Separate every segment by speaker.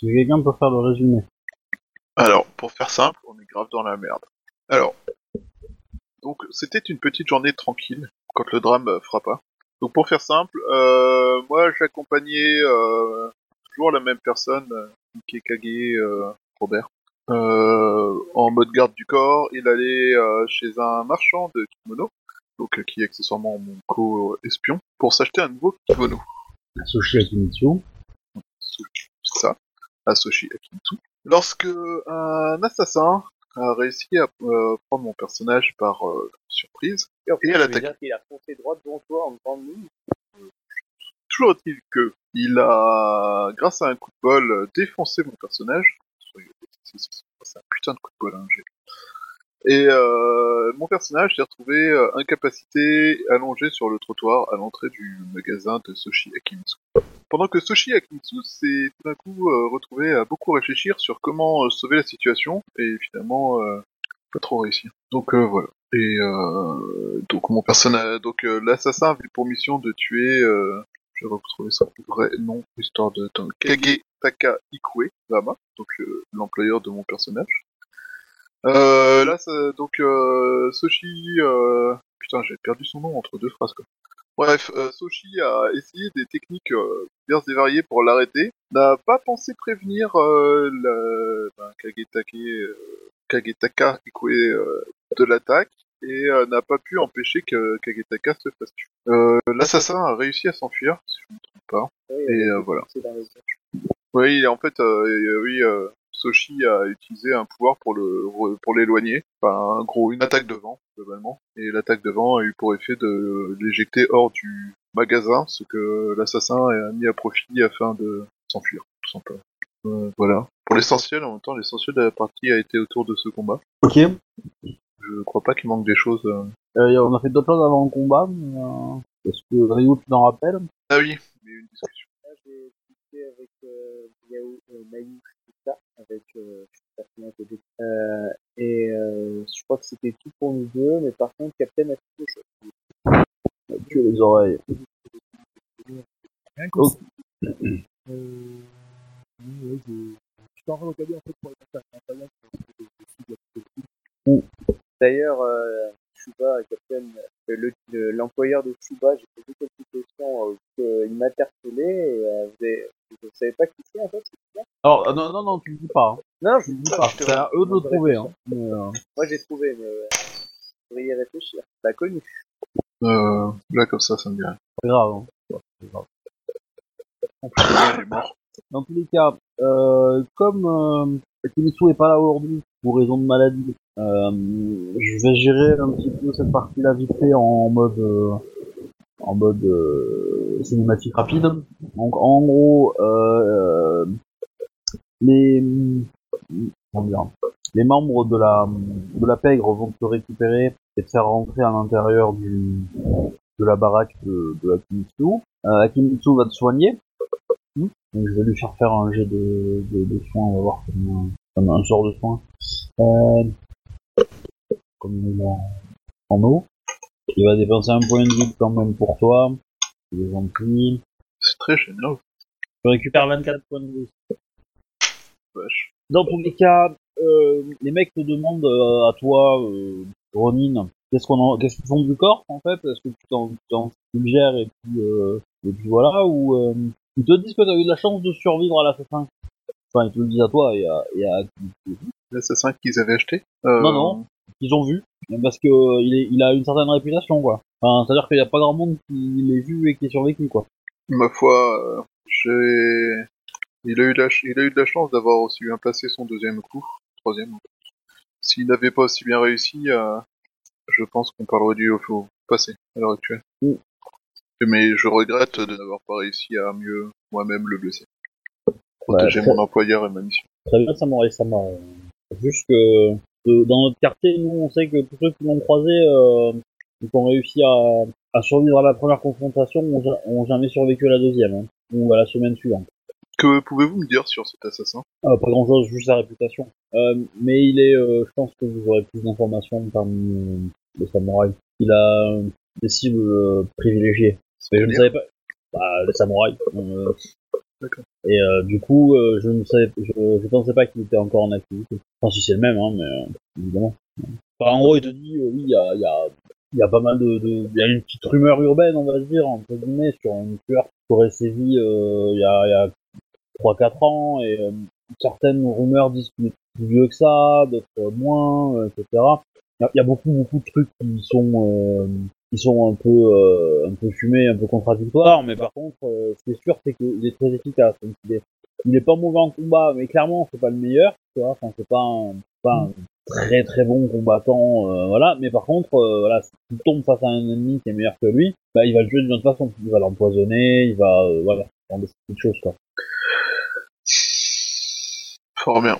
Speaker 1: Quelqu'un peut faire le résumé.
Speaker 2: Alors, pour faire simple, on est grave dans la merde. Alors, donc c'était une petite journée tranquille quand le drame euh, frappa. Donc pour faire simple, euh, moi j'accompagnais euh, toujours la même personne, euh, Kage euh, Robert, en mode garde du corps. Il allait chez un marchand de kimono, donc qui est accessoirement mon co-espion, pour s'acheter un nouveau kimono. C'est ça, à Soshi Akimitsu. Lorsque un assassin a réussi à euh, prendre mon personnage par euh, surprise et à l'attaquer.
Speaker 3: qu'il a foncé droit devant toi en grande ligne
Speaker 2: Toujours est-il que il a, grâce à un coup de bol, défoncé mon personnage. C'est un putain de coup de bol, hein, j'ai- Et euh, mon personnage s'est retrouvé euh, incapacité, allongé sur le trottoir à l'entrée du magasin de Soshi Akimitsu. Pendant que Soshi Akimitsu s'est tout d'un coup euh, retrouvé à beaucoup réfléchir sur comment euh, sauver la situation et finalement euh, pas trop réussir. Donc euh, voilà. Et euh, donc mon personnage, donc euh, l'assassin avait pour mission de tuer euh, je vais retrouver son vrai nom, histoire de. Kage Taka Ikue Zama, donc euh, l'employeur de mon personnage. Euh, là, ça- donc euh, Soshi, euh... putain, j'ai perdu son nom entre deux phrases quoi. Bref, euh, Soshi a essayé des techniques euh, diverses et variées pour l'arrêter. N'a pas pensé prévenir euh, le... ben, Kagetake, euh, Kagetaka Ikue euh, de l'attaque et euh, n'a pas pu empêcher que Kagetaka se fasse tuer. Euh, L'assassin a réussi à s'enfuir, si je ne me trompe pas.
Speaker 3: Oui,
Speaker 2: Et
Speaker 3: euh,
Speaker 2: euh, voilà. Oui, en fait, oui, euh, Soshi a utilisé un pouvoir pour le pour l'éloigner. Enfin, en gros, une attaque de vent, globalement. Et l'attaque de vent a eu pour effet de l'éjecter hors du magasin, ce que l'assassin a mis à profit afin de s'enfuir, tout simplement. Euh, voilà. Pour l'essentiel, en même temps, l'essentiel de la partie a été autour de ce combat.
Speaker 1: Ok.
Speaker 2: Je crois pas qu'il manque des choses. euh.
Speaker 1: Euh, on a fait d'autres choses avant le combat, mais euh, est-ce que Ryu tu t'en rappelles?
Speaker 2: Ah oui, mais une discussion.
Speaker 3: Là, j'ai discuté avec euh, Yao euh, Mayu Shita, avec euh, euh, et euh, je crois que c'était tout pour nous deux, mais par contre, Captain a fait quelque chose.
Speaker 1: Tu les oreilles.
Speaker 4: Rien. Euh, oui, je, je t'en pour les. Hein, que.
Speaker 3: D'ailleurs, euh, Shuba, Captain, le- le- l'employeur de Shuba, j'ai posé quelques questions, euh, que il m'a interpellé, et euh, vous, avez, vous savez pas qui c'est en fait
Speaker 1: Alors, euh, non, non, non, tu le dis pas. Hein.
Speaker 3: Non,
Speaker 1: Tu le dis pas. C'est à eux de le trouver. Hein. Mais, euh,
Speaker 3: Moi j'ai trouvé, mais euh, vous devriez y réfléchir. T'as connu?
Speaker 2: Euh, là, comme ça, ça me rien.
Speaker 1: c'est grave. Hein. C'est grave.
Speaker 2: Il est mort.
Speaker 1: Dans tous les cas, euh, comme euh, Kimitsu est pas là aujourd'hui pour raison de maladie, euh, je vais gérer un petit peu cette partie-là vite fait en mode euh, en mode euh, cinématique rapide. Donc en gros, euh, les les membres de la de la pègre vont te récupérer et te faire rentrer à l'intérieur du de la baraque de, de Akimitsu. Euh, Akimitsu va te soigner. Donc je vais lui faire faire un jet de, de, soins, on va voir comme, comme un sort de soin. Euh, comme il est en eau. Il va dépenser un point de vie quand même pour toi. Il est gentil.
Speaker 2: C'est très génial.
Speaker 1: Je récupère 24 points de vie.
Speaker 2: Vache.
Speaker 1: Dans tous les cas, euh, les mecs te demandent euh, à toi, euh, Ronin, qu'est-ce qu'on en, qu'est-ce qu'ils font du corps en fait? Est-ce que tu t'en, tu t'en suggères et puis euh, et puis voilà ou ils te disent que t'as eu de la chance de survivre à l'assassin Enfin, ils te le disent à toi et à, et à
Speaker 2: L'assassin qu'ils avaient acheté
Speaker 1: Non, non. Qu'ils ont vu parce que euh, il, est, il a une certaine réputation quoi. Enfin, c'est-à-dire qu'il n'y a pas grand monde qui l'ait vu et qui ait survécu quoi.
Speaker 2: Ma foi, euh, j'ai... Il a, eu de la ch- il a eu de la chance d'avoir aussi bien passé son deuxième coup, troisième. S'il n'avait pas aussi bien réussi, euh, je pense qu'on parlerait du au passé, à l'heure actuelle.
Speaker 1: Mm.
Speaker 2: Mais je regrette de n'avoir pas réussi à mieux moi-même le blesser.
Speaker 1: Ouais,
Speaker 2: Protéger
Speaker 1: très-
Speaker 2: mon employeur et ma mission.
Speaker 1: Très bien, euh, Juste que euh, dans notre quartier, nous, on sait que tous ceux qui l'ont croisé, euh, qui ont réussi à, à survivre à la première confrontation, ont, ont jamais survécu à la deuxième, hein, ou à la semaine suivante.
Speaker 2: Que pouvez-vous me dire sur cet assassin?
Speaker 1: Euh, pas grand chose, juste sa réputation. Euh, mais il est, euh, je pense que vous aurez plus d'informations parmi euh, les samouraïs. Il a des cibles privilégiées. Mais je ne savais pas. Bah, les samouraïs. Et euh, du coup, euh, je ne savais, je, pensais pas qu'il était encore en activité. Enfin, si c'est le même, hein, mais euh, évidemment. En gros, il te dit, oui, il y a, y a, y a pas mal de, de, y a une petite rumeur urbaine, on va dire, entre guillemets, sur une tueur qui aurait sévi il y a, il y a 3-4 ans, et certaines rumeurs disent qu'il est plus vieux que ça, d'autres moins, etc. Il y, y a beaucoup, beaucoup de trucs qui sont, qui sont un peu, euh, un peu fumés, un peu contradictoires, mais par contre, euh, ce qui est sûr, c'est qu'il est très efficace. Donc, il est, il est pas mauvais en combat, mais clairement, c'est pas le meilleur, tu vois. Enfin, c'est pas un, pas un très très bon combattant, euh, voilà. Mais par contre, euh, voilà, si tu tombes face à un ennemi qui est meilleur que lui, bah, il va le jouer d'une autre façon. Il va l'empoisonner, il va, euh, voilà, faire des petites choses, quoi.
Speaker 2: Fort bien.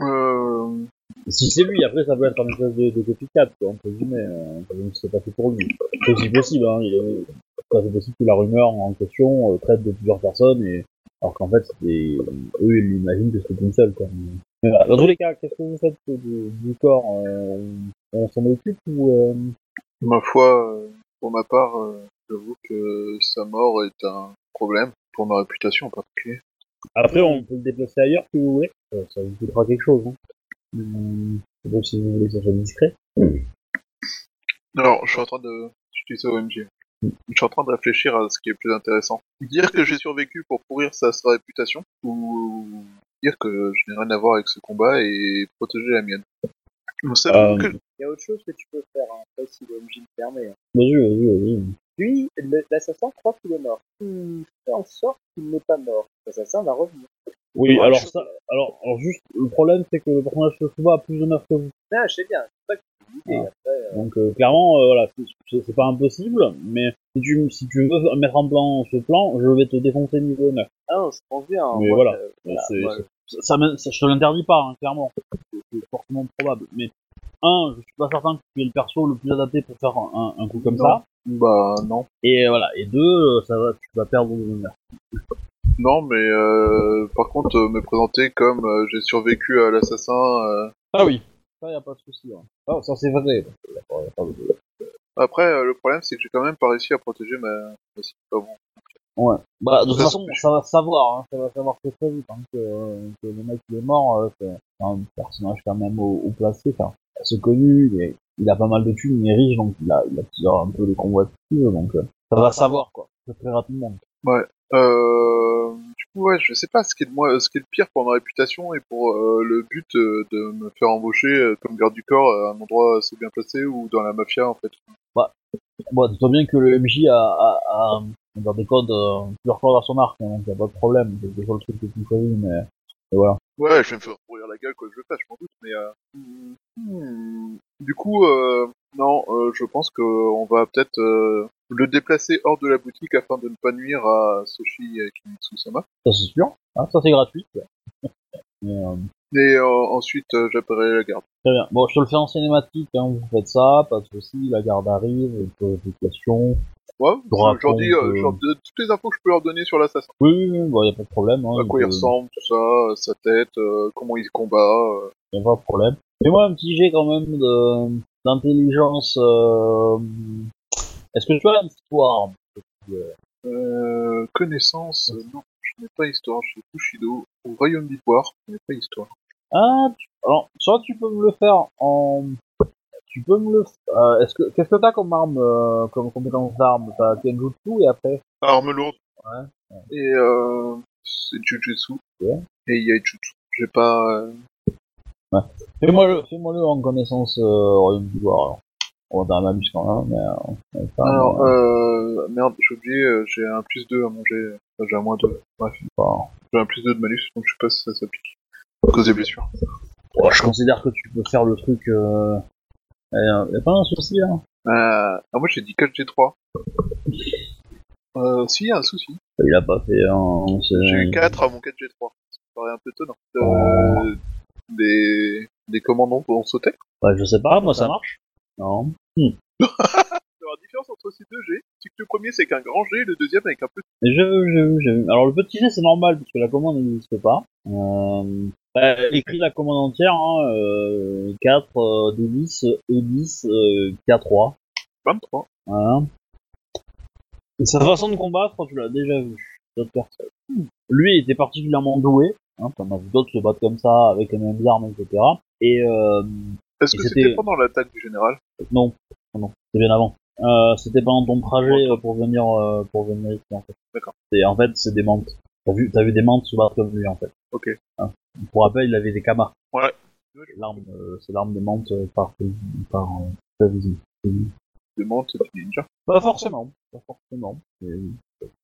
Speaker 2: Euh...
Speaker 1: Si c'est lui, après, ça peut être un espèce de, de copycat, quoi, entre guillemets. Euh, que c'est pas fait pour lui. C'est aussi possible, hein. Il est, enfin, c'est possible que la rumeur en question euh, traite de plusieurs personnes, et alors qu'en fait, c'est, eux, ils imaginent que c'est une seule, quoi. Mais voilà. Dans tous les cas, qu'est-ce que vous faites de- du corps euh, On, s'en occupe ou euh...
Speaker 2: Ma foi, euh, pour ma part, euh, j'avoue que sa mort est un problème pour ma réputation en particulier.
Speaker 1: Après, on peut le déplacer ailleurs si vous voulez. Euh, ça vous coûtera quelque chose. Hein. C'est bon si vous voulez que ça soit discret.
Speaker 2: Alors, je suis en train de... Je dis ça au MJ. Je suis en train de réfléchir à ce qui est plus intéressant. Dire que j'ai survécu pour pourrir sa, sa réputation, ou dire que je n'ai rien à voir avec ce combat et protéger la mienne.
Speaker 1: Euh,
Speaker 2: que...
Speaker 3: Il y a autre chose que tu peux faire, hein, après, si le MJ le permet. hein.
Speaker 1: Vas-y, vas-y, vas-y.
Speaker 3: Lui, l'assassin croit qu'il est mort. Il fait en sorte qu'il n'est pas mort. L'assassin va revenir.
Speaker 1: Oui,
Speaker 3: Ouais,
Speaker 1: alors
Speaker 3: je-
Speaker 1: ça, alors, alors juste, le problème c'est que le personnage de Suba a plus d'honneur que vous.
Speaker 3: Ah, je sais bien. C'est pas que euh,
Speaker 1: Donc euh, clairement, euh, voilà, c'est- pas impossible, mais si tu, si tu veux mettre en plan ce plan, je vais te défoncer niveau honneur.
Speaker 3: ah non, je pense bien.
Speaker 1: Mais
Speaker 3: Moi,
Speaker 1: voilà. ça, ça- je te l'interdis pas, hein, clairement. C'est fortement probable. Mais un, je suis pas certain que tu es le perso le plus adapté pour faire un, un coup comme
Speaker 2: Non.
Speaker 1: ça.
Speaker 2: Bah, non.
Speaker 1: Et euh, voilà. Et deux, ça va, tu vas perdre de l'honneur.
Speaker 2: Non, mais euh, par contre, euh, me présenter comme euh, j'ai survécu à l'assassin... euh,
Speaker 1: Ah oui. Ça y a pas de souci. Hein. Ah, ça c'est vrai. Y a pas- y a pas de-
Speaker 2: Après, euh, le problème, c'est que j'ai quand même pas réussi à protéger ma... ma cible. Pas bon.
Speaker 1: Ouais. Bah, de toute façon, ça va se savoir, hein. ça va se savoir très très vite, hein, que, que le mec qui est mort, euh, c'est un personnage quand même au, au placé, enfin, assez connu, il, est- il a pas mal de thunes, il est riche, donc il a, il attire un peu les convoitises, donc euh, ça va se savoir, quoi, très, très rapidement.
Speaker 2: Euh, coup, ouais, je sais pas ce qui est de moi, ce qui est le pire pour ma réputation et pour euh, le but euh, de me faire embaucher euh, comme garde du corps à un endroit assez bien placé ou dans la mafia en fait.
Speaker 1: Bon, dis-toi bien que le MJ a, a, a on va dire des codes, euh, plusieurs cordes à son arc, hein, donc y a pas de problème, c'est déjà le truc que tu choisis, mais, et voilà.
Speaker 2: Ouais, je vais me faire pourrir la gueule quoi que je fasse, je m'en doute, mais euh, hmm, du coup, euh, non, euh, je pense que on va peut-être euh, le déplacer hors de la boutique afin de ne pas nuire à Soshi et Kimitsu-sama.
Speaker 1: Ça c'est sûr, hein, ça c'est gratuit. Mais, euh,
Speaker 2: Et euh, ensuite, euh, j'appellerai la garde.
Speaker 1: Très bien. Bon, je te le fais en cinématique, hein, vous faites ça, pas de soucis, la garde arrive, vous posez des questions.
Speaker 2: Ouais, j'en dis, toutes les infos que je peux leur donner sur l'assassin.
Speaker 1: Oui, oui, oui, bon, y a pas de problème. Hein,
Speaker 2: À quoi il ressemble, tout ça, sa tête, euh, comment il combat.
Speaker 1: y a pas de problème. Fais-moi un petit jet quand même de d'intelligence. Euh... Est-ce que tu as une histoire
Speaker 2: Euh, connaissance, euh, non, je n'ai pas histoire, je suis Bushido. Au royaume d'Ivoire, je n'ai pas histoire.
Speaker 1: Ah, tu- alors, soit tu peux me le faire en... Tu peux me le... Euh, est-ce que... Qu'est-ce que t'as comme arme, euh, comme compétence d'arme? T'as Kenjutsu et après?
Speaker 2: Arme lourde.
Speaker 1: Ouais.
Speaker 2: Et euh, c'est Jujutsu.
Speaker 1: Ouais.
Speaker 2: Et Yaijutsu. J'ai pas... euh,
Speaker 1: Fais-moi le, fais-moi le en connaissance euh, Royaume d'Ivoire, alors. On va dans la bus quand même, mais... Euh,
Speaker 2: Alors,
Speaker 1: euh,
Speaker 2: merde, j'ai oublié, euh, j'ai un plus 2 à manger. Enfin, j'ai un moins 2. Bref, j'ai un plus 2 de malus, donc je sais pas si ça s'applique. À cause des blessures.
Speaker 1: Bon, je considère que tu peux faire le truc... Euh... Y a, y a pas un souci, hein
Speaker 2: Euh, ah, moi j'ai dit 4G3. Euh, si, y a un souci.
Speaker 1: Il a pas fait un... c'est-
Speaker 2: J'ai eu 4 à mon 4G3. Ça me paraît un peu étonnant. Euh, des, des commandants vont sauter?
Speaker 1: Bah, je sais pas, moi ça marche. Non.
Speaker 2: Alors, la différence entre ces deux G, c'est que le premier c'est qu'un grand G, le deuxième avec un petit.
Speaker 1: Mais j'ai vu, j'ai vu, j'ai vu. Alors le petit G c'est normal parce que la commande n'existe pas. Euh, bah, écrit la commande entière, hein, euh, 4, euh, D10, E10, euh, K3.
Speaker 2: 23.
Speaker 1: Voilà. Et sa façon de combattre, tu l'as déjà vu. d'autres personnes. Lui il était particulièrement doué, hein, t'en as vu d'autres se battre comme ça, avec les mêmes armes, etc. Et euh,
Speaker 2: Est-ce que
Speaker 1: c'était-
Speaker 2: pendant l'attaque du général?
Speaker 1: Non, non, c'est bien avant. Euh, c'était pendant ton trajet euh, pour venir euh, pour venir ici en fait.
Speaker 2: D'accord.
Speaker 1: Et en fait c'est des mantes. T'as vu t'as vu des mantes se battre comme lui en fait.
Speaker 2: Ok.
Speaker 1: Hein. Pour rappel il avait des kamas.
Speaker 2: Ouais.
Speaker 1: L'arme euh, c'est l'arme des mantes euh, par par euh, Tavizi.
Speaker 2: De menthe du ninja?
Speaker 1: Pas forcément. Pas forcément.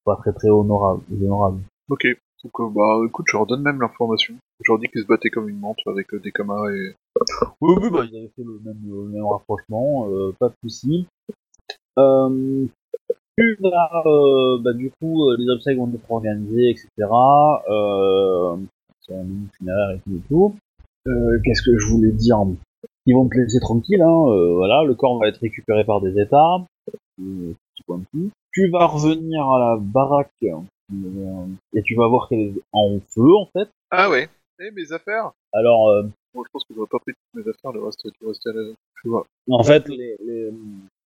Speaker 1: Pas très très honorable. honorable.
Speaker 2: Ok. Donc, bah, écoute, je leur donne même l'information. Je leur dis qu'ils se battaient comme une menthe avec euh, des kamas et...
Speaker 1: Oui, oui, bah, ils avaient fait le même, rapprochement, euh, pas de soucis. Euh, tu vas, euh, bah, du coup, les obsèques vont être organisées, etc. Euh, c'est un funéraire et tout et tout. Qu'est-ce que je voulais dire? Ils vont te laisser tranquille, hein, voilà, le corps va être récupéré par des états. Tu vas revenir à la baraque et tu vas voir qu'elle est en feu, en fait.
Speaker 2: Ah ouais Eh, mes affaires
Speaker 1: Alors, euh,
Speaker 2: Bon, je pense que j'aurais pas pris toutes mes affaires, le reste du rester à la. Je vois.
Speaker 1: En fait, les, les,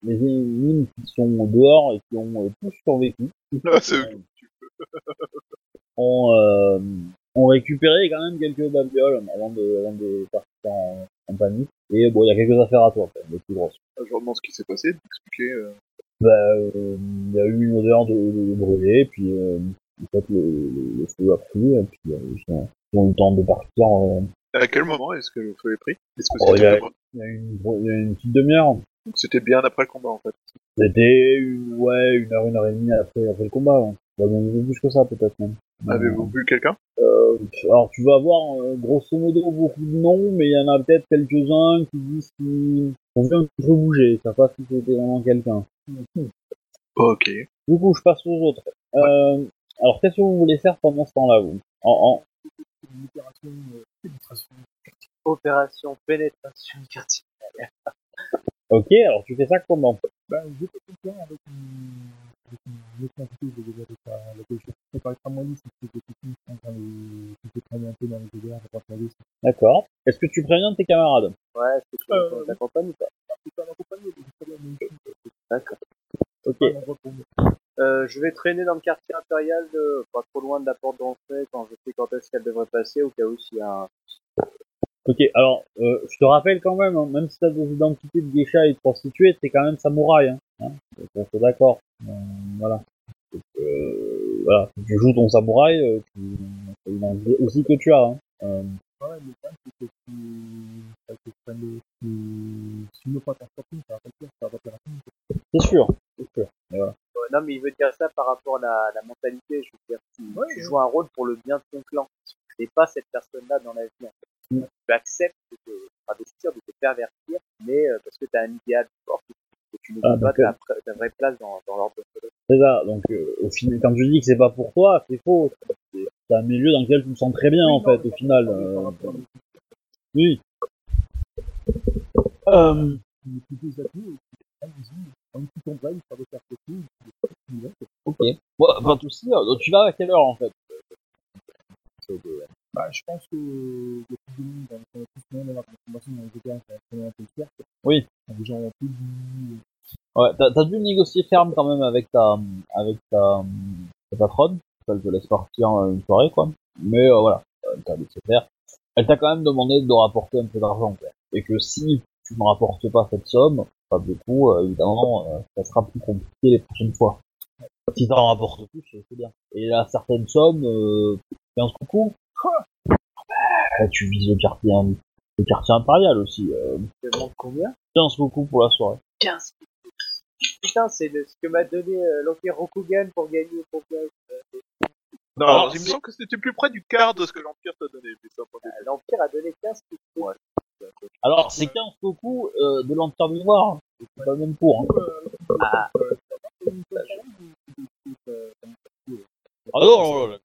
Speaker 1: qui sont dehors et qui ont euh, tous survécu
Speaker 2: Ah, c'est eux.
Speaker 1: ont, euh, ont récupéré quand même quelques babioles avant de, avant de partir en, en panique. Et bon, il y a quelques affaires à toi, quand même, les plus grosses.
Speaker 2: Ah, Je leur demande ce qui s'est passé, d'expliquer.
Speaker 1: Bah, euh, il y a eu une odeur de, de, de brûlé, puis euh, en fait, le, le, le feu a pris, et puis euh, ils, ont, ils ont eu le temps de partir.
Speaker 2: À quel moment est-ce que le feu est pris? Est-ce que
Speaker 1: Oh,
Speaker 2: c'était
Speaker 1: il y a-
Speaker 2: après-
Speaker 1: il y a eu une, il y a eu une petite demi-heure.
Speaker 2: Donc, c'était bien après le combat, en fait.
Speaker 1: C'était une, ouais, une heure, une heure et demie après, après le combat. Bah, même plus que ça, peut-être même.
Speaker 2: Avez-vous vu quelqu'un?
Speaker 1: Euh, alors tu vas avoir euh, grosso modo beaucoup de noms, mais il y en a peut-être quelques-uns qui disent qu'ils ont vu un peu bouger, ils savent pas si c'était vraiment quelqu'un.
Speaker 2: Ok.
Speaker 1: Du coup, je passe aux autres. Euh, alors qu'est-ce que vous voulez faire pendant ce temps-là, vous? En, en...
Speaker 4: Une opération euh, pénétration.
Speaker 3: Opération pénétration du quartier.
Speaker 1: Ok, alors tu fais ça comment?
Speaker 4: Ben, je fais quelqu'un avec une, avec une autre entité, je vais avec la, je des petits qui sont qui se un peu dans les je.
Speaker 1: D'accord. Est-ce que tu préviens tes camarades?
Speaker 3: Ouais, est-ce que tu
Speaker 4: Euh,
Speaker 3: t'accompagnes ou pas?
Speaker 4: C'est pas l'accompagner, mais c'est pas bien, mais je
Speaker 3: D'accord.
Speaker 1: Ok.
Speaker 3: Euh, je vais traîner dans le quartier impérial, de, pas trop loin de la porte d'entrée, quand je sais quand est-ce qu'elle devrait passer, au cas où s'il y a un...
Speaker 1: Ok, alors euh, je te rappelle quand même, hein, même si t'as des identités de geisha et de prostituées, t'es quand même samouraï. Hein, hein on est d'accord. Euh, voilà. Donc, euh, voilà. Tu joues ton samouraï, euh, tu... c'est aussi que tu as. Hein. Euh,
Speaker 4: Ouais, le problème, c'est que tu, ça te tu, si tu veux pas t'en sortir, ça va pas le faire, ça va pas faire
Speaker 1: c'est sûr, c'est sûr.
Speaker 3: Ouais, non, mais il veut dire ça par rapport à la, la mentalité, je veux dire, tu,
Speaker 4: Ouais,
Speaker 3: tu
Speaker 4: ouais.
Speaker 3: joues un rôle pour le bien de ton clan. Tu n'es pas cette personne-là dans la vie, en fait.
Speaker 1: Mm.
Speaker 3: Tu acceptes de te travestir, de te pervertir, mais euh, parce que tu as un idéal fort, que, que tu n'oublies
Speaker 1: Ah,
Speaker 3: pas
Speaker 1: donc,
Speaker 3: ta, vraie place dans, dans l'ordre de
Speaker 1: C'est ça. Donc euh, au final, quand tu dis que c'est pas pour toi, c'est faux. C'est un milieu dans lequel tu te sens très bien en fait, au final. euh, oui. Euh,
Speaker 4: petit tombeau, ça va faire
Speaker 1: ok. Bon, de soucis. euh, Donc tu vas à quelle heure en fait?
Speaker 4: Bah, je pense que le plus de monde, dans les tous monde, la transformation dans les GTA, ça être un peu cher.
Speaker 1: Oui.
Speaker 4: Les gens ont plus de
Speaker 1: Ouais, t'as t'as dû négocier ferme quand même avec ta avec ta, ta patronne. Elle te laisse partir euh, une soirée quoi. Mais euh, voilà, euh, t'as laissé faire. Elle t'a quand même demandé de rapporter un peu d'argent quoi. Et que si tu ne rapportes pas cette somme, pas beaucoup, euh, évidemment, euh, ça sera plus compliqué les prochaines fois. Si t'en rapportes plus, c'est bien. Et là, certaines sommes, euh, 15 coucou. Bah, tu vises le quartier, le quartier impérial aussi. Euh,
Speaker 3: combien?
Speaker 1: 15 coucou pour la soirée.
Speaker 3: 15 Putain, c'est ce que m'a donné euh, l'Empire Rokugan pour gagner au congrès.
Speaker 2: Non,
Speaker 1: Alors,
Speaker 2: il me semble que c'était plus près du quart de ce que l'Empire t'a donné. Mais ça, attendez.
Speaker 3: Euh, L'Empire a donné 15 coups.
Speaker 1: Alors, c'est 15 coucou euh, de du Noir. hein. C'est pas le même cours. Hein.
Speaker 3: Ah,
Speaker 1: Ah non, non, non,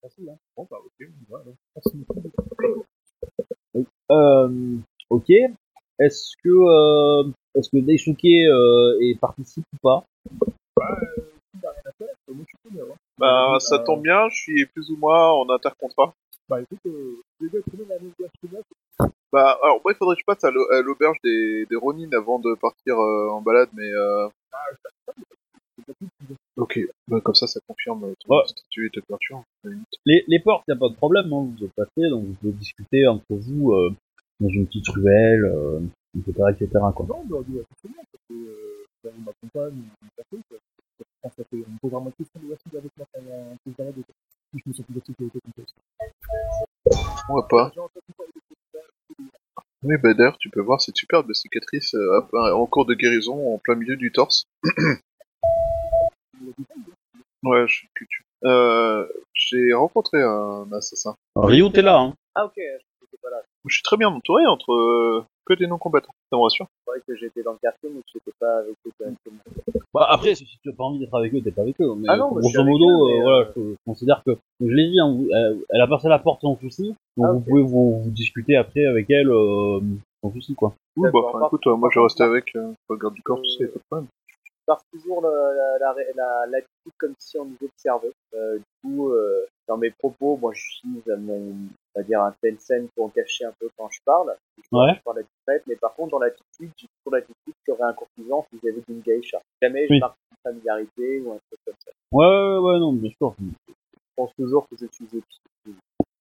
Speaker 4: facile. Bon, ok, on y va, alors. Merci beaucoup.
Speaker 1: Euh, ok. Est-ce que euh, est-ce que Daisuke euh, est participe ou pas?
Speaker 2: Bah, ça tombe bien, je suis plus ou moins en intercontrat.
Speaker 4: Bah, écoute, euh, je vais la même
Speaker 2: Bah, alors moi, il faudrait que je passe à l'au- à l'auberge des, des Ronin avant de partir euh, en balade, mais euh... Ok. Bah, comme ça, ça confirme euh, ton
Speaker 1: Ouais.
Speaker 2: statut et ta la limite.
Speaker 1: Les, les portes, y a pas de problème, hein, vous êtes passé, donc vous pouvez discuter entre vous euh, dans une petite ruelle, euh, etc., etc. Quoi.
Speaker 4: Non, bah, oui, effectivement, parce que euh, ça ma compagne, mon café, quoi. Je pense que ça fait une programme de question de l'acide avec moi pendant un peu de période. Si je me sens plus de sécurité comme ça.
Speaker 2: Pourquoi pas
Speaker 4: J'ai entendu parler de ça.
Speaker 2: Oui, bah d'ailleurs, tu peux voir cette superbe cicatrice euh, en cours de guérison en plein milieu du torse. Ouais, je suis culture. Euh, j'ai rencontré un assassin.
Speaker 1: Ryu, t'es là, hein
Speaker 3: Ah ok, je n'étais pas là.
Speaker 2: Je suis très bien entouré entre euh, que des non-combattants, ça me rassure.
Speaker 3: C'est vrai que j'étais dans le quartier, mais que j'étais pas avec eux directement.
Speaker 1: bah, Après, si tu as pas envie d'être avec eux, t'es pas avec eux. Mais
Speaker 3: Ah non, je suis
Speaker 1: grosso modo,
Speaker 3: eux, mais,
Speaker 1: euh, voilà,
Speaker 3: euh,
Speaker 1: je, je considère que, je l'ai dit, hein, vous- elle, elle a passé la porte sans souci, donc
Speaker 3: Ah,
Speaker 1: vous pouvez vous, vous discuter après avec elle euh, sans souci, quoi.
Speaker 2: Oui, bah, enfin, écoute, euh, moi je vais rester
Speaker 3: contre,
Speaker 2: avec euh, le garde du corps, tu sais, pas de problème.
Speaker 3: Je pars toujours la, la, la, la- l'attitude comme si on nous observait. Euh, du coup, euh, dans mes propos, moi j'utilise mon, on va dire un tel scène pour en cacher un peu quand je parle. Je parle,
Speaker 1: Ouais.
Speaker 3: parle discrète, mais par contre dans l'attitude, j'ai toujours l'attitude qu'il y aurait un courtisan vis-à-vis d'une geisha. Jamais
Speaker 1: Oui.
Speaker 3: je marque une familiarité ou un truc comme ça.
Speaker 1: Ouais, ouais, ouais, non, bien sûr.
Speaker 3: Je pense toujours que je suis épicé.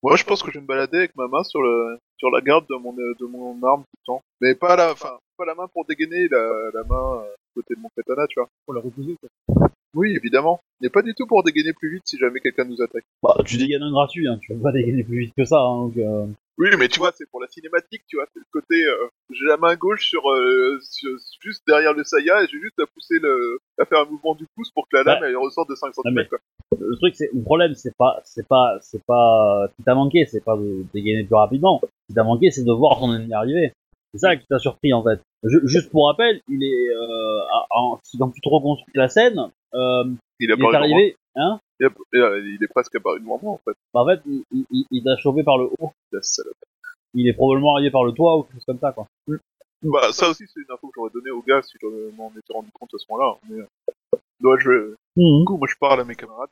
Speaker 2: Moi, je pense que je vais me balader avec ma main sur le sur la garde de mon euh, de mon arme tout le temps, mais pas la, enfin, pas la main pour dégainer, la, la main euh, côté de mon katana, tu vois.
Speaker 4: Pour la reposer, quoi.
Speaker 2: Oui, évidemment. Mais pas du tout pour dégainer plus vite si jamais quelqu'un nous attaque.
Speaker 1: Bah, tu dégaines un gratuit, hein, tu vas pas dégainer plus vite que ça, hein, donc, euh,
Speaker 2: Oui, mais tu vois, c'est pour la cinématique, tu vois, c'est le côté, euh, j'ai la main gauche sur, euh, sur- juste derrière le saya et j'ai juste à pousser le, à faire un mouvement du pouce pour que la lame,
Speaker 1: Ouais.
Speaker 2: elle ressorte de 5 cm,
Speaker 1: mais-
Speaker 2: quoi.
Speaker 1: le truc c'est le problème c'est pas c'est pas c'est pas ce qui t'a manqué c'est pas de dégainer plus rapidement ce qui t'a manqué c'est de voir ton ennemi arriver c'est ça qui t'a surpris en fait Ju- juste pour rappel il est euh, à- en, si quand tu te reconstruis la scène euh,
Speaker 2: Il, a
Speaker 1: il est arrivé hein
Speaker 2: Il, a- est presque apparu devant moi, en fait.
Speaker 1: bah, en fait il, il, il- t'a chopé par le haut
Speaker 2: La salope.
Speaker 1: il est probablement arrivé par le toit ou quelque chose comme ça quoi
Speaker 2: Bah, ça aussi, c'est une info que j'aurais donnée au gars si je m'en étais rendu compte à ce moment-là. Mais, euh, je, du coup, moi, je parle à mes camarades.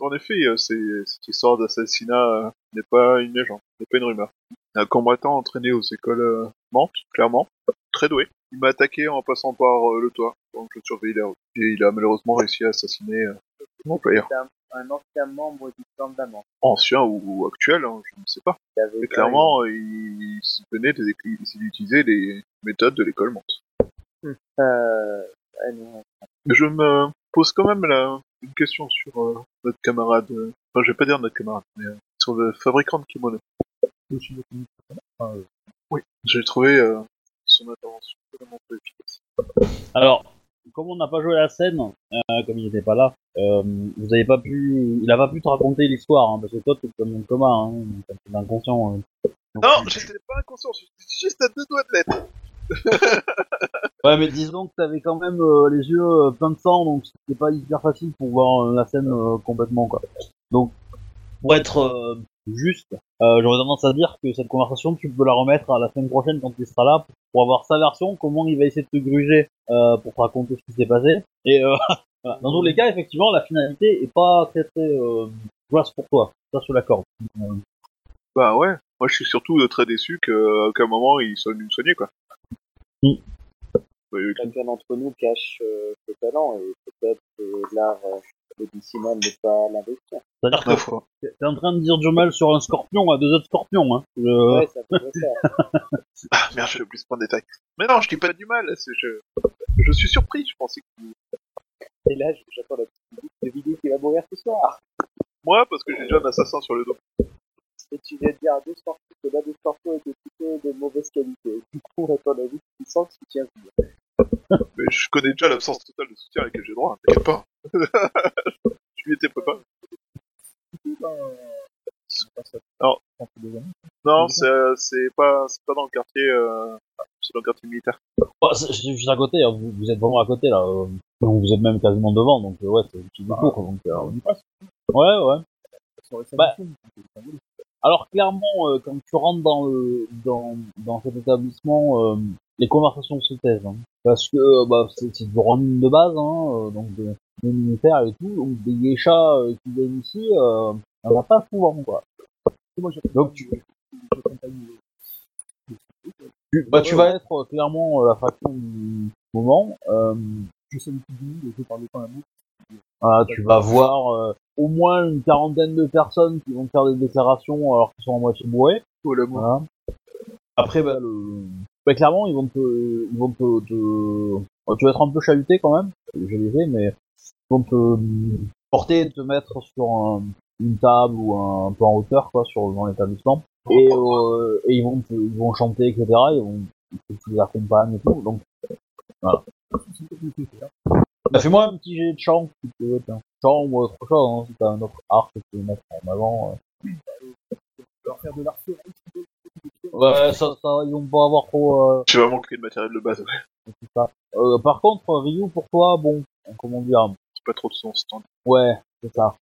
Speaker 2: En effet, euh, cette histoire d'assassinat euh, n'est pas une légende, n'est pas une rumeur. Un combattant entraîné aux écoles euh, Mantes, clairement, très doué. Il m'a attaqué en passant par le toit, donc je surveillais la route. Et il a malheureusement réussi à assassiner mon employeur.
Speaker 3: Un, un ancien membre du clan d'Amant.
Speaker 2: Ancien ou, ou actuel, hein, je ne sais pas.
Speaker 3: Il
Speaker 2: Mais clairement, il, il venait des, il utilisait les méthodes de l'école Mantes.
Speaker 3: Euh, non.
Speaker 2: Je me pose quand même la, une question sur euh, notre camarade. euh, Enfin, je vais pas dire notre camarade, mais euh, sur le fabricant de kimono.
Speaker 4: Euh,
Speaker 2: Oui. J'ai trouvé euh, son intervention vraiment peu efficace.
Speaker 1: alors comme on n'a pas joué la scène euh, comme il n'était pas là euh, vous avez pas pu il a pas pu te raconter l'histoire hein, parce que toi t'es comme un coma hein, t'es inconscient hein. Donc,
Speaker 2: Non,
Speaker 1: tu-
Speaker 2: j'étais pas inconscient, j'étais juste à deux doigts de l'être.
Speaker 1: Ouais, mais disons que t'avais quand même euh, les yeux euh, pleins de sang, donc c'était pas hyper facile pour voir euh, la scène complètement, quoi. Donc, pour être juste, j'aurais tendance à dire que cette conversation, tu peux la remettre à la semaine prochaine quand il sera là, pour, avoir sa version, comment il va essayer de te gruger pour te raconter ce qui s'est passé. Et dans tous les cas, effectivement, la finalité est pas très très joyeuse pour toi. Ça, sur la corde.
Speaker 2: Bah ouais. Moi, je suis surtout très déçu qu'à aucun moment il soit venu me soigner, quoi.
Speaker 3: Chacun d'entre nous cache euh, ce talent et peut-être que l'art euh, médicinal n'est pas l'investir.
Speaker 1: C'est-à-dire
Speaker 2: ma
Speaker 1: que
Speaker 2: foi.
Speaker 1: t'es en train de dire du mal sur un scorpion à deux autres scorpions, hein. Je-
Speaker 3: Ouais, ça pourrait faire.
Speaker 2: Ah merde, je plus pas de détails. Mais non, je dis pas du mal. c'est- Je, je suis surpris. Je pensais que
Speaker 3: Et là, j'attends la petite de vidéo qui va mourir ce soir.
Speaker 2: moi, parce que j'ai déjà un assassin sur le dos.
Speaker 3: Et tu viens de dire à deux scorpions que l'un des scorpions était plutôt de mauvaise qualité. Du coup, à ton avis, tu sens que tu tiens bien.
Speaker 2: Mais je connais déjà l'absence totale de soutien à laquelle j'ai droit. hein, T'inquiète pas. je m'y étais préparé.
Speaker 4: du coup, on passe à
Speaker 2: Alors.
Speaker 4: 32 années.
Speaker 2: Non, c'est c'est pas c'est pas dans le quartier. Euh... C'est dans le quartier militaire.
Speaker 1: Bah, c'est- je suis juste à côté, hein, vous, vous êtes vraiment à côté là. euh, vous êtes même quasiment devant, donc euh, ouais, c'est un petit détour. Donc, euh,
Speaker 4: On y passe.
Speaker 1: ouais, ouais. Bah. Alors clairement, euh, quand tu rentres dans le dans, dans cet établissement, euh, les conversations se taisent, hein, parce que euh, bah, c'est du running de base, hein, euh, donc de, des militaires et tout, donc des geishas euh, qui viennent ici, euh, on va pas souvent quoi. Donc tu, tu, bah, tu vas être euh, clairement euh, la fraction du moment. Euh,
Speaker 4: Je tout le monde et je parle pas un mot.
Speaker 1: Voilà, tu vas voir euh, au moins une quarantaine de personnes qui vont faire des déclarations alors qu'ils sont à moitié bourrés.
Speaker 2: Oh.
Speaker 1: Voilà. Après, bah, le... bah, clairement, ils vont te, ils vont te, te- bah, tu vas être un peu chahuté quand même. Je les ai, mais ils vont te euh, porter, te mettre sur un- une table ou un, un peu en hauteur, quoi, sur dans l'établissement. Et, euh, et ils vont, te- ils vont chanter, etc. Ils vont, tu les accompagnes et tout. Donc,
Speaker 4: C'est
Speaker 1: bah, fais-moi un petit jet de chant, si tu veux, tiens. Chant ou autre chose, hein, si t'as un autre art que tu veux mettre en avant. euh.
Speaker 4: Faire de
Speaker 1: Ouais, ça, ça, ils vont pas avoir trop. Euh,
Speaker 2: Tu vas manquer de matériel de base, ouais.
Speaker 1: tout ça. Euh, par contre, Ryu, pour toi, bon, comment dire,
Speaker 2: C'est pas trop de son stand.
Speaker 1: Ouais, c'est ça.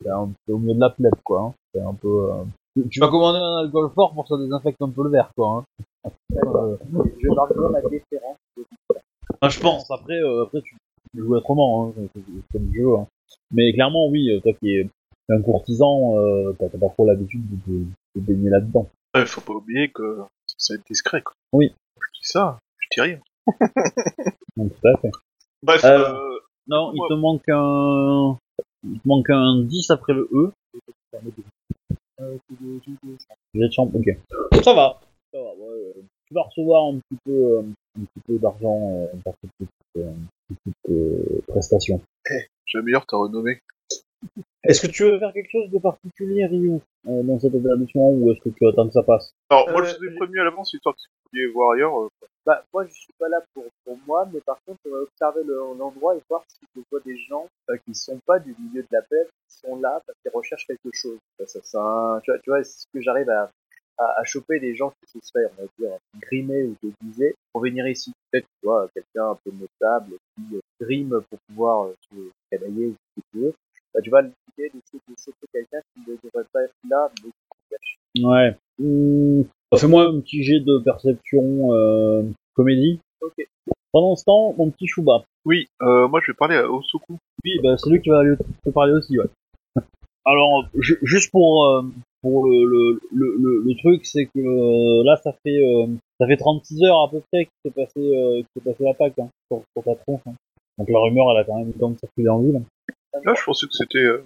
Speaker 1: C'est un- c'est au milieu de la plèbe, quoi. Hein. C'est un peu. euh, Tu, tu vas commander un alcool fort pour que ça désinfecte un peu le verre, quoi. Hein. Euh,
Speaker 3: Je marque ma déférence.
Speaker 1: ah, je pense. Après, euh, après tu, tu joues autrement, hein. comme jeu. Hein. Mais clairement, oui, euh, toi qui es un courtisan, euh, t'as pas trop l'habitude de, de, de baigner là-dedans.
Speaker 2: Ouais, faut pas oublier que ça va être discret, quoi.
Speaker 1: Oui.
Speaker 2: Je dis ça, je dis rien.
Speaker 1: Donc, tout à fait.
Speaker 2: Bref,
Speaker 1: Euh,
Speaker 2: euh,
Speaker 1: Non, il te manque un. Il te manque un 10 après le E.
Speaker 4: euh,
Speaker 1: J'ai de chambre, ok. Ça va. Ça va, ouais. Tu vas recevoir un petit peu, un petit peu d'argent cette euh, prestation.
Speaker 2: j'améliore ta renommée.
Speaker 1: Est-ce que tu veux faire quelque chose de particulier, Ryu, euh, dans cet établissement, ou est-ce que tu attends que ça passe?
Speaker 2: Alors, moi,
Speaker 3: Euh,
Speaker 2: je ai prévenu à l'avance, histoire que si vous vouliez voir ailleurs, euh,
Speaker 3: Bah, moi, je suis pas là pour, pour moi, mais par contre, on va observer le- l'endroit et voir si je vois des gens euh, qui sont pas du milieu de la paix, qui sont là parce qu'ils recherchent quelque chose. Ça, tu vois, tu vois, est-ce que j'arrive à, à, à choper des gens qui se seraient, on va dire, grimés ou déguisés pour venir ici. Peut-être, tu vois, quelqu'un un peu notable qui euh, grime pour pouvoir euh, se canailler ou ce que tu veux. Bah, tu vois, l'idée d'essayer de choper quelqu'un qui ne devrait pas être là, mais qui se cache.
Speaker 1: Ouais. Mmh. Fais-moi un petit jet de perception euh, comédie.
Speaker 3: Ok.
Speaker 1: Pendant ce temps, mon petit Chouba.
Speaker 2: Oui, euh, moi, je vais parler à Osoku.
Speaker 1: Oui, bah, c'est lui qui va aller te parler aussi, ouais. Alors, ju- juste pour euh, pour le le, le, le, le truc, c'est que euh, là, ça fait euh, ça fait 36 heures à peu près que s'est passé euh, s'est passé l'attaque hein, sur, sur ta tronche. hein. Donc la rumeur, elle a quand même eu le temps de circuler en ville.
Speaker 2: Là, je pensais que c'était... euh,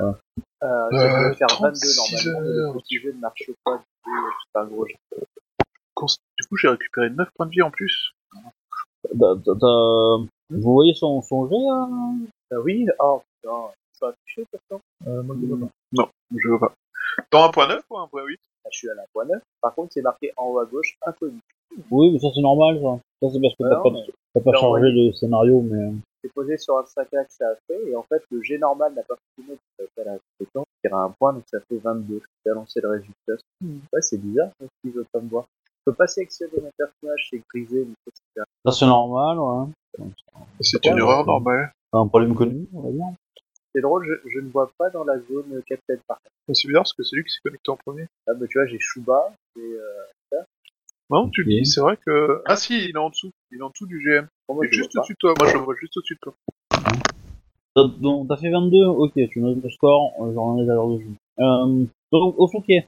Speaker 3: Euh, ça
Speaker 2: Euh,
Speaker 3: devait faire 22
Speaker 2: 36
Speaker 3: normalement, le petit jeu ne marche pas, du coup, c'est un gros jeu.
Speaker 2: cons- Du coup, j'ai récupéré 9 points de vie en plus.
Speaker 1: Bah, t'as- t'as- Vous voyez son, son jet là
Speaker 3: Euh, oui, oh putain, ça a affiché pourtant.
Speaker 4: Euh, moi, je.
Speaker 2: Non, je vois pas. Dans un point 9 ou un point 8
Speaker 3: Là, je suis à la point 9. Par contre, c'est marqué en haut à gauche, inconnu.
Speaker 1: Oui, mais ça c'est normal ça. Ça c'est parce que
Speaker 3: Ah
Speaker 1: t'as pas, t'as pas
Speaker 3: envoyé.
Speaker 1: de scénario, mais...
Speaker 3: C'est posé sur un 5 que ça a fait, et en fait, le G normal n'a pas fonctionné, donc ça fait la compétence, il y a un point, donc ça fait 22. Je vais lancer le résultat. Ouais, c'est bizarre, parce qu'il veut pas me voir. Je peux pas sélectionner mon personnage, c'est grisé, mais ça, c'est
Speaker 1: Ça c'est normal, ouais.
Speaker 2: C'est une erreur normale.
Speaker 1: C'est un problème connu, on va dire.
Speaker 3: C'est drôle, je, je ne vois pas dans la zone Captain par contre.
Speaker 2: Mais C'est bizarre parce que c'est lui qui s'est connecté en premier.
Speaker 3: Là, mais tu vois, j'ai Shuba, et euh,
Speaker 2: Non, tu le dis, c'est vrai que... Ah si, il est en dessous. Il est en dessous du GM.
Speaker 3: pour moi,
Speaker 2: Il est
Speaker 3: je
Speaker 2: juste au-dessus de toi. Moi, je le vois juste au-dessus de toi.
Speaker 1: T'as donc, t'as fait 22 Ok, tu notes le score, euh, j'en ai à l'heure de jeu. Euh, donc, Osuke.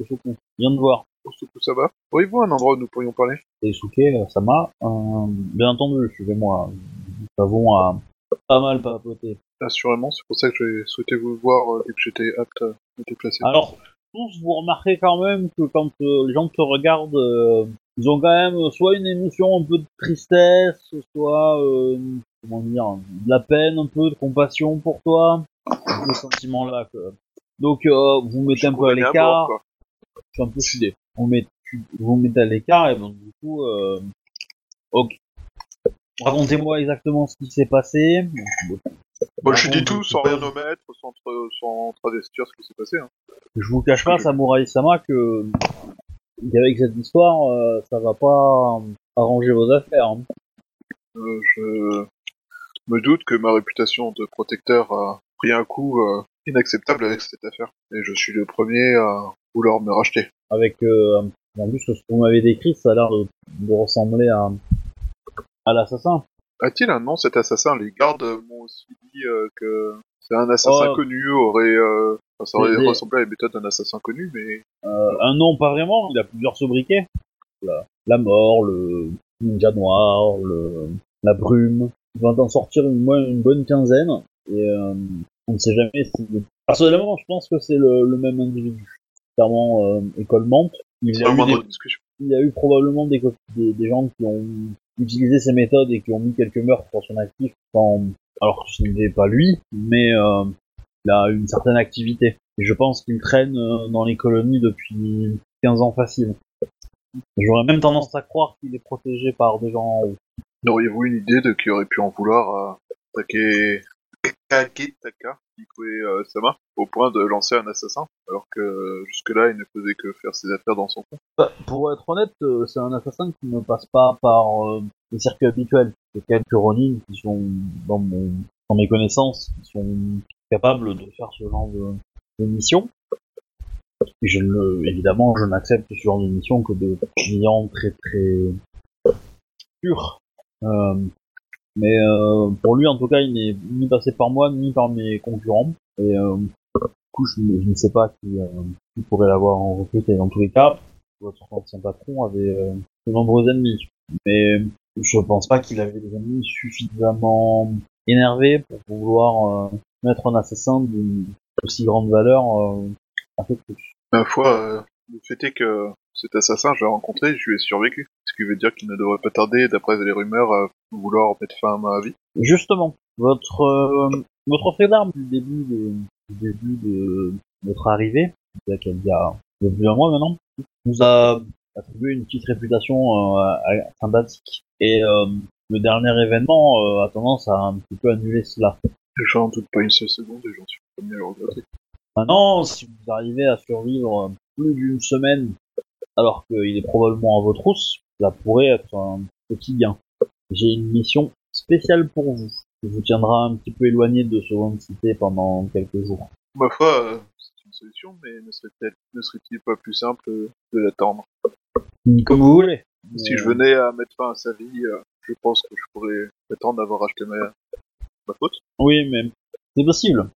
Speaker 1: Osuke, viens de voir.
Speaker 2: Osoku, ça va Auriez-vous un endroit où nous pourrions parler
Speaker 1: Et Osuke, euh, Sama, euh, bien entendu, suivez-moi. Nous avons à pas mal papoter.
Speaker 2: Assurément, c'est pour ça que j'ai souhaité vous voir euh, dès que j'étais apte à me déplacer.
Speaker 1: Alors, tous, vous remarquez quand même que quand euh, les gens te regardent, euh, ils ont quand même soit une émotion un peu de tristesse, soit, euh, comment dire, de la peine, un peu de compassion pour toi. Ce sentiment-là. Donc, euh, vous vous mettez un peu à l'écart. je suis un peu. Vous mettez, vous mettez à l'écart et donc du coup, ok. Racontez-moi exactement ce qui s'est passé.
Speaker 2: Bon, je dis tout sans rien omettre, sans, sans travestir ce qui s'est passé. Hein.
Speaker 1: Je vous cache pas, Samurai Sama, que qu'avec cette histoire, euh, ça va pas arranger vos affaires. hein.
Speaker 2: Euh, je me doute que ma réputation de protecteur a pris un coup euh, inacceptable avec cette affaire. Et je suis le premier à vouloir me racheter.
Speaker 1: Avec, euh, en plus, ce que vous m'avez décrit, ça a l'air de, de ressembler à, à l'assassin.
Speaker 2: A-t-il un nom cet assassin? Les gardes m'ont aussi dit euh, que c'est un assassin
Speaker 1: Oh.
Speaker 2: connu, aurait, euh, enfin, ça aurait ressemblé à la méthode d'un assassin connu, mais
Speaker 1: Euh, un nom, pas vraiment, il a plusieurs sobriquets. La, la mort, le ninja noir, le, la brume. il va en sortir une, moins une bonne quinzaine, et euh, on ne sait jamais si... Personnellement, je pense que c'est le, le même individu. Clairement, euh, école Mantes, il y, a eu des, il y a eu probablement des, des, des gens qui ont utilisé ces méthodes et qui ont mis quelques meurtres sur son actif, sans... alors que ce n'était pas lui, mais euh, il a une certaine activité. Et je pense qu'il traîne euh, dans les colonies depuis 15 ans facile. J'aurais même tendance à croire qu'il est protégé par des gens en haut.
Speaker 2: Auriez-vous une idée de qui aurait pu en vouloir à attaquer Kagetaka, Ikue euh, Sama, au point de lancer un assassin, alors que jusque-là il ne faisait que faire ses affaires dans son coin
Speaker 1: Bah, pour être honnête, euh, c'est un assassin qui ne passe pas par euh, les circuits habituels. Il y a quelques Ronin qui sont, dans, mon, dans mes connaissances, qui sont capables de faire ce genre de, de mission. Et je ne, évidemment, je n'accepte ce genre de mission que de clients très très purs. Euh, mais euh, pour lui, en tout cas, il n'est ni passé par moi ni par mes concurrents. Et euh, du coup, je, ne- sais pas qui, euh, pourrait l'avoir recruté. Dans tous les cas, ancien patron avait de nombreux ennemis. Mais je pense pas qu'il avait des ennemis suffisamment énervés pour vouloir euh, mettre un assassin d'une aussi grande valeur euh, un peu plus.
Speaker 2: Ma foi, euh, le fait est que cet assassin, je l'ai rencontré, je lui ai survécu. Qui veut dire qu'il ne devrait pas tarder, d'après les rumeurs, à vouloir mettre fin à ma vie.
Speaker 1: Justement, votre euh, votre fait d'armes du début de du début de votre arrivée, y a il y a plus d'un mois maintenant, nous a attribué une petite réputation euh, sympathique. Et euh, le dernier événement euh, a tendance à un petit peu annuler cela.
Speaker 2: J'en doute pas une seule seconde et j'en suis premier à le regretter.
Speaker 1: Maintenant, si vous arrivez à survivre plus d'une semaine alors qu'il est probablement à vos trousses, ça pourrait être un petit gain. J'ai une mission spéciale pour vous, qui vous tiendra un petit peu éloigné de ce de cité pendant quelques jours.
Speaker 2: Ma foi, euh, c'est une solution, mais ne serait-il ne serait-il pas plus simple de l'attendre?
Speaker 1: Comme vous voulez.
Speaker 2: Si
Speaker 1: Mais,
Speaker 2: je venais à mettre fin à sa vie, euh, je pense que je pourrais attendre d'avoir acheté ma, ma faute.
Speaker 1: Oui, mais c'est possible.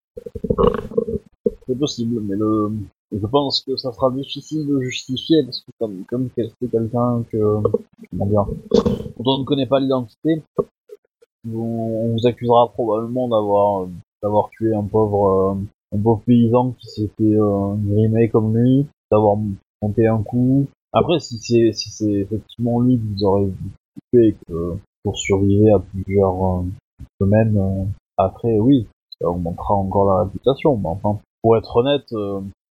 Speaker 1: C'est possible, mais le, je pense que ça sera difficile de justifier parce que comme, comme c'est quelqu'un que, dont on ne connaît pas l'identité, on, vous accusera probablement d'avoir, d'avoir tué un pauvre, euh, un pauvre paysan qui s'était euh, grimé comme lui, d'avoir monté un coup. Après, si c'est, si c'est effectivement lui que vous aurez tué que vous survivez à plusieurs euh, semaines, euh, après, oui, ça augmentera encore la réputation. Mais enfin, pour être honnête,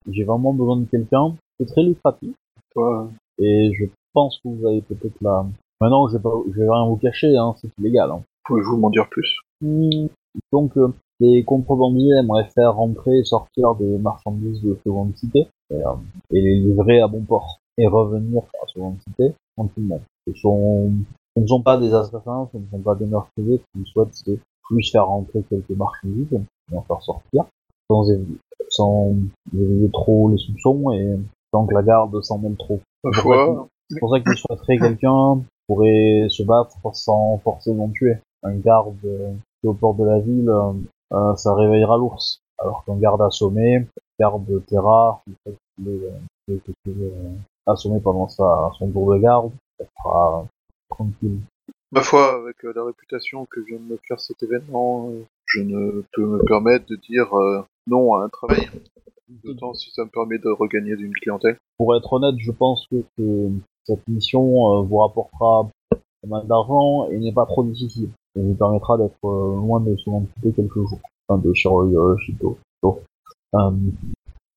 Speaker 1: j'ai vraiment besoin de quelqu'un. C'est très lucratif.
Speaker 2: Toi,
Speaker 1: Et je pense que vous avez peut-être la... Maintenant, je vais, pas, je vais rien vous cacher, hein, c'est illégal. Hein.
Speaker 2: pouvez-vous m'en dire plus?
Speaker 1: Hmm, Donc, euh, les contrebandiers aimeraient faire rentrer et sortir des marchandises de seconde cité et, euh, et les livrer à bon port et revenir à seconde cité tranquillement. Ce sont, ce ne sont pas des assassins, ce ne sont pas des meurtriers. Ce qu'ils souhaitent, c'est plus faire rentrer quelques marchandises et en faire sortir sans, évi- sans éveiller trop les soupçons et sans que la garde s'en mêle trop.
Speaker 2: Ma
Speaker 1: C'est pour ça pour ça qu'il souhaiterait quelqu'un pourrait se battre sans forcément tuer. Un garde euh, qui est au port de la ville, euh, euh, ça réveillera l'ours. Alors qu'un garde assommé, garde terra, qui assommé pendant sa, son tour de garde, ça sera tranquille.
Speaker 2: ma foi, avec la réputation que vient de me faire cet événement, je ne peux me permettre de dire euh, non à un travail. D'autant si ça me permet de regagner d'une clientèle.
Speaker 1: Pour être honnête, je pense que, que cette mission euh, vous rapportera pas mal d'argent et n'est pas trop difficile. Et vous permettra d'être euh, loin de son entité quelques jours. Enfin, de Shiroi euh, Shito. Euh,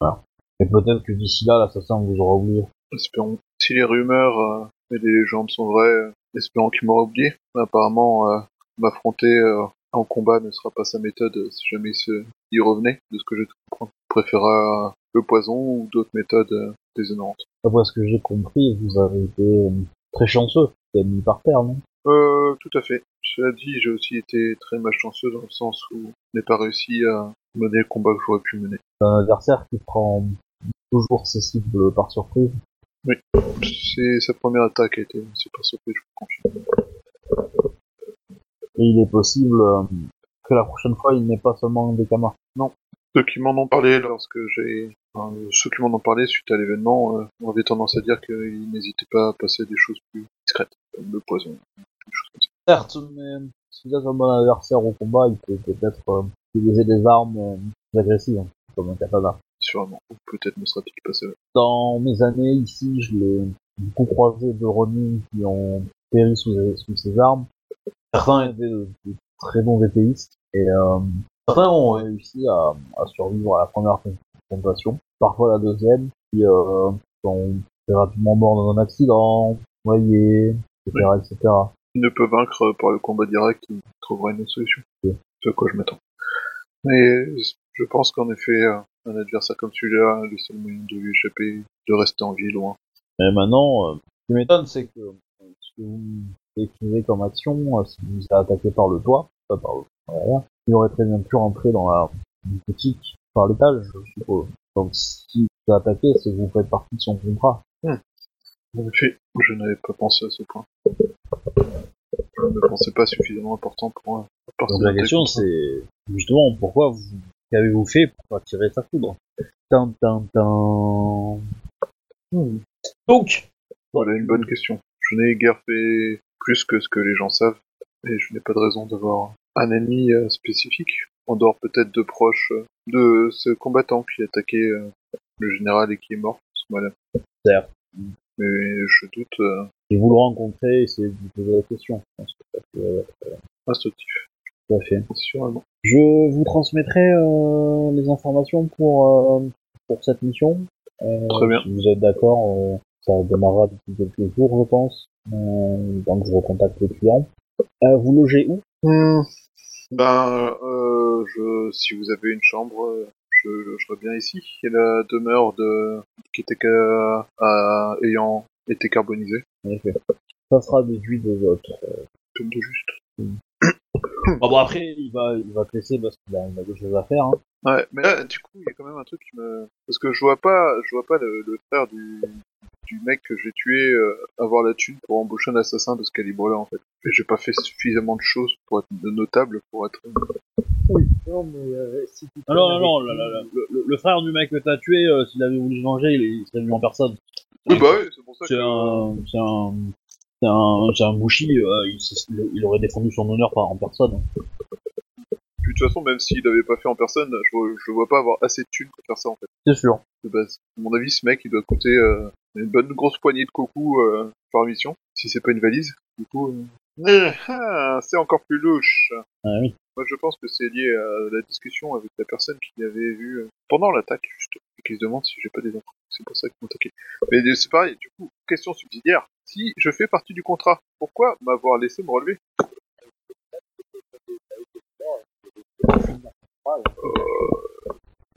Speaker 1: voilà. Et peut-être que d'ici là, l'assassin vous aura oublié.
Speaker 2: Espérons. Si les rumeurs euh, et les légendes sont vraies, euh, espérons qu'il m'aura oublié. Apparemment, euh, m'affronter euh, en combat ne sera pas sa méthode si jamais il se- il revenait, de ce que j'ai compris. Il préférera le poison ou d'autres méthodes euh, déshonorantes.
Speaker 1: D'après ce que j'ai compris, vous avez été euh, très chanceux. Vous avez mis par terre, non?
Speaker 2: Euh, tout à fait. Cela dit, j'ai aussi été très malchanceux dans le sens où je n'ai pas réussi à mener le combat que j'aurais pu mener.
Speaker 1: Un adversaire qui prend toujours ses cibles par surprise.
Speaker 2: C'est sa première attaque a été, c'est pas surpris, je vous confirme.
Speaker 1: Et il est possible euh, que la prochaine fois, il n'ait pas seulement des camas.
Speaker 2: Ceux qui m'en ont parlé lorsque j'ai, enfin, ceux qui m'en ont parlé suite à l'événement, euh, avait tendance à dire qu'ils n'hésitaient pas à passer des choses plus discrètes, comme le poison, des choses comme ça.
Speaker 1: Certes, mais si vous êtes un bon adversaire au combat, il peut peut-être euh, utiliser des armes euh, agressives, hein, comme un katana.
Speaker 2: Sûrement. Ou peut-être ne sera-t-il pas seul.
Speaker 1: Dans mes années ici, je l'ai beaucoup croisé de Ronin qui ont péri sous, sous ces armes. Certains étaient de, de très bons épéistes et euh, certains ont réussi à, à survivre à la première confrontation, parfois la deuxième, puis euh, sont très rapidement morts dans un accident, noyés, etc., etc.
Speaker 2: Il ne peut vaincre par le combat direct, il trouvera une autre solution.
Speaker 1: Oui.
Speaker 2: C'est à quoi je m'attends. Mais je pense qu'en effet, euh, un adversaire comme celui-là, le seul moyen de lui échapper, de rester en vie loin.
Speaker 1: Mais maintenant, ce qui m'étonne, c'est que ce que vous décrivez comme action, euh, si vous êtes attaqué par le toit, pas par le derrière, il aurait très bien pu rentrer dans la boutique par l'étage, je suppose. Donc si vous êtes attaqué, c'est que vous faites partie de son contrat.
Speaker 2: En effet, je n'avais pas pensé à ce point. Je ne pensais pas suffisamment important pour un
Speaker 1: Donc la question, c'est justement pourquoi vous qu'avez-vous fait pour attirer sa foudre? Tin, tin, tin. Hmm. Donc,
Speaker 2: Voilà une bonne question. Je n'ai guère fait plus que ce que les gens savent, et je n'ai pas de raison d'avoir un ennemi euh, spécifique, en dehors peut-être de proches euh, de ce combattant qui a attaqué euh, le général et qui est mort, ce mois-là.
Speaker 1: Certes.
Speaker 2: Mais je doute
Speaker 1: si vous le rencontrez, essayez de vous poser la question. Je pense que ça peut être
Speaker 2: instructif,
Speaker 1: tout à fait.
Speaker 2: sûrement.
Speaker 1: Je vous transmettrai euh, les informations pour, euh, pour cette mission. Euh,
Speaker 2: Très bien.
Speaker 1: Si vous êtes d'accord, ça démarrera d'ici quelques jours, je pense. Euh, donc je recontacte le client. Euh, vous logez où?
Speaker 2: Hmm. Ben, euh, je, si vous avez une chambre, euh, je logerai bien ici. A la demeure de qui était à- ayant été carbonisée.
Speaker 1: Ça sera déduit de votre.
Speaker 2: comme de juste.
Speaker 1: Bon, bon, après, il va, il va te laisser parce qu'il a, il a des choses à faire. Hein.
Speaker 2: Ouais, mais là, du coup, il y a quand même un truc qui me... Parce que je vois pas, je vois pas le, le frère du, du mec que j'ai tué euh, avoir la thune pour embaucher un assassin de ce calibre-là, en fait. Et j'ai pas fait suffisamment de choses pour être de notable, pour être...
Speaker 3: Oui, non, mais euh, si tu
Speaker 1: Ah non, non, non, le, frère du mec que t'as tué, euh, s'il avait voulu se venger, il, il serait venu en personne.
Speaker 2: Oui, bah oui, c'est pour ça
Speaker 1: C'est
Speaker 2: que...
Speaker 1: un, c'est un, c'est un, c'est un bouchi, euh, il, aurait défendu son honneur par en personne.
Speaker 2: Puis, de toute façon, même s'il avait pas fait en personne, je vois, je vois pas avoir assez de thunes pour faire ça, en fait,
Speaker 1: C'est sûr.
Speaker 2: de base. À mon avis, ce mec, il doit coûter euh, une bonne grosse poignée de coucou euh, par mission, si c'est pas une valise. Du coup... euh, eh, ah, c'est encore plus louche.
Speaker 1: Ah oui.
Speaker 2: Moi, je pense que c'est lié à la discussion avec la personne qui avait vu euh, pendant l'attaque, juste, et qui se demande si j'ai pas des enfants. C'est pour ça qu'ils m'ont attaqué. Mais euh, c'est pareil, du coup, question subsidiaire. Si je fais partie du contrat, pourquoi m'avoir laissé me relever?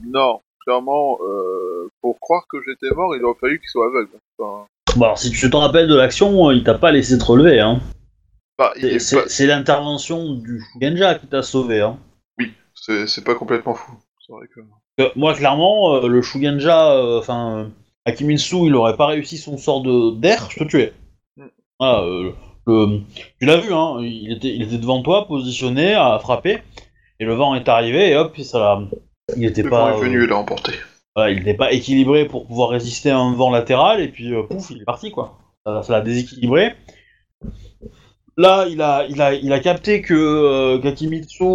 Speaker 2: Non, clairement, euh, pour croire que j'étais mort, il aurait fallu qu'il soit aveugle. Enfin,
Speaker 1: Bon, alors, si tu te rappelles de l'action, il t'a pas laissé te relever, hein.
Speaker 2: bah,
Speaker 1: C'est-
Speaker 2: pas...
Speaker 1: l'intervention du Genja qui t'a sauvé, hein.
Speaker 2: Oui, c'est c'est pas complètement fou. C'est vrai que...
Speaker 1: Euh, moi, clairement, euh, le Shugenja, enfin, Akimitsu, il aurait pas réussi son sort de d'air, je te tuais.
Speaker 2: Mm.
Speaker 1: Euh, le, tu l'as vu, hein, il était, il était devant toi, positionné, à frapper, et le vent est arrivé, et hop, ça l'a. Il était
Speaker 2: Le
Speaker 1: pas.
Speaker 2: vent est venu
Speaker 1: euh,
Speaker 2: et l'a emporté.
Speaker 1: voilà, il était pas équilibré pour pouvoir résister à un vent latéral, et puis euh, pouf, il est parti, quoi. Ça l'a déséquilibré. Là, il a, il a, il a capté que euh, Kakimitsu,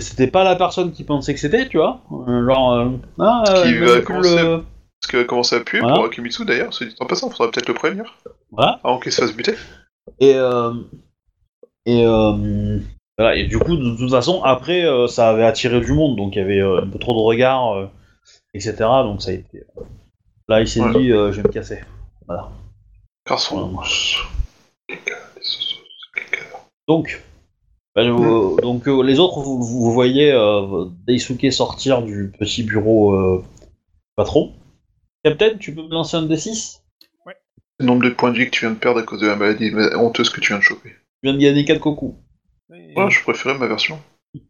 Speaker 1: c'était pas la personne qui pensait que c'était, tu vois. Genre, ah,
Speaker 2: Qui
Speaker 1: il
Speaker 2: va commencer à-
Speaker 1: le-
Speaker 2: Parce qu'il a commencé à
Speaker 1: Voilà.
Speaker 2: pour Akimitsu d'ailleurs, c'est dit en passant, faudrait peut-être le prévenir,
Speaker 1: Voilà.
Speaker 2: avant qu'il se fasse buter.
Speaker 1: Et, euh, et, euh, voilà, et du coup, de toute façon, après, euh, ça avait attiré du monde, donc il y avait euh, un peu trop de regards, euh, etc. Donc ça a été. Là, il s'est
Speaker 2: Voilà.
Speaker 1: dit, je vais me casser. Voilà.
Speaker 2: Garçon.
Speaker 1: Donc, euh, donc les autres, vous, vous voyez Daisuke sortir du petit bureau patron. Captain, tu peux me lancer un D6
Speaker 2: Le nombre de points de vie que tu viens de perdre à cause de la maladie honteuse que tu viens de choper.
Speaker 1: Tu viens de gagner 4
Speaker 2: Ouais, je préférais ma version.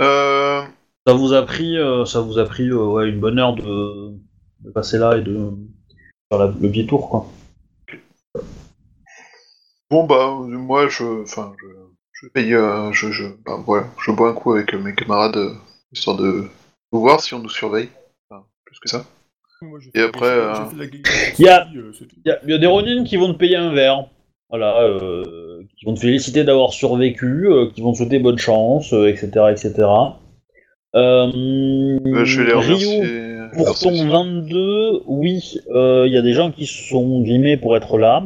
Speaker 2: Euh,
Speaker 1: Ça vous a pris, euh, ça vous a pris euh, ouais, une bonne heure de, de passer là et de faire la- le biais tour quoi.
Speaker 2: bon bah, moi je, enfin, je, je paye, euh, je, je, bah voilà, je bois un coup avec mes camarades euh, histoire de voir si on nous surveille. Enfin, plus que ça.
Speaker 4: Moi,
Speaker 2: Et après, euh,
Speaker 1: Y
Speaker 4: euh.
Speaker 1: Il y, a- y a des Ronin qui vont te payer un verre. Voilà, euh, qui vont te féliciter d'avoir survécu, euh, qui vont te souhaiter bonne chance, euh, etc., etc. Euh,
Speaker 2: Euh, je vais les
Speaker 1: Rio, pour
Speaker 2: Merci.
Speaker 1: ton 22, oui, il y a des gens qui sont grimés pour être là,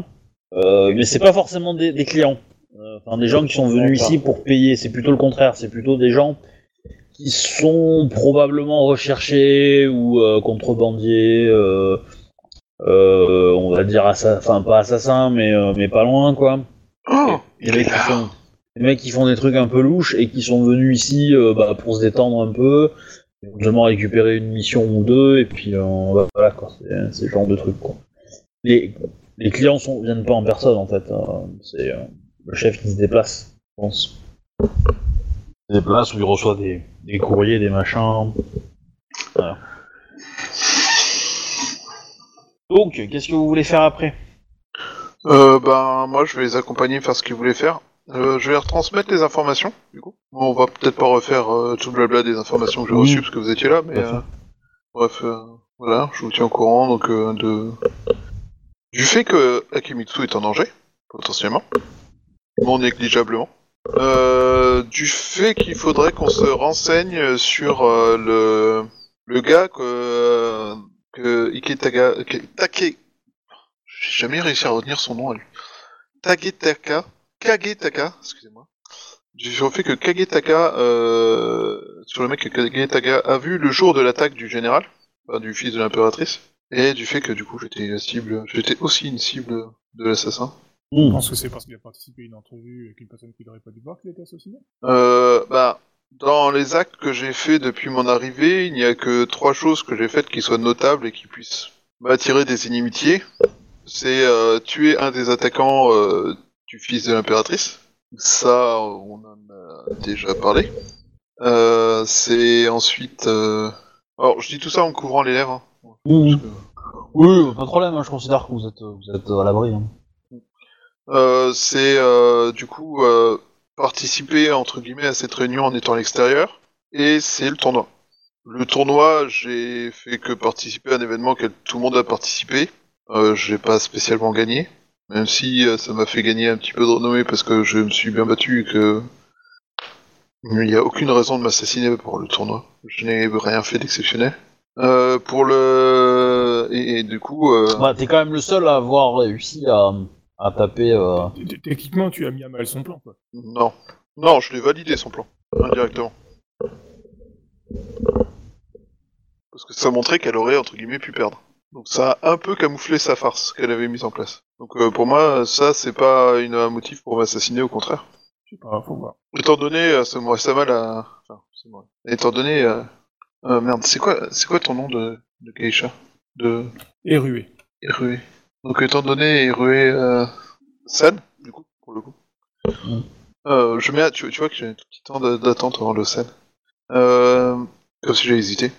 Speaker 1: mais c'est pas forcément des, des clients. Enfin, des gens qui sont venus ici pour payer, c'est plutôt le contraire, c'est plutôt des gens qui sont probablement recherchés ou contrebandiers, euh, on va dire, assa- enfin pas assassins, mais, euh, mais pas loin quoi.
Speaker 2: Oh,
Speaker 1: Les mecs, qui font, les mecs qui font des trucs un peu louches et qui sont venus ici euh, bah, pour se détendre un peu, éventuellement récupérer une mission ou deux, et puis bah, voilà quoi, c'est ce genre de truc quoi. Les, les clients sont, viennent pas en personne en fait, hein. c'est le chef qui se déplace, je pense. Il se déplace où il reçoit des, des courriers, des machins. Voilà. Donc, qu'est-ce que vous voulez faire après
Speaker 2: Euh, ben, moi, je vais les accompagner faire ce qu'ils voulaient faire. Euh, je vais retransmettre les informations, du coup. Bon, on va peut-être pas refaire euh, tout le blabla des informations que j'ai
Speaker 1: Oui.
Speaker 2: reçues parce que vous étiez là, mais euh, bref, euh, voilà, je vous tiens au courant donc euh, de du fait que Akimitsu est en danger, potentiellement, non négligablement. Euh, du fait qu'il faudrait qu'on se renseigne sur euh, le le gars que que Iketaga que- Take j'ai jamais réussi à retenir son nom à lui. Tagetaka, Kagetaka, excusez-moi. J'ai fait que Kagetaka, euh, sur le mec que Kagetaka a vu le jour de l'attaque du général, enfin, du fils de l'impératrice, et du fait que du coup j'étais la cible, j'étais aussi une cible de l'assassin.
Speaker 4: Je
Speaker 1: Hmm.
Speaker 4: pense que c'est parce qu'il a participé à une entrevue avec une personne qui n'aurait pas dû voir qu'il était assassiné.
Speaker 2: Euh, bah, dans les actes que j'ai fait depuis mon arrivée, il n'y a que trois choses que j'ai faites qui soient notables et qui puissent m'attirer des inimitiés. C'est euh, tuer un des attaquants euh, du fils de l'impératrice. Ça, on en a déjà parlé. Euh, c'est ensuite... euh, Alors, je dis tout ça en me couvrant les lèvres. hein. Que-
Speaker 1: Oui, pas de problème, hein, je considère que vous êtes, vous êtes à l'abri. hein.
Speaker 2: Euh, c'est euh, du coup euh, participer entre guillemets à cette réunion en étant à l'extérieur et c'est le tournoi. Le tournoi, j'ai fait que participer à un événement auquel tout le monde a participé. Euh, j'ai pas spécialement gagné, même si euh, ça m'a fait gagner un petit peu de renommée parce que je me suis bien battu et que il n'y a aucune raison de m'assassiner pour le tournoi. Je n'ai rien fait d'exceptionnel. Euh, pour le et, et du coup
Speaker 1: Bah, t'es quand même le seul à avoir réussi à, à taper. euh,
Speaker 4: Techniquement, tu as mis à mal son plan, quoi.
Speaker 2: Non. Non, je l'ai validé son plan, indirectement. Parce que ça montrait qu'elle aurait, entre guillemets, pu perdre. Donc ça a un peu camouflé sa farce qu'elle avait mise en place. Donc euh, pour moi, ça, c'est pas une, un motif pour m'assassiner, au contraire.
Speaker 4: Je sais pas, faut voir.
Speaker 2: Étant donné, euh, ça mal à... Enfin, c'est moi. Étant donné... Euh... euh, merde, c'est quoi, c'est quoi ton nom de, de geisha? De...
Speaker 4: Et rué.
Speaker 2: Donc étant donné Erue euh, du coup, pour le coup. Euh, je mets à, tu, tu vois que j'ai un tout petit temps d'a- d'attente avant le San. Euh, comme si j'ai hésité.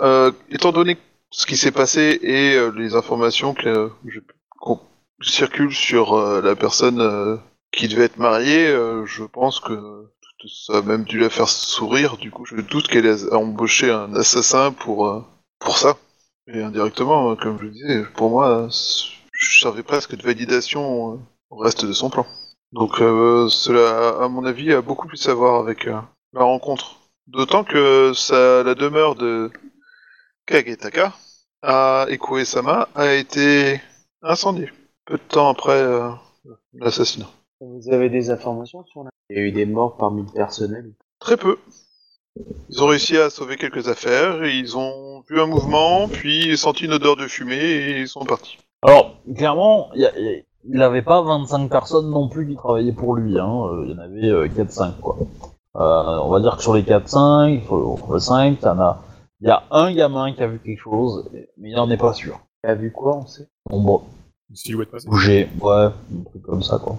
Speaker 2: Euh, étant donné ce qui s'est passé et euh, les informations que je, qu'on circulent sur la personne qui devait être mariée, je pense que ça a même dû la faire sourire. Du coup, je doute qu'elle ait embauché un assassin pour pour ça. Et indirectement, euh, comme je le disais, pour moi, je servais presque de validation euh, au reste de son plan. Donc euh, cela, à mon avis, a beaucoup plus à voir avec euh, la rencontre. D'autant que ça, la demeure de Kagetaka à Ekue-sama a été incendiée peu de temps après euh, l'assassinat.
Speaker 3: Vous avez des informations sur la... Il y a eu des morts parmi le personnel?
Speaker 2: Très peu. Ils ont réussi à sauver quelques affaires, et ils ont vu un mouvement, puis senti une odeur de fumée et ils sont partis.
Speaker 1: Alors, clairement, il y a- y a- il avait pas 25 personnes non plus qui travaillaient pour lui. Hein. euh, Il y en avait euh, 4-5, quoi. Euh, on va dire que sur les 4-5, sur sur les 5, il y en a... Il y a un gamin qui a vu quelque chose, mais il en est pas sûr.
Speaker 3: Il a vu quoi, on sait?
Speaker 1: Nombre
Speaker 4: Une silhouette passée?
Speaker 1: bouger, ouais, un truc comme ça, quoi.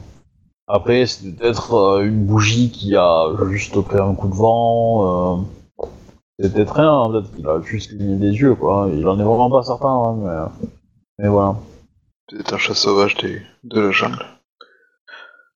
Speaker 1: Après, c'est peut-être euh, une bougie qui a juste pris un coup de vent. C'est peut-être rien, hein, peut-être a juste cligné des yeux, quoi. Il en est vraiment pas certain, hein, mais... mais voilà.
Speaker 2: C'est un chat sauvage de la jungle.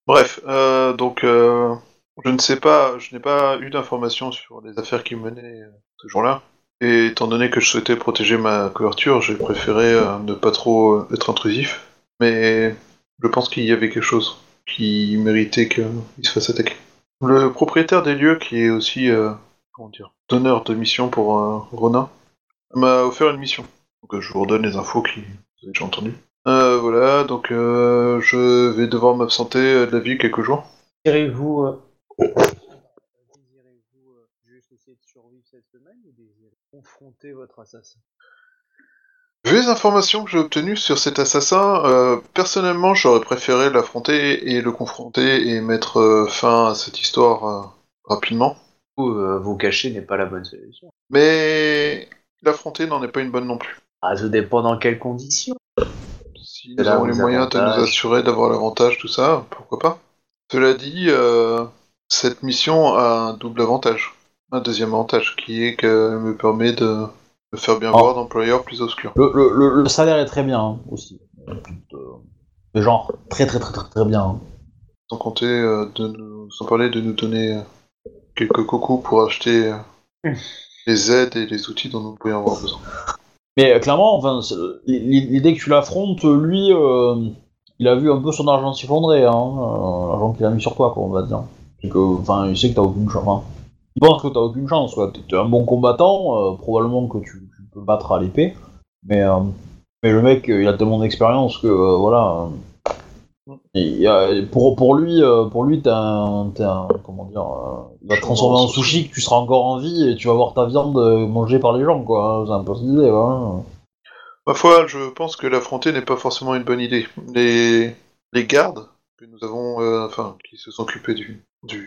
Speaker 2: Bref, euh, donc euh, je ne sais pas, je n'ai pas eu d'informations sur les affaires qui menaient ce jour-là. Et étant donné que je souhaitais protéger ma couverture, j'ai préféré ne pas trop être intrusif. Mais Je pense qu'il y avait quelque chose qui méritait qu'il se fasse attaquer. Le propriétaire des lieux, qui est aussi, euh, comment dire, donneur de mission pour euh, Ronin, m'a offert une mission. Donc euh, je vous redonne les infos qui vous avez déjà entendu. Euh, voilà, donc euh, je vais devoir m'absenter euh, de la ville quelques jours.
Speaker 3: Désirez-vous euh, désirez-vous euh, juste essayer de survivre cette semaine ou désirez confronter votre assassin?
Speaker 2: Vu les informations que j'ai obtenues sur cet assassin, euh, personnellement j'aurais préféré l'affronter et le confronter et mettre euh, fin à cette histoire euh, rapidement.
Speaker 3: Ou vous cacher n'est pas la bonne solution.
Speaker 2: Mais l'affronter n'en est pas une bonne non plus.
Speaker 3: Ah, ça dépend dans quelles conditions.
Speaker 2: Si nous avons les moyens de nous assurer d'avoir l'avantage, tout ça, pourquoi pas. Cela dit, cette mission a un double avantage. Un deuxième avantage, qui est qu'elle me permet de me faire bien
Speaker 1: Oh.
Speaker 2: voir d'employeurs plus obscurs.
Speaker 1: Le, le, le, le salaire est très bien hein, aussi. Euh, de genre très très très très très bien. hein.
Speaker 2: Sans compter, euh, de nous, sans parler de nous donner euh, quelques cocos pour acheter euh, les aides et les outils dont nous pourrions avoir besoin.
Speaker 1: Mais euh, clairement, enfin, l'idée que tu l'affrontes, lui, euh, il a vu un peu son argent s'effondrer, hein, euh, l'argent qu'il a mis sur toi, quoi, on va dire. Que, enfin, il sait que t'as aucune chance. Enfin, il pense que t'as aucune chance, quoi. T'es un bon combattant, euh, probablement que tu, tu peux battre à l'épée, mais, euh, mais le mec, euh, il a tellement d'expérience que, euh, voilà. euh, pour, pour lui, pour lui, t'es un, t'es un, comment dire, euh, il va te transformer en sushi, que tu seras encore en vie et tu vas voir ta viande mangée par les gens, quoi. hein. C'est un peu cette idée, voilà.
Speaker 2: Ma foi, je pense que l'affronter n'est pas forcément une bonne idée. Les, les gardes que nous avons, euh, enfin, qui se sont occupés du, du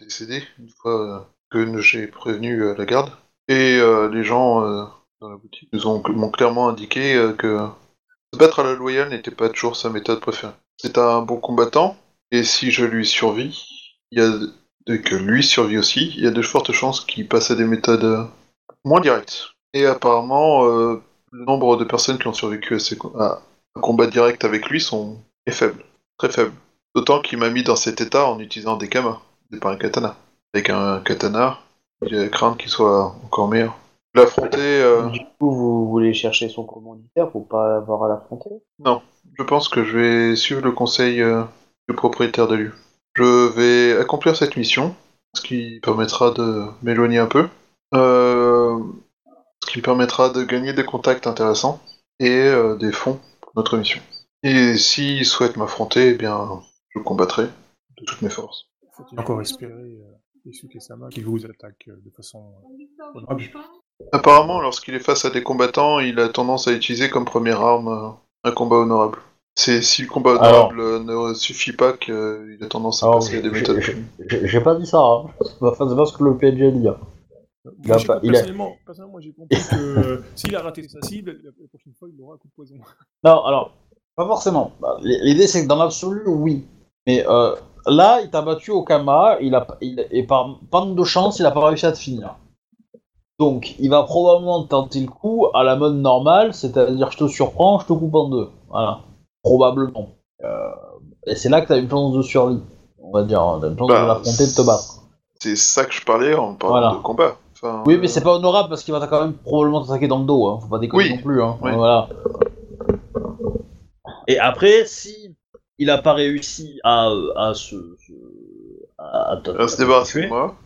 Speaker 2: décédé, une fois euh, que j'ai prévenu euh, la garde, et euh, les gens euh, dans la boutique nous ont m'ont clairement indiqué euh, que se battre à la loyale n'était pas toujours sa méthode préférée. C'est un bon combattant, et si je lui survis, il y a que lui survit aussi, il y a de fortes chances qu'il passe à des méthodes moins directes. Et apparemment, le nombre de personnes qui ont survécu à, un combat direct avec lui sont est faible, très faible. D'autant qu'il m'a mis dans cet état en utilisant des kamas, et pas un katana. Avec un katana, il y a crainte qu'il soit encore meilleur. L'affronter, euh,
Speaker 3: Du coup, vous voulez chercher son commanditaire pour pas avoir à l'affronter
Speaker 2: je pense que je vais suivre le conseil euh, du propriétaire de lieu. Je vais accomplir cette mission, ce qui permettra de m'éloigner un peu, euh, ce qui me permettra de gagner des contacts intéressants et euh, des fonds pour notre mission. Et s'il souhaite m'affronter, eh bien, je combattrai de toutes mes forces.
Speaker 4: Faut-il encore espérer, euh, Isuke Sama, qu'il vous attaque euh, de façon euh, honorable
Speaker 2: Apparemment, lorsqu'il est face à des combattants, il a tendance à utiliser comme première arme euh, un combat honorable. C'est si le combat
Speaker 1: Alors-
Speaker 2: honorable euh, ne suffit pas qu'il a tendance à
Speaker 1: Alors,
Speaker 2: passer à des méthodes.
Speaker 1: j'ai- pas dit ça, hein. Enfin, c'est pas ce que le PNJ dit. hein.
Speaker 4: Moi,
Speaker 1: pas-
Speaker 4: compris- personnellement, personnellement, moi j'ai compris que s'il a raté sa cible, la, la prochaine fois il aura un coup de poison.
Speaker 1: Non, alors, pas forcément. Bah, L'idée, c'est que dans l'absolu, oui. Mais euh, là, il t'a battu au Kama, il a, il, et par panne de chance, il a pas réussi à te finir. Donc, il va probablement tenter le coup à la mode normale, c'est-à-dire je te surprends, je te coupe en deux. Voilà. Probablement. Euh, et c'est là que t'as une chance de survie, on va dire. T'as une chance
Speaker 2: Bah,
Speaker 1: de l'affronter, de te battre.
Speaker 2: C'est ça que je parlais en parlant
Speaker 1: Voilà.
Speaker 2: de combat. Enfin,
Speaker 1: Oui,
Speaker 2: euh,
Speaker 1: mais c'est pas honorable parce qu'il va quand même probablement t'attaquer dans le dos, hein. faut pas déconner
Speaker 2: Oui,
Speaker 1: non plus. Hein.
Speaker 2: oui.
Speaker 1: Voilà. Et après, si il a pas réussi à, à se. à, à
Speaker 2: se débarrasser moi.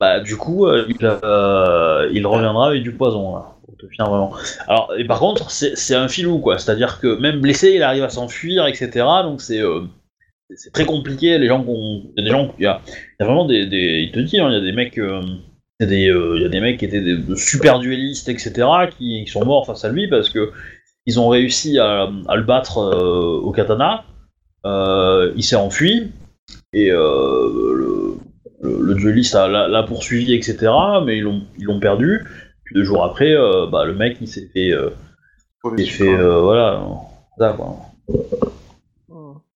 Speaker 1: bah du coup, euh, il, euh, il reviendra avec du poison, là, pour te finir vraiment. Alors, et par contre, c'est un filou, quoi. C'est-à-dire que même blessé, il arrive à s'enfuir, etc. Donc c'est. euh, c'est- c'est très compliqué, les gens qu'on. Il y a des gens. Il y a, il y a vraiment des, des. Il te dit, hein, il y a des mecs. il y, a des, il y a des mecs qui étaient des, de super duellistes, etc., qui, qui sont morts face à lui parce que ils ont réussi à, à le battre au katana. Euh, il s'est enfui et euh, le, le, le dueliste a- l'a l'a poursuivi, etc., mais ils l'ont ils l'ont perdu. Puis deux jours après, euh, bah, le mec il s'est fait, euh, il fait euh, voilà, ça, quoi.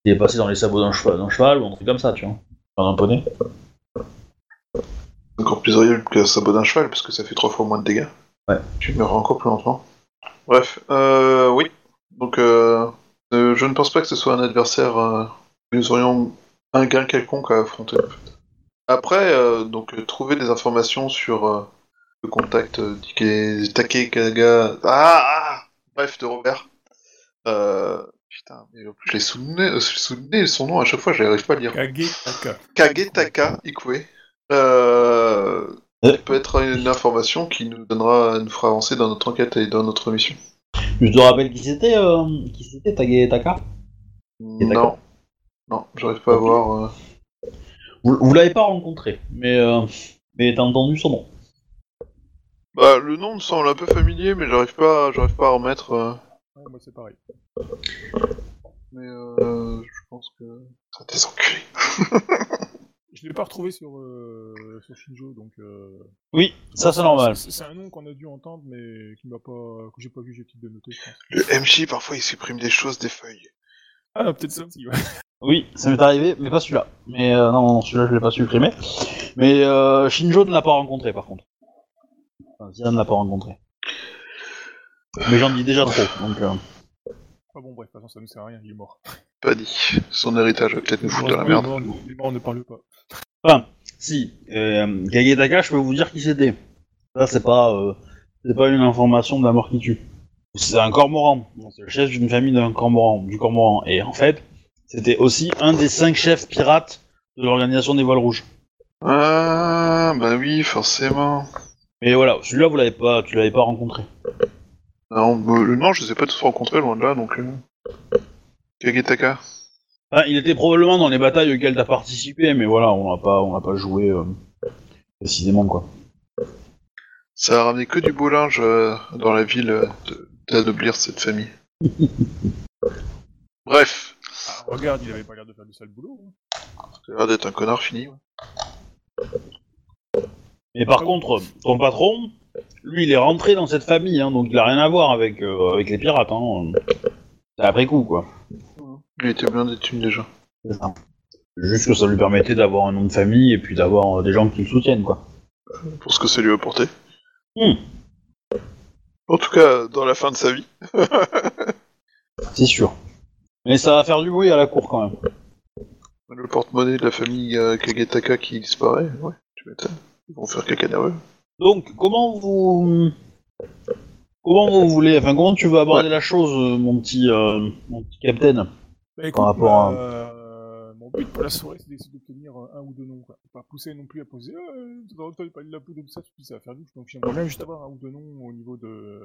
Speaker 1: Il est passé dans les sabots d'un cheval, d'un cheval ou un truc comme ça, tu vois. Enfin, un poney.
Speaker 2: Encore plus horrible que sabot d'un cheval, parce que ça fait trois fois moins de dégâts.
Speaker 1: Ouais.
Speaker 2: Tu meurs encore plus lentement. Bref, euh, oui. Donc, euh, euh, je ne pense pas que ce soit un adversaire euh, que nous aurions un gain quelconque à affronter. En fait. Après, euh, donc, trouver des informations sur euh, le contact euh, d'Ike- Takekaga. Ah, ah Bref, de Robert. Euh, Putain, mais en plus, je l'ai euh, le nez, son nom à chaque fois, j'arrive pas à lire.
Speaker 4: Kagetaka.
Speaker 2: Kagetaka Ikue. Euh. peut être une information qui nous donnera, nous fera avancer dans notre enquête et dans notre mission.
Speaker 1: Je te rappelle qui c'était, euh, qui c'était Tage Taka
Speaker 2: Non. Non, j'arrive pas à voir. euh,
Speaker 1: Vous, vous l'avez pas rencontré, mais euh, mais t'as entendu son nom.
Speaker 2: Bah, le nom me semble un peu familier, mais j'arrive pas, j'arrive pas à remettre. euh,
Speaker 4: Ouais, moi c'est pareil.
Speaker 2: Mais euh, je pense que. Ça des enculés.
Speaker 4: Je l'ai pas retrouvé sur, euh, sur Shinjo, donc. Euh...
Speaker 1: Oui, ça c'est normal.
Speaker 4: C'est un nom qu'on a dû entendre, mais qui m'a pas, que j'ai pas vu, j'ai de noter.
Speaker 2: Le MJ, parfois, il supprime des choses des feuilles.
Speaker 4: Ah, non, peut-être ça aussi, ouais.
Speaker 1: Oui, ça m'est arrivé, mais pas celui-là. Mais euh, non, celui-là je l'ai pas supprimé. Mais euh, Shinjo ne l'a pas rencontré par contre. Enfin, Zian ne l'a pas rencontré. Mais j'en dis déjà trop, donc. euh,
Speaker 4: Ah bon, bref, de toute façon, ça ne sert à rien, il est mort.
Speaker 2: Pas dit. Son héritage va peut-être nous foutre de la merde.
Speaker 4: Non, il est mort, on ne parle pas.
Speaker 1: Enfin, si, euh, Kagetaka, je peux vous dire qui c'était. Ça, c'est pas, euh, c'est pas une information de la mort qui tue. C'est un cormoran. C'est le chef d'une famille d'un cormoran, du cormoran. Et en fait, c'était aussi un des cinq chefs pirates de l'organisation des voiles rouges.
Speaker 2: Ah, bah oui, forcément.
Speaker 1: Mais voilà, celui-là, vous l'avez pas, tu l'avais pas rencontré.
Speaker 2: Non, bah, je les ai pas tous rencontrés, loin de là, donc. Euh...
Speaker 1: Il était probablement dans les batailles auxquelles t'as participé, mais voilà, on l'a pas, on pas joué euh, précisément quoi.
Speaker 2: Ça a ramené que du beau linge euh, dans la ville euh, d'adoblir cette famille. Bref,
Speaker 4: Ah, regarde, il avait pas l'air de faire du sale boulot. hein.
Speaker 2: ça a l'air d'être un connard fini. ouais.
Speaker 1: Mais par contre, ton patron, lui, il est rentré dans cette famille, hein, donc il a rien à voir avec euh, avec les pirates. Hein. C'est après coup quoi.
Speaker 2: Il était plein de thunes déjà.
Speaker 1: C'est ça. Juste que ça lui permettait d'avoir un nom de famille et puis d'avoir euh, des gens qui le soutiennent, quoi.
Speaker 2: Pour ce que ça lui a apporté.
Speaker 1: Hmm.
Speaker 2: En tout cas, dans la fin de sa vie.
Speaker 1: C'est sûr. Mais ça va faire du bruit à la cour quand même.
Speaker 2: Le porte-monnaie de la famille euh, Kagetaka qui disparaît, ouais, tu m'étonnes. Ils vont faire caca nerveux.
Speaker 1: Donc, comment vous... Comment vous voulez... Enfin, comment tu veux aborder la chose, euh, mon petit, euh, mon petit capitaine?
Speaker 4: Bah, écoute,
Speaker 1: rapport à-
Speaker 4: euh, mon but pour la soirée, c'est d'essayer d'obtenir un, un ou deux noms. Quoi. Pas pousser non plus à poser, euh, tu dois pas de la poudre ou ça, ça va faire douche. Donc j'aimerais bien juste avoir un ou deux noms au niveau de.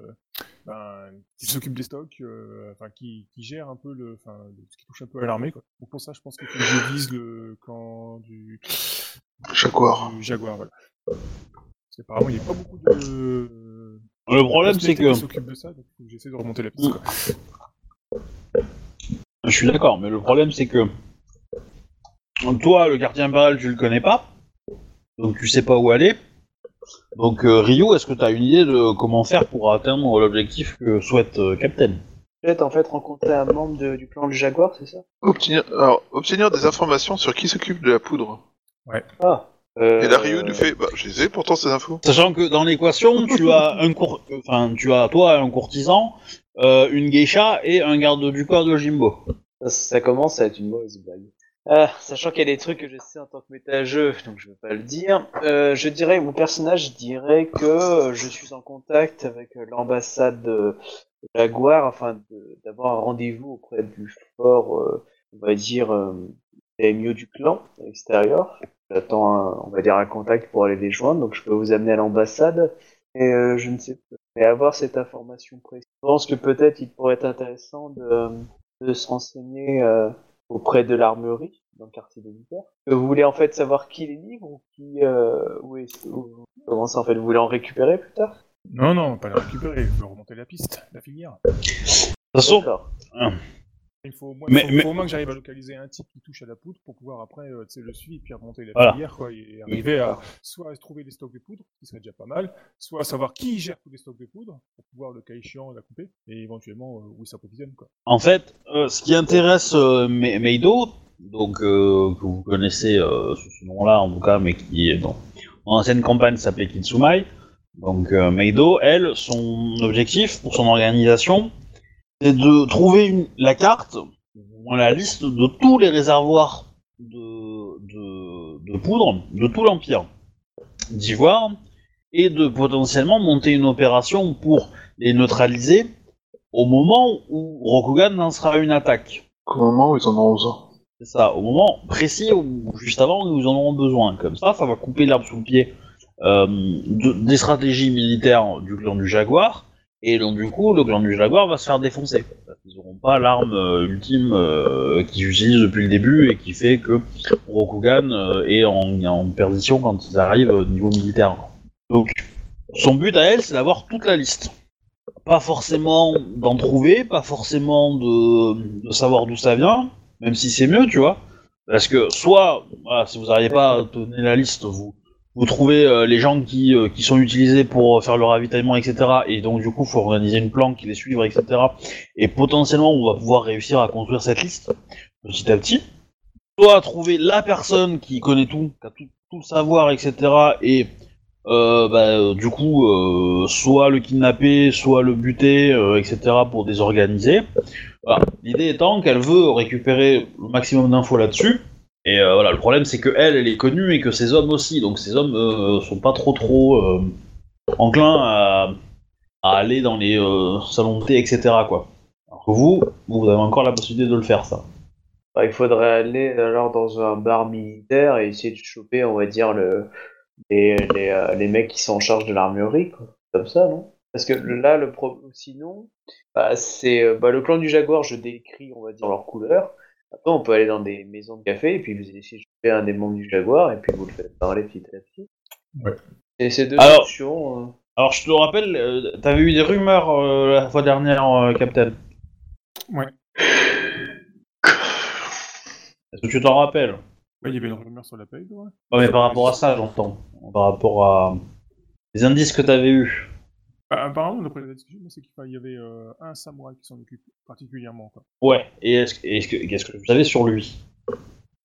Speaker 4: Ben, qui s'occupe des stocks, euh, enfin, qui, qui gère un peu le. Enfin, ce qui touche un peu à l'armée, quoi. Donc pour ça, je pense qu'il faut que je vise le camp du.
Speaker 2: Jaguar.
Speaker 4: du Jaguar, voilà. Parce qu'apparemment, il n'y a pas beaucoup de.
Speaker 1: Le problème, c'est que...
Speaker 4: s'occupe de ça, donc j'essaie de remonter la piste, quoi.
Speaker 1: Je suis d'accord, mais le problème, c'est que... Toi, le quartier impérial, tu le connais pas. Donc, tu sais pas où aller. Donc, euh, Ryu, est-ce que tu as une idée de comment faire pour atteindre l'objectif que souhaite euh, Captain?
Speaker 3: Peut-être en fait rencontrer un membre de- du clan du Jaguar, c'est ça?
Speaker 2: Obtenir, alors, obtenir des informations sur qui s'occupe de la poudre.
Speaker 3: Ah. Euh,
Speaker 2: Et la Ryu nous fait, bah, je les ai pourtant ces infos.
Speaker 1: Sachant que dans l'équation, tu as un cour... enfin, tu as toi un courtisan, euh, une geisha et un garde du corps de Jimbo.
Speaker 3: Ça, commence à être une mauvaise blague. Ah, sachant qu'il y a des trucs que je sais en tant que méta-jeu, donc je veux pas le dire. Euh, je dirais, mon personnage dirait que euh, je suis en contact avec euh, l'ambassade de Jaguar afin d'avoir un rendez-vous auprès du fort, euh, on va dire, euh, mieux du clan extérieur. J'attends, on va dire, un contact pour aller les joindre, donc je peux vous amener à l'ambassade. Et euh, je ne sais pas. Mais avoir cette information précise. Je pense que peut-être il pourrait être intéressant de, de se renseigner euh, auprès de l'armerie dans le quartier de l'hiver. Euh, Vous voulez en fait savoir qui les livre ou qui euh, où est comment ça en fait vous voulez en récupérer plus tard?
Speaker 4: Non, non, pas la récupérer, il faut remonter la piste, la filière.
Speaker 1: De toute façon.
Speaker 4: Il faut au moins,
Speaker 1: Mais-
Speaker 4: faut-
Speaker 1: mais-
Speaker 4: faut au moins que j'arrive à localiser un type qui touche à la poudre pour pouvoir après euh, le suivre puis remonter la
Speaker 1: Voilà.
Speaker 4: filière quoi, et arriver à soit trouver des stocks de poudre, ce qui serait déjà pas mal, soit à savoir qui gère tous les stocks de poudre pour pouvoir le cas échéant la couper et éventuellement euh, où il s'approvisionne
Speaker 1: en fait, euh, ce qui intéresse euh, Me- Meido, donc que vous connaissez sous ce nom-là en tout cas, mais qui est dans l'ancienne campagne s'appelait Kitsumai. Donc Meido, elle, son objectif pour son organisation, c'est de trouver une- la carte, ou la liste de tous les réservoirs de, de, de poudre de tout l'Empire d'Ivoire, et de potentiellement monter une opération pour les neutraliser au moment où Rokugan lancera une attaque.
Speaker 2: Au moment où ils en ont besoin.
Speaker 1: C'est ça, au moment précis ou juste avant où nous en aurons besoin. Comme ça, ça va couper l'herbe sous le pied euh, de- des stratégies militaires du clan du Jaguar. Et donc du coup, le clan du Jaguar va se faire défoncer. Ils n'auront pas l'arme euh, ultime euh, qu'ils utilisent depuis le début et qui fait que Rokugan euh, est en, en perdition quand ils arrivent au niveau militaire. Donc, son but à elle, c'est d'avoir toute la liste. Pas forcément d'en trouver, pas forcément de, savoir d'où ça vient, même si c'est mieux, tu vois. Parce que soit, si vous n'arrivez pas à donner la liste, vous, vous trouvez euh, les gens qui, euh, qui sont utilisés pour faire le ravitaillement, etc. Et donc du coup, il faut organiser une planque, les suivre, etc. Et potentiellement, on va pouvoir réussir à construire cette liste petit à petit. Soit trouver la personne qui connaît tout, qui a tout, tout le savoir, etc. Et euh, bah, euh, du coup, euh, soit le kidnapper, soit le buter, euh, etc. pour désorganiser. Voilà. L'idée étant qu'elle veut récupérer le maximum d'infos là-dessus. Et euh, voilà, le problème c'est que elle, elle est connue et que ses hommes aussi. Donc ces hommes euh, sont pas trop trop euh, enclins à, aller dans les euh, salons de thé, etc. Quoi. Vous, vous avez encore la possibilité de le faire, ça.
Speaker 3: Bah, il faudrait aller alors dans un bar militaire et essayer de choper, on va dire, le, les, les, les mecs qui sont en charge de l'armurerie. Comme ça, non? Parce que là, le pro... sinon, bah, c'est bah, le clan du Jaguar, je décris, on va dire, leur couleur. Après, on peut aller dans des maisons de café et puis vous essayez de choper un des membres du Jaguar et puis vous le faites parler petit à petit.
Speaker 4: Ouais.
Speaker 3: Et ces deux
Speaker 1: Alors-
Speaker 3: options. euh,
Speaker 1: Alors je te rappelle, euh, t'avais eu des rumeurs euh, la fois dernière, euh, Captain?
Speaker 4: Ouais.
Speaker 1: Est-ce que tu t'en rappelles?
Speaker 4: Ouais, il y avait une rumeur sur la paye, ouais.
Speaker 1: Ouais, mais par rapport à ça, j'entends. Par rapport à les indices que t'avais eus.
Speaker 4: Bah, apparemment, d'après la discussion, c'est qu'il y avait euh, un samouraï qui s'en occupe particulièrement, quoi.
Speaker 1: Ouais. Et est-ce que, est-ce que- qu'est-ce que vous savez sur lui?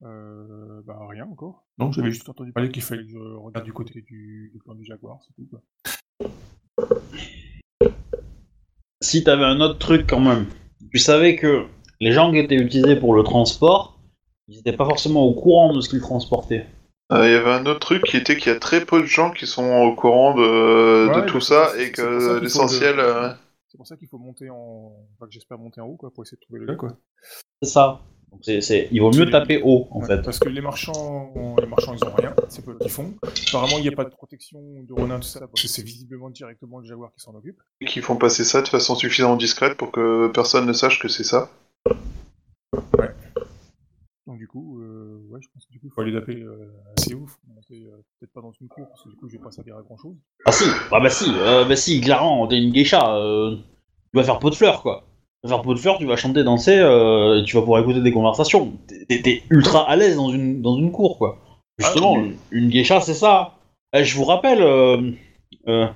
Speaker 4: Euh, bah, rien encore. Non, j'avais juste entendu parler qu'il fallait que je regarde du côté du, du clan du Jaguar, c'est tout, quoi.
Speaker 1: Si t'avais un autre truc quand même, tu savais que les gens qui étaient utilisés pour le transport, ils étaient pas forcément au courant de ce qu'ils transportaient.
Speaker 2: Euh, Il y avait un autre truc qui était qu'il y a très peu de gens qui sont au courant de,
Speaker 4: Ouais,
Speaker 2: de tout ça
Speaker 4: c'est-
Speaker 2: et
Speaker 4: c'est pour ça qu'il
Speaker 2: que
Speaker 4: faut
Speaker 2: l'essentiel.
Speaker 4: le-
Speaker 2: euh,
Speaker 4: C'est pour ça qu'il faut monter en. Enfin, que j'espère monter en haut, quoi, pour essayer de trouver le gars, quoi.
Speaker 1: C'est ça. Donc il vaut mieux taper haut en
Speaker 4: Ouais,
Speaker 1: fait.
Speaker 4: Parce que les marchands, les marchands, ils ont rien, c'est peu qu'ils font. Apparemment, il n'y a pas de protection de Ronin, tout ça, parce que c'est visiblement directement le Jaguar qui s'en occupe.
Speaker 2: qui font passer ça de façon suffisamment discrète pour que personne ne sache que c'est ça.
Speaker 4: Donc du coup, euh, ouais, je pense que du coup, il faut aller taper euh, assez monter euh, peut-être pas dans une cour, parce que du coup, je vais pas servir à grand chose.
Speaker 1: Ah si, ah bah si, euh, bah si, clairement, t'es une geisha, euh, tu vas faire pot de fleurs quoi. Tu vas faire pot de fleurs, tu vas chanter, danser, euh, et tu vas pouvoir écouter des conversations. T'es- ultra à l'aise dans une, dans une cour quoi. Justement,
Speaker 2: Ah, oui.
Speaker 1: une geisha c'est ça. Eh, je vous rappelle, euh, euh,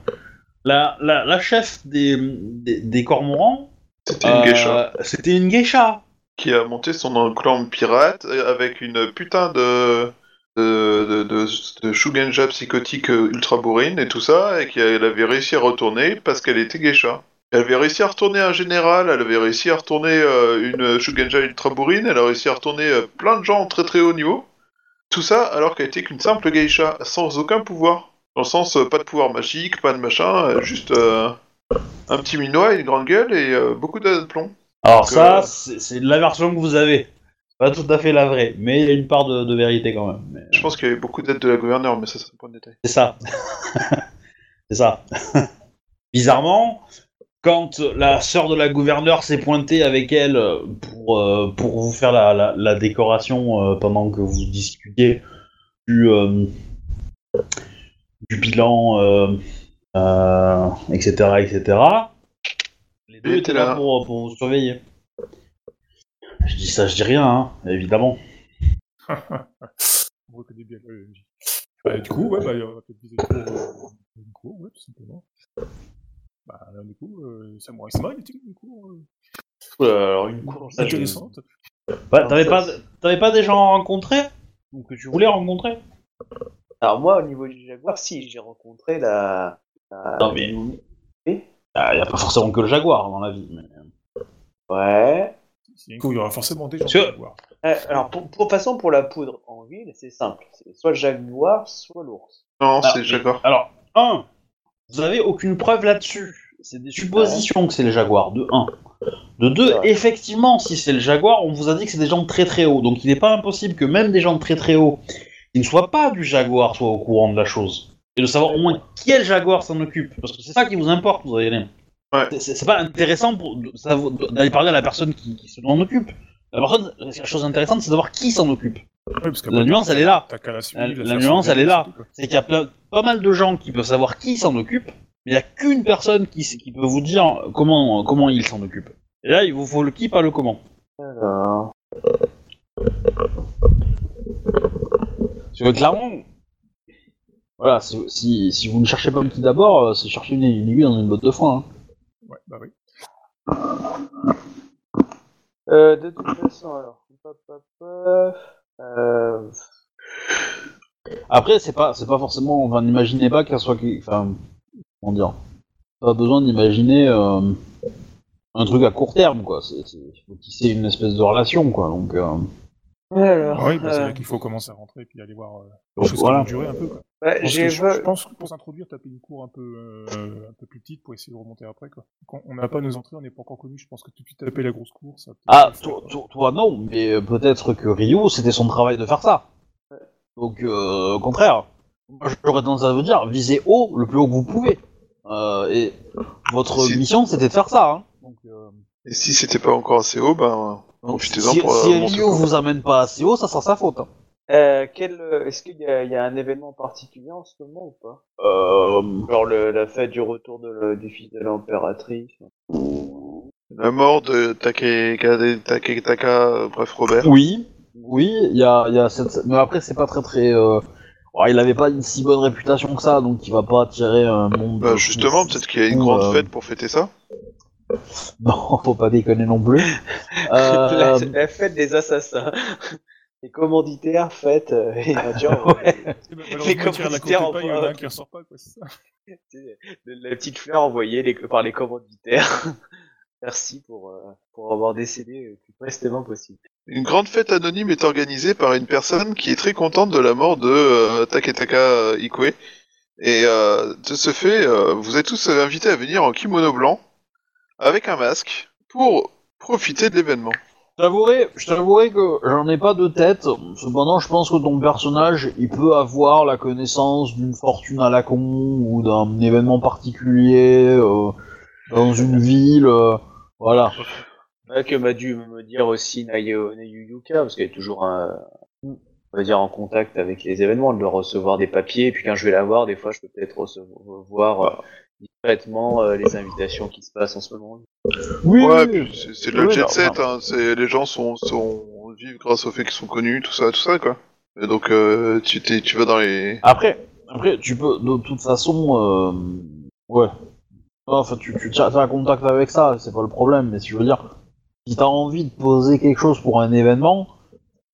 Speaker 1: la, la, la chef des, des, des cormorans,
Speaker 2: C'était une
Speaker 1: euh,
Speaker 2: geisha
Speaker 1: c'était une geisha.
Speaker 2: Qui a monté son clan pirate euh, avec une putain de de, de, de, Shugenja psychotique euh, ultra bourrine et tout ça, et qu'elle avait réussi à retourner parce qu'elle était geisha. Elle avait réussi à retourner un général, elle avait réussi à retourner euh, une Shugenja ultra bourrine, elle a réussi à retourner plein de gens très très haut niveau. Tout ça alors qu'elle était qu'une simple geisha, sans aucun pouvoir. Dans le sens, pas de pouvoir magique, pas de machin, juste un petit minois, une grande gueule et beaucoup de plomb.
Speaker 1: Alors
Speaker 2: Donc,
Speaker 1: ça,
Speaker 2: euh,
Speaker 1: c'est la version que vous avez. Pas tout à fait la vraie, mais il y a une part de, de vérité quand même. Mais-
Speaker 2: Je pense qu'il y avait beaucoup d'aide de la gouverneure, mais ça c'est un point de détail.
Speaker 1: C'est ça. c'est ça. Bizarrement, quand la sœur de la gouverneure s'est pointée avec elle pour, euh, pour vous faire la, la- la décoration euh, pendant que vous discutiez du, euh, du bilan, euh, euh, etc., etc., deux étaient
Speaker 2: était
Speaker 1: là
Speaker 2: là.
Speaker 1: pour, pour vous surveiller. Je dis ça, je dis rien, hein, évidemment.
Speaker 4: On reconnaît bien le MJ. Bah, du coup, ouais, bah, on va peut-être viser une cour, une cour, ouais, tout simplement. Bah, là, du coup, euh, Samurai Sama, il était une cour euh,
Speaker 1: alors une cour,
Speaker 4: intéressante.
Speaker 1: Ouais, t'avais pas, t'avais pas des gens rencontrés Ou que tu voulais rencontrer?
Speaker 3: Alors moi, au niveau du Jaguar, si, j'ai rencontré la... la-
Speaker 1: Non, mais- Il Ah, y a pas forcément que le jaguar dans la vie. mais-
Speaker 3: Ouais.
Speaker 4: Il y aura forcément des gens
Speaker 1: Parce.
Speaker 3: Euh, alors, pour, pour, façon, la poudre en ville, c'est simple. C'est soit le Jaguar, soit l'ours.
Speaker 2: Non, c'est
Speaker 1: mais-
Speaker 2: Jaguar.
Speaker 1: Alors, un, vous avez aucune preuve là-dessus. c'est des suppositions que c'est le Jaguar, de 1. De 2, effectivement, si c'est le Jaguar, on vous a dit que c'est des gens de très très haut. Donc il n'est pas impossible que même des gens de très très haut, qui ne soient pas du Jaguar, soient au courant de la chose. Et de savoir au moins quel Jaguar s'en occupe. Parce que c'est ça qui vous importe, vous allez dire.
Speaker 2: Ouais.
Speaker 1: C'est- pas intéressant d'aller parler à la personne qui, qui s'en occupe. La personne, la chose intéressante, c'est de savoir qui s'en occupe.
Speaker 4: Ouais, parce
Speaker 1: La nuance, elle est là.
Speaker 4: La
Speaker 1: nuance, elle est là.
Speaker 4: c'est
Speaker 1: qu'il y a plein- pas mal de gens qui peuvent savoir qui s'en occupe, mais il n'y a qu'une personne qui, peut vous dire comment, comment il s'en occupe. Et là, il vous faut le qui, pas le comment.
Speaker 3: Alors,
Speaker 1: Parce que clairement, voilà, si, si, si vous ne cherchez pas le qui d'abord, euh, c'est chercher une, une aiguille dans une botte de foin. hein.
Speaker 4: Ouais, bah oui.
Speaker 3: euh, de toute façon, alors, euh,
Speaker 1: Après, c'est pas, c'est pas forcément, enfin, n'imaginez pas qu'elle soit, qui- enfin, comment dire, pas besoin d'imaginer euh, un truc à court terme, quoi. C'est, c'est, il faut tisser une espèce de relation, quoi. Donc, euh,
Speaker 3: alors,
Speaker 4: Ah oui, bah, c'est
Speaker 3: euh,
Speaker 4: là qu'il faut commencer à rentrer et puis aller voir euh,
Speaker 1: donc,
Speaker 4: choses
Speaker 1: voilà.
Speaker 4: vont durer un peu. Quoi. Je pense, que je,
Speaker 3: va-
Speaker 4: je pense que pour s'introduire, taper une cour un peu, euh, un peu plus petite pour essayer de remonter après. Quoi. Quand on n'a pas nos entrées, on n'est pas encore connu. Je pense que tout de suite taper la grosse cour, ça.
Speaker 1: Ah, toi, toi, toi, non, mais euh, peut-être que Ryo, c'était son travail de faire ça. Donc, euh, au contraire, moi, j'aurais tendance à vous dire, visez haut, le plus haut que vous pouvez. Euh, et votre
Speaker 2: Si-
Speaker 1: mission, c'était de faire ça. Hein. Donc, euh,
Speaker 2: Et si c'était pas encore assez haut, ben. Profitez-en
Speaker 1: si,
Speaker 2: pour,
Speaker 1: si
Speaker 2: le
Speaker 1: vous amène pas assez haut, ça sera sa faute. hein.
Speaker 3: Euh, quel, euh, est-ce qu'il y a, il y a un événement particulier en ce moment ou pas?
Speaker 1: Euh,
Speaker 3: Genre le, la fête du retour de le- du fils de l'impératrice.
Speaker 2: La mort de Take- Taketaka, euh, bref, Robert.
Speaker 1: oui, oui, il y a, il y a cette... Mais après, c'est pas très très... Euh... il avait pas une si bonne réputation que ça, donc il va pas attirer un monde...
Speaker 2: Bah, justement, peut-être qu'il y a une grande
Speaker 1: euh,
Speaker 2: fête pour fêter ça.
Speaker 1: Non, faut pas déconner non plus.
Speaker 3: la, la fête des assassins. Les commanditaires fêtent euh, et la genre,
Speaker 1: Ouais.
Speaker 3: Les commanditaires
Speaker 4: paille, il y en a
Speaker 3: en-
Speaker 4: un qui ressort pas. Quoi, c'est ça.
Speaker 3: c'est la petite fleur envoyée les- par les commanditaires. Merci pour, euh, pour avoir décédé le plus prestement possible.
Speaker 2: Une grande fête anonyme est organisée par une personne qui est très contente de la mort de euh, Taketaka euh, Ikue. Et euh, de ce fait, euh, vous êtes tous invités à venir en kimono blanc, avec un masque, pour profiter de l'événement.
Speaker 1: Je t'avouerai, je t'avouerai que j'en ai pas de tête. Cependant, je pense que ton personnage, il peut avoir la connaissance d'une fortune à la con ou d'un événement particulier euh, dans une ville. euh, voilà.
Speaker 3: Ouais, que m'a dû me dire aussi Nayo, Nayu Yuka, parce qu'elle est toujours un, on va dire en contact avec les événements, de recevoir des papiers, et puis quand je vais la voir, des fois je peux peut-être recevoir discrètement euh, les invitations qui se passent en ce moment.
Speaker 1: Oui,
Speaker 2: ouais,
Speaker 1: oui,
Speaker 2: puis c'est le
Speaker 1: Oui,
Speaker 2: jet
Speaker 1: non,
Speaker 2: set, hein, c'est les gens sont, sont vivent grâce au fait qu'ils sont connus, tout ça, tout ça quoi. Et donc euh, tu t'es, tu vas dans les.
Speaker 1: Après, après, tu peux, de toute façon, euh, ouais. Enfin, tu, tu t'as un contact avec ça, c'est pas le problème. Mais si je veux dire, si t'as envie de poser quelque chose pour un événement,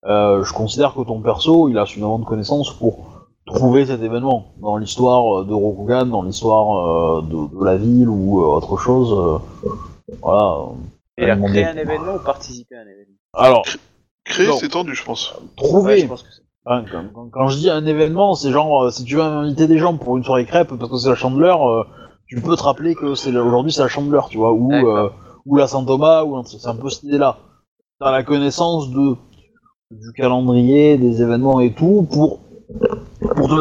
Speaker 1: euh, je considère que ton perso, il a suffisamment de connaissances pour trouver cet événement dans l'histoire euh, de Rokugan, dans l'histoire euh, de, de la ville ou euh, autre chose. euh, voilà.
Speaker 3: Et
Speaker 1: Demander-
Speaker 3: créer un événement ou participer à un événement
Speaker 1: Alors,
Speaker 2: Créer, c'est tendu, je pense.
Speaker 1: trouver.
Speaker 3: Ouais, je pense que c'est-
Speaker 1: quand, quand- quand je dis un événement, c'est genre, euh, si tu veux inviter des gens pour une soirée crêpe parce que c'est la chandeleur, euh, tu peux te rappeler que c'est la- aujourd'hui c'est la chandeleur, tu vois, ou, euh, ou la Saint-Thomas, ou un- c'est un peu cette idée-là. T'as la connaissance de du calendrier, des événements et tout, pour,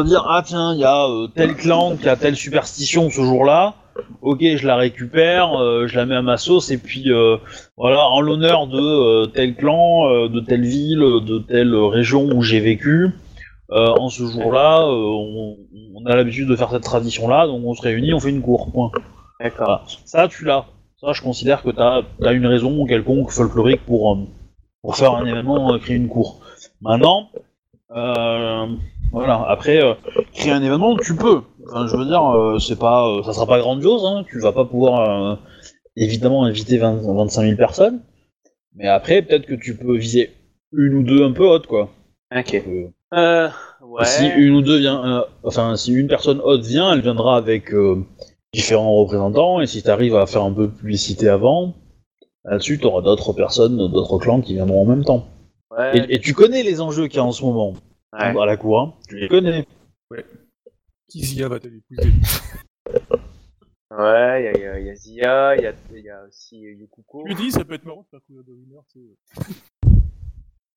Speaker 1: dire, ah tiens, il y a euh, tel clan qui a telle superstition ce jour-là, ok, je la récupère, euh, je la mets à ma sauce, et puis euh, voilà, en l'honneur de tel clan, de telle ville, de telle région où j'ai vécu, en ce jour-là, on, on a l'habitude de faire cette tradition-là, donc on se réunit, on fait une cour, point.
Speaker 3: D'accord.
Speaker 1: Voilà. Ça, tu l'as. Ça, je considère que t'as as une raison quelconque folklorique pour, pour faire un événement, créer une cour. Maintenant, euh, voilà, après, euh, créer un événement, tu peux. Enfin, je veux dire, euh, c'est pas, euh, ça sera pas grandiose, hein, tu vas pas pouvoir euh, évidemment inviter 20, 25 000 personnes, mais après, peut-être que tu peux viser une ou deux un peu hautes, quoi.
Speaker 3: Ok.
Speaker 1: Euh,
Speaker 3: ouais.
Speaker 1: si une ou deux vient, enfin si une personne haute vient, elle viendra avec différents représentants, et si tu arrives à faire un peu de publicité avant, là-dessus tu auras d'autres personnes, d'autres clans qui viendront en même temps.
Speaker 3: Ouais.
Speaker 1: Et, et tu connais les enjeux qu'il y a en ce moment
Speaker 3: Ouais.
Speaker 1: à la cour, hein tu les connais.
Speaker 4: Kizia va-t-elle épouser
Speaker 3: Ouais, il y a, y a- y a Zia, il y a, y a aussi Yukuko.
Speaker 4: Je me dis, ça peut être marrant de faire courir des rumeurs, tu sais.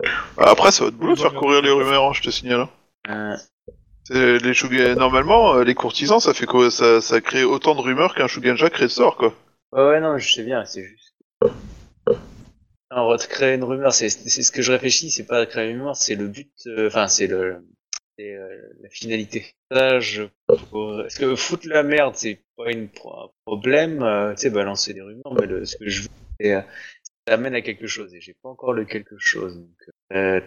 Speaker 2: Après, c'est votre boulot de faire courir les rumeurs, hein, je te signale. hein.
Speaker 3: Euh,
Speaker 2: C'est- Les Shugen- Normalement, euh, les courtisans, ça fait quoi ça, ça crée autant de rumeurs qu'un Shugenja crée de sort, quoi.
Speaker 3: Ouais, ouais, non, je sais bien, c'est juste. Alors, de créer une rumeur, c'est ce que je réfléchis, c'est pas de créer une rumeur, c'est le but, euh, enfin, c'est le. Euh, la finalité. Ça, je. Parce que foutre la merde, c'est pas une un problème, euh, tu sais, balancer des rumeurs, mais le, ce que je veux, c'est. ça amène à quelque chose, et j'ai pas encore le quelque chose. Donc,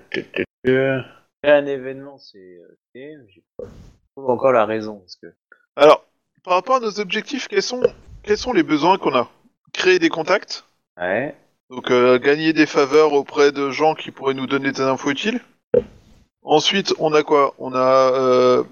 Speaker 3: un événement, c'est. j'ai pas trouve encore la raison, parce que.
Speaker 2: Alors, par rapport à nos objectifs, quels sont, quels sont les besoins qu'on a? Créer des contacts,
Speaker 3: Ouais.
Speaker 2: Donc euh, gagner des faveurs auprès de gens qui pourraient nous donner des infos utiles. Ensuite, on a quoi? On a euh,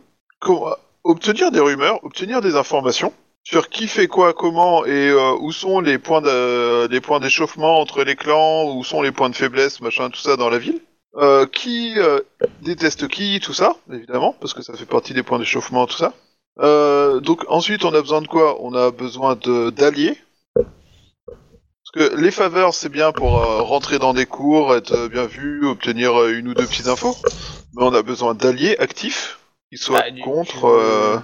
Speaker 2: obtenir des rumeurs, obtenir des informations sur qui fait quoi, comment et euh, où sont les points de, les points d'échauffement entre les clans, où sont les points de faiblesse, machin, tout ça dans la ville. Euh, qui euh, déteste qui, tout ça, évidemment, parce que ça fait partie des points d'échauffement, tout ça. Donc ensuite, on a besoin de quoi? On a besoin d'alliés. Que les faveurs, c'est bien pour euh, rentrer dans des cours, être euh, bien vu, obtenir euh, une ou deux petites infos. Mais on a besoin d'alliés actifs qui soient
Speaker 3: Ah, du-
Speaker 2: contre, euh,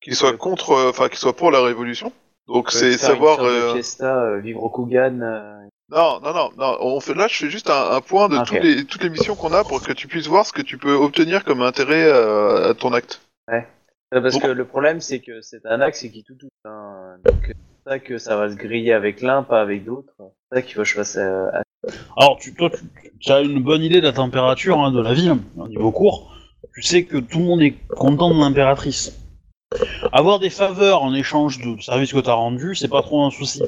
Speaker 2: qui soient contre, euh, enfin qui soient pour la révolution. Donc c'est savoir. euh,
Speaker 3: fiesta, euh, vivre au Kugan. euh,
Speaker 2: Non, non, non, non. On fait là, je fais juste un, un point de
Speaker 3: Ok.
Speaker 2: tous les, toutes les missions qu'on a pour que tu puisses voir ce que tu peux obtenir comme intérêt euh, à ton acte.
Speaker 3: Parce
Speaker 2: Bon.
Speaker 3: que le problème, c'est que c'est un axe qui tout tout. Hein. Donc, ça que ça va se griller avec l'un, pas avec d'autres. C'est ça qu'il faut que je fasse. euh,
Speaker 1: Alors, tu, toi, tu, as une bonne idée de la température hein, de la ville, au niveau court. Tu sais que tout le monde est content de l'impératrice. Avoir des faveurs en échange de services que tu as rendus, c'est pas trop un souci.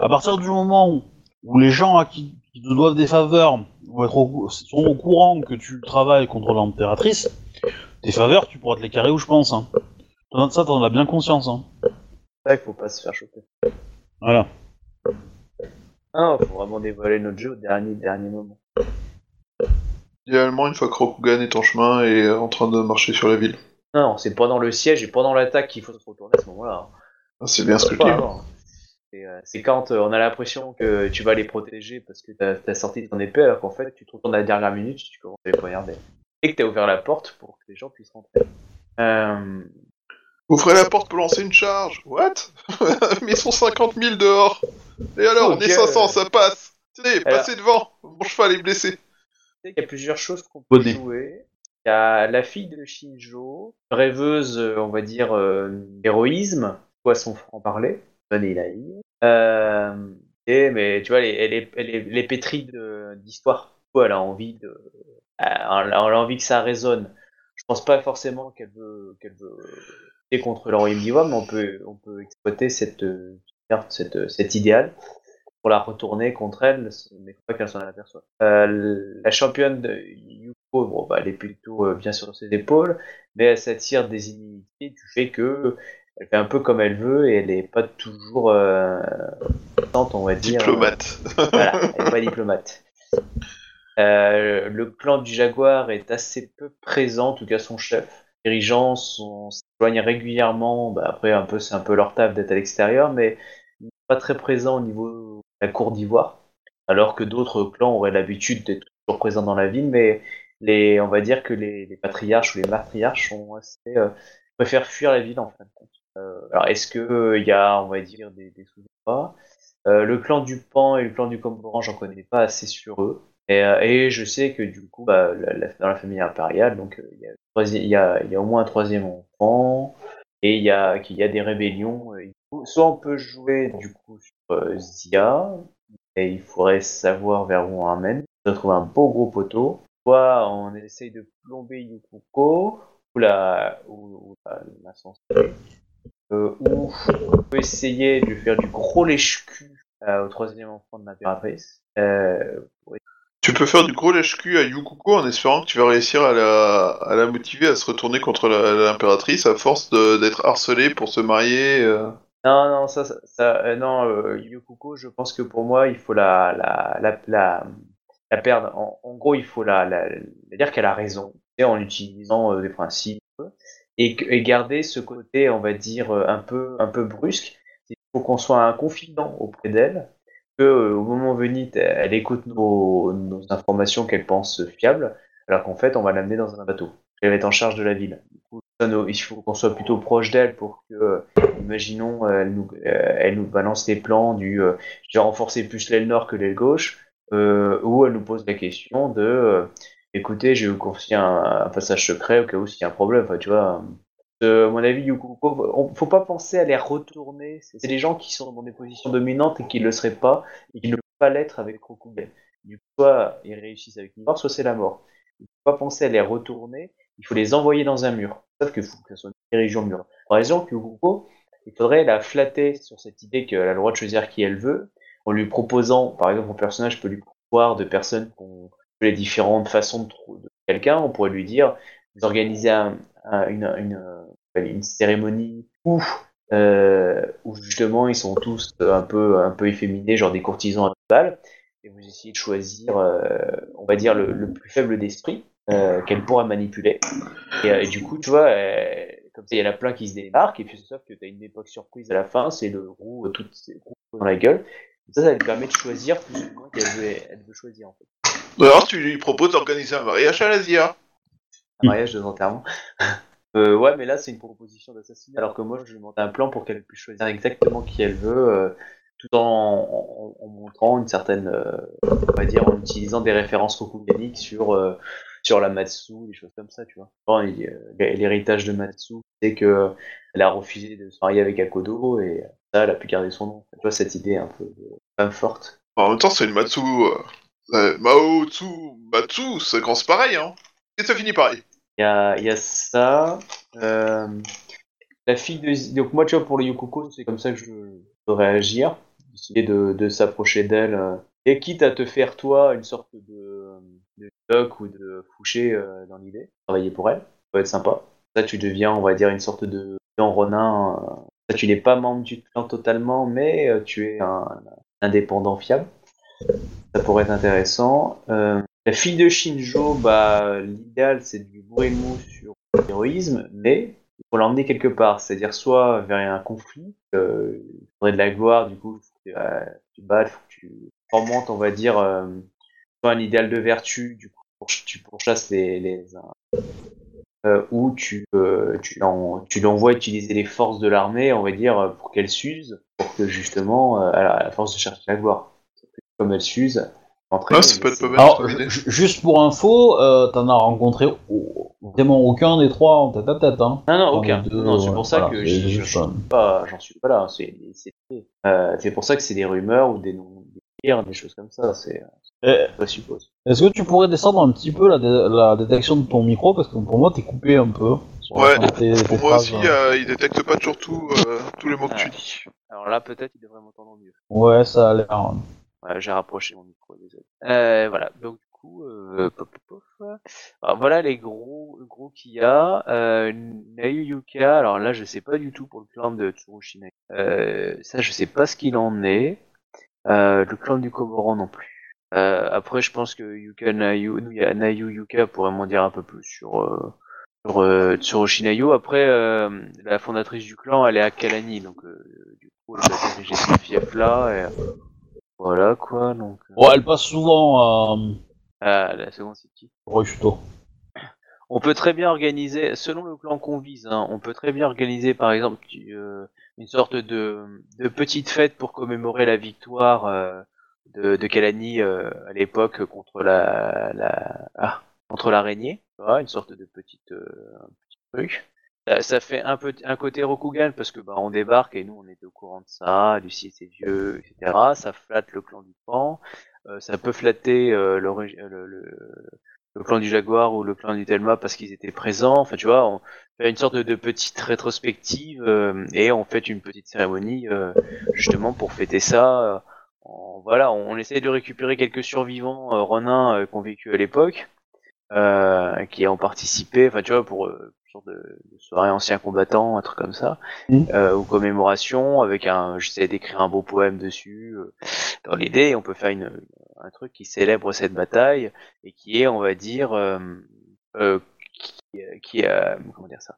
Speaker 1: À partir du moment où, les gens à qui, qui te doivent des faveurs sont au courant que tu travailles contre l'impératrice, tes faveurs, tu pourras te les carrer où je pense. Hein. Ça, t'en as bien conscience. Hein.
Speaker 3: Qu'il faut pas se faire choper.
Speaker 1: Voilà.
Speaker 3: Ah faut vraiment dévoiler notre jeu au dernier, dernier moment.
Speaker 2: Idéalement, une fois que Rokugan est en chemin et euh, en train de marcher sur la ville.
Speaker 3: Non, c'est pendant le siège et pendant l'attaque qu'il faut se retourner à ce moment-là. hein.
Speaker 2: Ah, c'est bien ce que je
Speaker 3: Pas
Speaker 2: dis.
Speaker 3: avant. C'est euh, c'est quand euh, on a l'impression que tu vas les protéger parce que t'as as sorti ton épée alors qu'en fait tu te retournes à la dernière minute tu commences à les poignarder. Et que t'as ouvert la porte pour que les gens puissent rentrer. Euh,
Speaker 2: Ouvrez la porte pour lancer une charge. What? Mais ils sont 50 000 dehors. Et alors, on est 500, ça passe. Tenez,
Speaker 3: Alors-
Speaker 2: passez devant. Mon cheval est blessé.
Speaker 3: Tu sais qu'il y a plusieurs choses qu'on peut
Speaker 1: Bonnet.
Speaker 3: jouer. Il y a la fille de Shinjo, rêveuse, euh, on va dire, euh, d'héroïsme, quoi son franc-parler, Bonnet Ilaï. Euh, et, mais tu vois, elle est, elle est, elle est, elle est pétrie de- d'histoire. Du coup, Elle a envie de, elle a envie que ça résonne. Je pense pas forcément qu'elle veut, qu'elle veut lutter contre le royaume on peut, on peut exploiter cette, euh, cette, cet idéal pour la retourner contre elle, mais faut pas qu'elle s'en aperçoive. Euh, la championne de Yuko, bon, bah, elle est plutôt euh, bien sur ses épaules, mais elle s'attire des inimitiés du fait que elle fait un peu comme elle veut et elle est pas toujours euh, on va dire.
Speaker 2: Diplomate.
Speaker 3: Voilà, elle est pas diplomate. Euh, le clan du Jaguar est assez peu présent, en tout cas son chef. Dirigeants s'éloignent régulièrement. Bah, après, un peu, c'est un peu leur taf d'être à l'extérieur, mais pas très présent au niveau de la cour d'Ivoire. Alors que d'autres clans auraient l'habitude d'être toujours présents dans la ville, mais on va dire que les, patriarches ou les matriarches sont assez, euh, préfèrent fuir la ville en fin de compte. Euh, alors, est-ce que il y a, on va dire, des, des sous euh, Le clan du Pan et le clan du Comboran, j'en connais pas assez sur eux. Et, euh, et je sais que du coup, bah, dans la famille impériale, donc euh, il y, y, y a au moins un troisième enfant, et il y a qu'il y a des rébellions. euh, soit on peut jouer du coup sur Zia, et il faudrait savoir vers où on amène. On trouver un beau gros poteau. Soit on essaye de plomber Yukuko, ou la, ou, ou la. Euh, ou on peut essayer de faire du gros lèche-cul au troisième enfant de l'impératrice. Euh,
Speaker 2: Tu peux faire du gros lèche-cul à Yukuko en espérant que tu vas réussir à la, à la motiver à se retourner contre l'impératrice à force d'être harcelée pour se marier. euh.
Speaker 3: Non, non, ça, ça, euh, non, euh, Yukuko, je pense que pour moi, il faut la, la, la, la, perdre. En, gros, il faut la, la, dire qu'elle a raison, en utilisant des principes. et, et garder ce côté, on va dire, un peu, un peu brusque. Il faut qu'on soit un confident auprès d'elle, que euh, au moment venu, elle écoute nos, informations qu'elle pense fiables, alors qu'en fait, on va l'amener dans un bateau. Elle va être en charge de la ville. Il faut qu'on soit plutôt proche d'elle pour que, euh, imaginons, elle nous, euh, elle nous balance des plans du, je vais renforcer plus l'aile nord que l'aile gauche, euh, où elle nous pose la question de, écoutez, je vais vous un, un passage secret au cas où s'il y a un problème. Enfin, tu vois, à mon avis, Yukuko, on, faut pas penser à les retourner. C'est des gens qui sont dans des positions dominantes et qui ne le seraient pas et qui ne peuvent pas l'être avec Rokugan. Du coup, soit ils réussissent avec une mort, soit c'est la mort. Il faut pas penser à les retourner. Il faut les envoyer dans un mur. Sauf qu'il faut que ce soit une dirigeant mur. Par exemple, Yukuko, il faudrait la flatter sur cette idée qu'elle a le droit de choisir qui elle veut, en lui proposant, par exemple, mon personnage peut lui voir de personnes qui ont les différentes façons de, de quelqu'un. On pourrait lui dire, vous organisez euh, une cérémonie où, euh, où justement ils sont tous un peu, efféminés, genre des courtisans à balle, et vous essayez de choisir, euh, on va dire, le, plus faible d'esprit qu'elle pourra manipuler. Et, du coup, tu vois, comme ça, il y en a plein qui se débarquent, et puis sauf que tu as une époque surprise à la fin, c'est le roux, roux dans la gueule. Ça, ça lui permet de choisir plus ou moins qu'elle veut, elle veut choisir en fait.
Speaker 2: Alors tu lui proposes d'organiser un mariage à l'Asia.
Speaker 3: Un mariage de enterrement. Euh, ouais, mais là, c'est une proposition d'assassinat, alors que moi, je lui monte un plan pour qu'elle puisse choisir exactement qui elle veut, euh, tout en, en, en montrant une certaine, euh, on va dire, en utilisant des références rokuganiques sur, euh, sur la Matsu, des choses comme ça, tu vois. Euh, L'héritage de Matsu, c'est que elle a refusé de se marier avec Akodo, et ça, elle a pu garder son nom. Tu vois, cette idée un peu femme forte.
Speaker 2: En même temps, c'est une Matsu. Mao Tsu Matsu, quand c'est pareil, hein. Et ça finit pareil.
Speaker 3: Il y a, y a ça. Euh, la fille de. Donc, moi, tu vois, pour le Yukoko, c'est comme ça que je peux réagir. Essayer de, de s'approcher d'elle. euh, et quitte à te faire, toi, une sorte de, de doc ou de fouché euh, dans l'idée. Travailler pour elle. Ça peut être sympa. Ça, tu deviens, on va dire, une sorte de. En Ronin. euh, ça, tu n'es pas membre du clan totalement, mais euh, tu es un, un indépendant fiable. Ça pourrait être intéressant. Euh, la fille de Shinjo, bah, l'idéal c'est du bourrimou sur l'héroïsme, mais il faut l'emmener quelque part, c'est-à-dire soit vers un conflit, euh, il faudrait de la gloire, du coup, il faut que euh, tu battes, il faut que tu remontes, on va dire, euh, soit un idéal de vertu, du coup, pour- tu pourchasses les, les euh, ou tu, euh, tu, l'en- tu l'envoies utiliser les forces de l'armée, on va dire, euh, pour qu'elle s'use, pour que justement, euh, à la force de chercher la gloire. Comme elle s'use, entraîner,
Speaker 2: ça peut
Speaker 3: mais
Speaker 2: être pas
Speaker 3: c'est-
Speaker 2: mal.
Speaker 1: Alors, juste pour info, euh, t'en as rencontré vraiment aucun des trois en tête à tête. Hein.
Speaker 3: Non, non, aucun.
Speaker 1: les deux,
Speaker 3: non, c'est pour ça
Speaker 1: voilà,
Speaker 3: que suis
Speaker 1: euh,
Speaker 3: pas, j'en suis pas là. C'est, euh, c'est pour ça que c'est des rumeurs ou des noms, des choses comme ça. C'est,
Speaker 1: Eh,
Speaker 3: je suppose.
Speaker 1: Est-ce que tu pourrais descendre un petit peu la, dé- la détection de ton micro? Parce que pour moi t'es coupé un peu.
Speaker 2: Ouais,
Speaker 1: tes- tes
Speaker 2: Pour moi
Speaker 1: phrases.
Speaker 2: aussi, euh, il détecte pas toujours tout, euh, tous les mots que tu
Speaker 3: Ah.
Speaker 2: dis.
Speaker 3: Alors là, peut-être, il devrait m'entendre mieux.
Speaker 1: Ouais, ça a l'air.
Speaker 3: Ouais, j'ai rapproché mon micro, désolé. Euh, voilà. Donc du coup, euh, pof, pof, pof. Alors, voilà les gros, gros qu'il y a. Euh, Yuka. Alors là, je sais pas du tout pour le clan de Tsurushina. Euh, ça, je sais pas ce qu'il en est. Euh, le clan du Komoran non plus. Euh, après, je pense que Yuka Nayu, Nayu Yuka pourrait m'en dire un peu plus sur euh, sur euh, Tsurushinayo. Après, euh, la fondatrice du clan, elle est à Kalani, donc euh, du coup, elle va diriger ce fief là. Et, voilà quoi. Donc, euh,
Speaker 1: Ouais, elle passe souvent à
Speaker 3: ah, la seconde
Speaker 1: Rochuto.
Speaker 3: On peut très bien organiser, selon le clan qu'on vise, hein, on peut très bien organiser par exemple euh, une sorte de, de petite fête pour commémorer la victoire euh, de, de Kalani à l'époque contre la, la ah, contre l'araignée, voilà, une sorte de petite euh, un petit truc. Ça, ça fait un peu un côté Rokugan parce que bah on débarque et nous on est ça, Lucie et ses vieux, etc. Ça flatte le clan du pan, euh, ça peut flatter euh, le, clan du Jaguar ou le clan du Telma parce qu'ils étaient présents. Enfin, tu vois, on fait une sorte de, petite rétrospective euh, et on fait une petite cérémonie justement pour fêter ça. en- voilà, on, on essaie de récupérer quelques survivants renins qui ont vécu à l'époque, qui ont participé. Enfin, tu vois, pour sorte de, de soirée anciens combattants, un truc comme ça,
Speaker 1: Mhm.
Speaker 3: euh, ou commémoration avec un. J'essaie d'écrire un beau poème dessus. euh, dans l'idée, on peut faire une, un truc qui célèbre cette bataille et qui est, on va dire, euh, euh, qui, qui, euh, comment dire ça,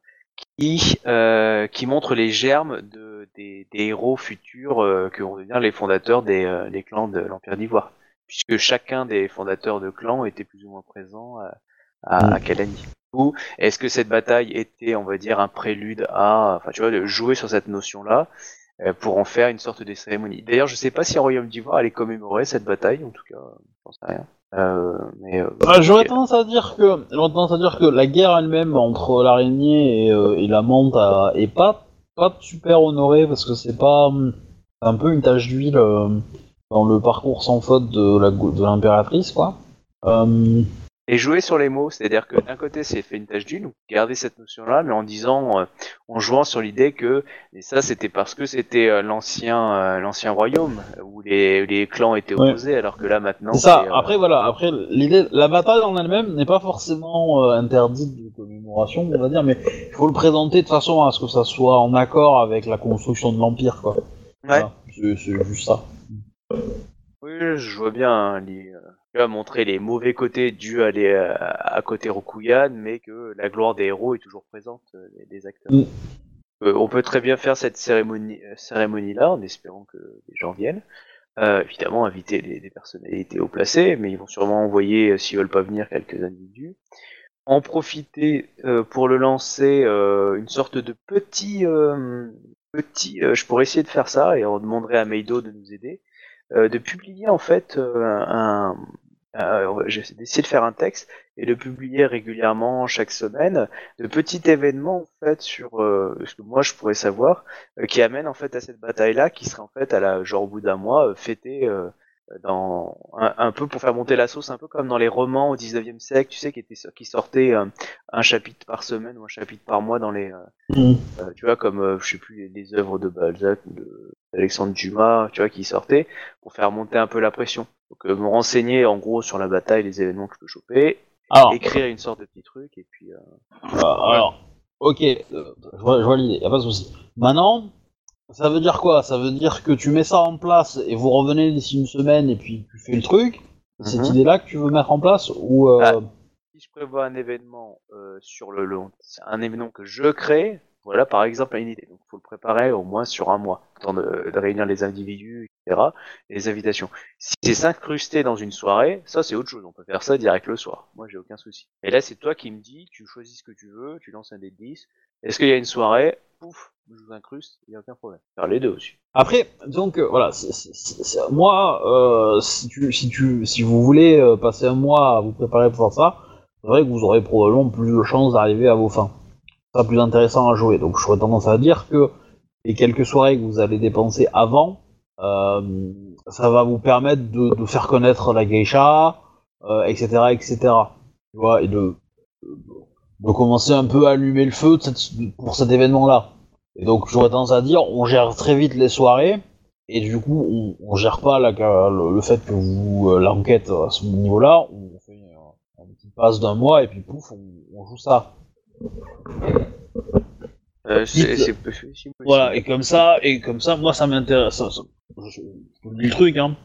Speaker 3: qui, euh, qui montre les germes de, des, des héros futurs euh, que vont devenir les fondateurs des, euh, des clans de l'Empire d'Ivoire. Puisque chacun des fondateurs de clans était plus ou moins présent à, à, à Kalani. Est-ce que cette bataille était, on va dire, un prélude à, enfin tu vois, de jouer sur cette notion-là euh, pour en faire une sorte de cérémonie? D'ailleurs, je sais pas si le Royaume d'Ivoire allait commémorer cette bataille, en tout cas, je pense à rien. Euh, mais euh,
Speaker 1: Ah, J'aurais tendance à dire que j'aurais tendance à dire que la guerre elle-même entre l'araignée et, euh, et la menthe a- est pas pas super honorée parce que c'est pas hum, un peu une tache d'huile dans le parcours sans faute de la de l'impératrice quoi.
Speaker 3: Et jouer sur les mots, c'est-à-dire que d'un côté c'est fait une tâche d'huile, donc garder cette notion-là, mais en disant, euh, en jouant sur l'idée que, et ça c'était parce que c'était euh, l'ancien euh, l'ancien royaume où les, les clans étaient
Speaker 1: Ouais.
Speaker 3: opposés, alors que là maintenant
Speaker 1: c'est ça. Après voilà, après l'idée la bataille en elle-même n'est pas forcément interdite de commémoration, on va dire, mais il faut le présenter de façon à ce que ça soit en accord avec la construction de l'empire quoi.
Speaker 3: ouais.
Speaker 1: Voilà, c'est c'est juste ça.
Speaker 3: Oui, je vois bien hein, les, tu vois, montrer les mauvais côtés dus à, les, euh, à côté Rokugan, mais que la gloire des héros est toujours présente euh, des, des acteurs.
Speaker 1: Mm.
Speaker 3: Euh, on peut très bien faire cette cérémonie, euh, cérémonie-là en espérant que les gens viennent. Euh, évidemment, inviter des, des personnalités haut placées, mais ils vont sûrement envoyer, s'ils veulent pas venir, quelques individus. En profiter euh, pour le lancer euh, une sorte de petit, euh, petit. euh, je pourrais essayer de faire ça et on demanderait à Meido de nous aider euh, de publier en fait euh, un, un- j'ai essayé de faire un texte et de publier régulièrement chaque semaine de petits événements en fait sur euh, ce que moi je pourrais savoir euh, qui amènent en fait à cette bataille là qui serait en fait à la genre au bout d'un mois euh, fêtée euh, dans un, un peu pour faire monter la sauce un peu comme dans les romans au 19e siècle tu sais qui étaient qui sortaient euh, un chapitre par semaine ou un chapitre par mois dans les euh,
Speaker 1: Mhm.
Speaker 3: euh, tu vois, comme, euh, je sais plus, les, les œuvres de Balzac ou de Alexandre Dumas, tu vois, qui sortaient, pour faire monter un peu la pression. Donc, me renseigner, en gros, sur la bataille, les événements que je peux choper,
Speaker 1: Alors,
Speaker 3: écrire une sorte de petit truc, et puis...
Speaker 1: alors, ok, je vois, vois l'idée, y a pas de souci. Maintenant, ça veut dire quoi? Ça veut dire que tu mets ça en place et vous revenez d'ici une semaine et puis tu fais le truc. C'est
Speaker 3: Mhm.
Speaker 1: Cette idée-là que tu veux mettre en place ou euh,
Speaker 3: Ah. si je prévois un événement euh, sur le long, un événement que je crée, voilà par exemple une idée. Donc faut le préparer au moins sur un mois, temps de, de réunir les individus, etc. et les invitations. Si c'est s'incruster dans une soirée, ça c'est autre chose. On peut faire ça direct le soir. Moi j'ai aucun souci. Et là c'est toi qui me dis, tu choisis ce que tu veux, tu lances un dé de 10. Est-ce qu'il y a une soirée? Pouf, je vous incruste, il n'y a aucun problème. Faire les deux aussi.
Speaker 1: Après, donc euh, voilà, c'est- c'est- c'est- c'est- moi, euh, si, tu, si, tu, si vous voulez euh, passer un mois à vous préparer pour faire ça, c'est vrai que vous aurez probablement plus de chances d'arriver à vos fins. Ça sera plus intéressant à jouer. Donc j'aurais tendance à dire que les quelques soirées que vous allez dépenser avant, euh, ça va vous permettre de, de faire connaître la geisha, euh, etc., etc. Tu vois, et de, de, de commencer un peu à allumer le feu pour cet événement-là. Et donc j'aurais tendance à dire, on gère très vite les soirées, et du coup on, on gère pas la, le, le fait que vous euh, l'enquête à ce niveau-là, on fait un, un petit passe d'un mois et puis pouf, on, on joue ça.
Speaker 3: Euh, c'est possible. si possible.
Speaker 1: Voilà, et comme ça, et comme ça, moi ça m'intéresse. ça- ça- Je, je vous dis le truc, hein.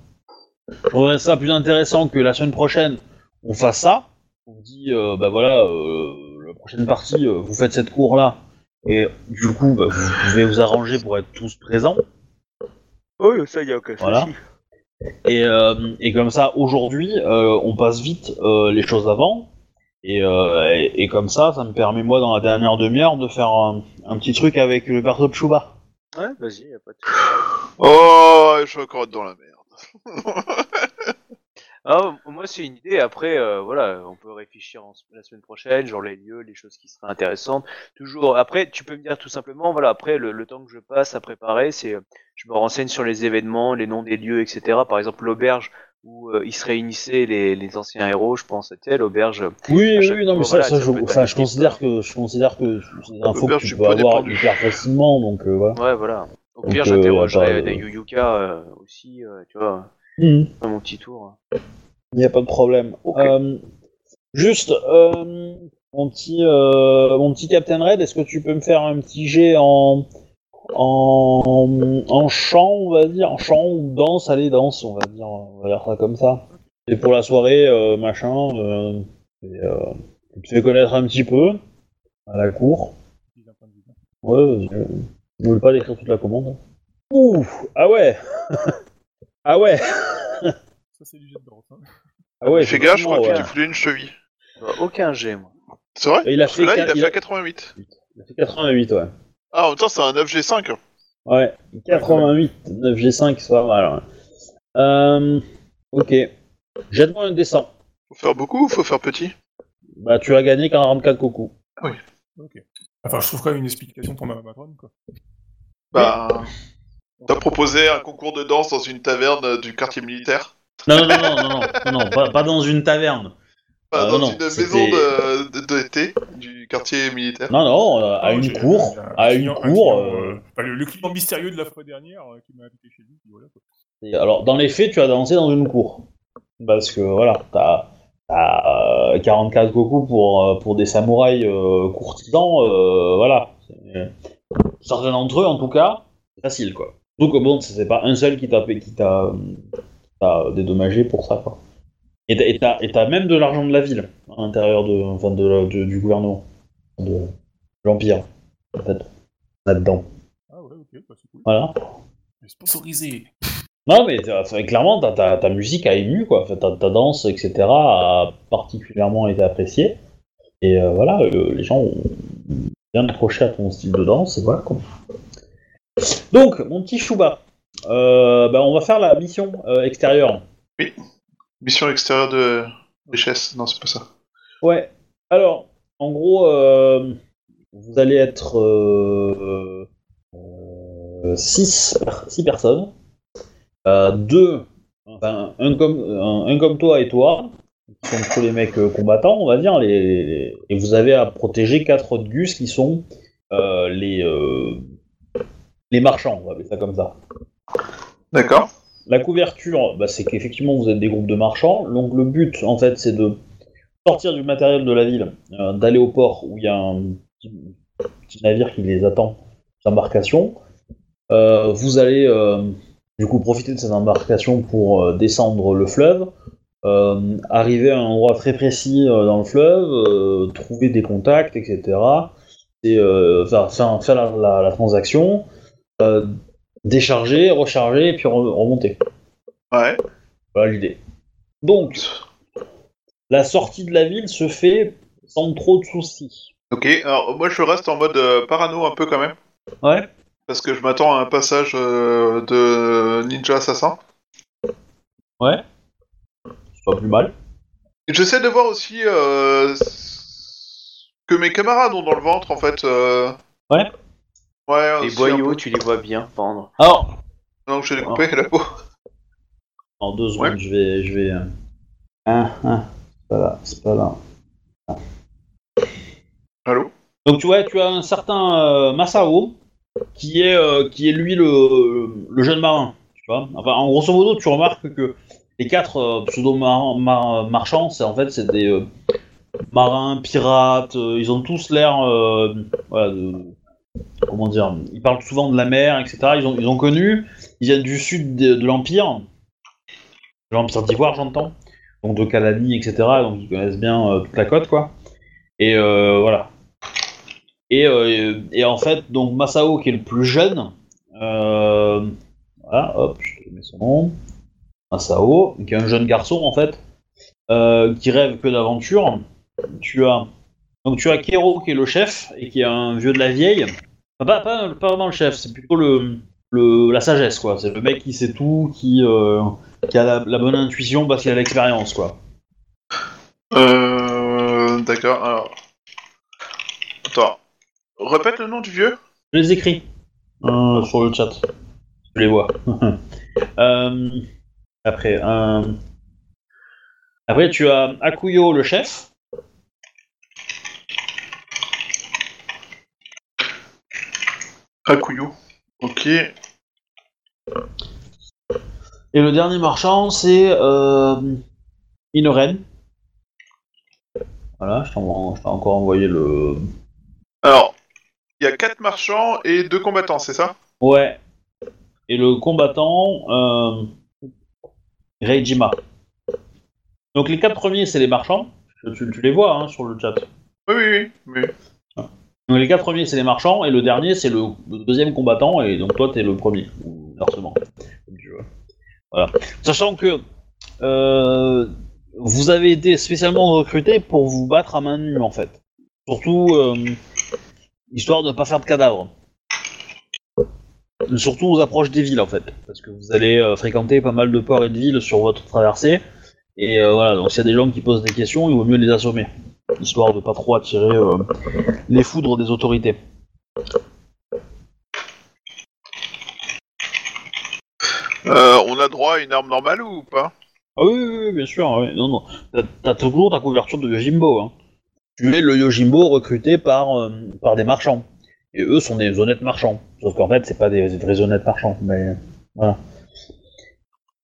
Speaker 1: Je trouverais ça plus intéressant que la semaine prochaine, on fasse ça. On dit, euh, bah voilà, euh, prochaine partie, euh, vous faites cette cour là, et du coup, bah, vous pouvez vous arranger pour être tous présents.
Speaker 3: Oui, ça y a aucun
Speaker 1: Voilà.
Speaker 3: souci.
Speaker 1: Et, euh, et comme ça, aujourd'hui, euh, on passe vite euh, les choses avant. Et, euh, et, et comme ça, ça me permet, moi, dans la dernière demi-heure, de faire un, un petit truc avec le perso de Chouba.
Speaker 3: Ouais, vas-y, y a pas de
Speaker 2: Oh, je suis encore être dans la merde.
Speaker 3: Ah, moi c'est une idée. Après, euh, voilà, on peut réfléchir en- la semaine prochaine, genre les lieux, les choses qui seraient intéressantes. Toujours. Après, tu peux me dire tout simplement, voilà, après le, le temps que je passe à préparer, c'est, euh, je me renseigne sur les événements, les noms des lieux, etc. Par exemple, l'auberge où euh, ils se réunissaient les, les anciens héros, je pense, tu sais, l'auberge.
Speaker 1: Oui,
Speaker 3: À
Speaker 1: oui, oui, non, mais ça,
Speaker 3: voilà,
Speaker 1: ça,
Speaker 3: ça
Speaker 1: je, je considère que, je considère que c'est des infos que tu peux avoir
Speaker 2: du-
Speaker 1: hyper facilement, donc euh, voilà.
Speaker 3: Ouais, voilà. Au
Speaker 1: Donc,
Speaker 3: pire,
Speaker 1: euh,
Speaker 3: j'interrogerai
Speaker 1: bah, euh,
Speaker 3: des Yuyuka euh, aussi, euh, tu vois, À mon petit tour.
Speaker 1: Il n'y a pas de problème. Euh, juste, euh, mon petit, euh, mon petit Captain Red, est-ce que tu peux me faire un petit jet en, en, en chant, on va dire, en chant ou danse, allez, danse, on va dire, on va dire ça comme ça. Et pour la soirée, euh, machin, euh, et, euh, tu te fais connaître un petit peu à la cour. Ouais, je... je voulais pas décrire toute la commande. Ouh, ah ouais Ah ouais
Speaker 4: C'est du jet de droite. Hein.
Speaker 1: Ah ouais,
Speaker 2: Fais gaffe, je crois que tu foulais une cheville.
Speaker 5: Aucun G, moi.
Speaker 2: C'est vrai
Speaker 1: il a fait,
Speaker 2: Là, il a
Speaker 1: il
Speaker 2: fait
Speaker 1: a-
Speaker 2: à 88.
Speaker 1: il a fait 88, ouais.
Speaker 2: Ah, en même temps, c'est un 9G5. hein.
Speaker 1: Ouais, 88, 9G5, c'est pas mal. ouais. Euh, ok. Jette-moi un dessin.
Speaker 2: Faut faire beaucoup ou faut faire petit?
Speaker 1: Bah, tu as gagné 44 coucou.
Speaker 4: Ok. Enfin, je trouve quand même une explication pour ma patronne, quoi.
Speaker 2: Bah. T'as proposé un concours de danse dans une taverne du quartier militaire
Speaker 1: Non, non, non, non, non, non, pas, pas dans une taverne.
Speaker 2: Enfin,
Speaker 1: Ah,
Speaker 2: dans
Speaker 1: non,
Speaker 2: une maison
Speaker 1: c'était-
Speaker 2: de, de, de été du quartier militaire.
Speaker 1: Non, non, euh, à une cour,
Speaker 4: un
Speaker 1: à une cour. euh,
Speaker 4: euh, enfin, le, le client mystérieux de la fois dernière euh, qui m'a invité chez lui, puis voilà, quoi.
Speaker 1: et alors, dans les faits, tu as dansé dans une cour. Parce que, voilà, t'as euh, 44 coucou pour, euh, pour des samouraïs euh, courtisans, euh, voilà. C'est- Certains d'entre eux, en tout cas, c'est facile, quoi. Donc, bon, c'est pas un seul qui t'a qui t'a t'a dédommagé pour ça, quoi. Et t'as- t'as t'as même de l'argent de la ville, à l'intérieur de, enfin, de, la- de- du gouvernement, de l'Empire, en fait, là-dedans.
Speaker 4: Ah ouais, ok, bah, c'est cool.
Speaker 1: Voilà.
Speaker 4: Sponsorisé.
Speaker 1: Non, mais euh, enfin, clairement, ta, musique a ému, quoi. Enfin, ta, danse, etc., a particulièrement été appréciée. Et euh, voilà, euh, les gens ont bien accroché à ton style de danse, et voilà, quoi. Donc, mon petit Chouba, bah, on va faire la mission euh, extérieure.
Speaker 2: Mission extérieure de richesse. Non, c'est pas ça.
Speaker 1: Ouais. Alors, en gros, euh, vous allez être 6 personnes. Euh, deux, enfin, un comme, un, un comme toi et toi, qui sont tous les mecs euh, combattants, on va dire, les, les- et vous avez à protéger quatre autres gus qui sont euh, les, euh, les marchands, on va appeler ça comme ça.
Speaker 2: D'accord.
Speaker 1: La couverture, bah, c'est qu'effectivement vous êtes des groupes de marchands. Donc le but, en fait, c'est de sortir du matériel de la ville, euh, d'aller au port où il y a un petit, navire qui les attend, d'embarcation. Euh, vous allez euh, du coup profiter de cette embarcation pour euh, descendre le fleuve, arriver à un endroit très précis dans le fleuve, trouver des contacts, etc. Et faire, la transaction. Décharger, recharger et puis re- remonter.
Speaker 2: Ouais.
Speaker 1: Voilà l'idée. Donc, la sortie de la ville se fait sans trop de soucis.
Speaker 2: Ok, alors moi je reste en mode euh, parano un peu quand même.
Speaker 1: Ouais.
Speaker 2: Parce que je m'attends à un passage euh, de ninja assassin.
Speaker 1: Ouais. C'est pas plus mal.
Speaker 2: J'essaie de voir aussi euh, ce que mes camarades ont dans le ventre en fait. euh.
Speaker 1: Ouais.
Speaker 2: Ouais,
Speaker 5: Les
Speaker 2: aussi un
Speaker 5: boyaux,
Speaker 2: peu.
Speaker 5: tu les vois bien pendre.
Speaker 1: Alors,
Speaker 2: Donc j'ai découpé la peau.
Speaker 1: en deux secondes,
Speaker 2: Ouais.
Speaker 1: je vais, je vais. euh, Ah, ah, c'est pas là, c'est pas là.
Speaker 2: Allô?
Speaker 1: Donc tu vois, tu as un certain euh, Masao qui est, euh, qui est lui le, le jeune marin. Tu vois enfin, en grosso modo, tu remarques que les quatre euh, pseudo-marchands, c'est en fait c'est des euh, marins, pirates. euh, ils ont tous l'air, euh, voilà, de, comment dire, ils parlent souvent de la mer, etc. Ils ont, connu, ils viennent du sud de, l'empire, de l'empire d'Ivoire, j'entends, donc de Calani, etc. Donc ils connaissent bien euh, toute la côte, quoi. Et euh, voilà. Et, euh, et en fait, donc Masao, qui est le plus jeune, voilà, hop, je te mets son nom, Masao, qui est un jeune garçon en fait, qui rêve que d'aventure. Tu as donc tu as Kero qui est le chef et qui est un vieux de la vieille. Pas, pas, pas vraiment le chef, c'est plutôt le, le la sagesse quoi. C'est le mec qui sait tout, qui, euh, qui a la, la bonne intuition parce qu'il a l'expérience quoi.
Speaker 2: Euh. D'accord, alors. Attends. Répète le nom du vieux?
Speaker 1: Je les écris euh, sur le chat. Je les vois. Euh, après, après, tu as Akuyo, le chef.
Speaker 2: Akuyo. Ok.
Speaker 1: Et le dernier marchand, c'est euh, Inoren. Voilà, je t'ai encore envoyé le.
Speaker 2: Alors, il y a quatre marchands et deux combattants, c'est ça?
Speaker 1: Ouais. Et le combattant, euh, Reijima. Donc les quatre premiers, c'est les marchands. Tu, tu les vois hein, sur le chat.
Speaker 2: Oui, oui, oui.
Speaker 1: Donc les quatre premiers, c'est les marchands, et le dernier, c'est le, le deuxième combattant, et donc toi, t'es le premier, ou inversement. comme tu veux. Voilà. Sachant que euh, vous avez été spécialement recruté pour vous battre à main nue, en fait. Surtout, euh, histoire de pas faire de cadavres. Surtout aux approches des villes, en fait. Parce que vous allez euh, fréquenter pas mal de ports et de villes sur votre traversée. Et euh, voilà, donc s'il y a des gens qui posent des questions, il vaut mieux les assommer. Histoire de pas trop attirer euh, les foudres des autorités.
Speaker 2: Euh, on a droit à une arme normale ou pas?
Speaker 1: Ah oui, oui, oui, bien sûr, oui. Non, non. T'as- T'as toujours ta couverture de Yojimbo. Hein. Tu es le Yojimbo recruté par, euh, par des marchands. Et eux sont des honnêtes marchands. Sauf qu'en fait, c'est pas des, vrais honnêtes marchands. Mais voilà.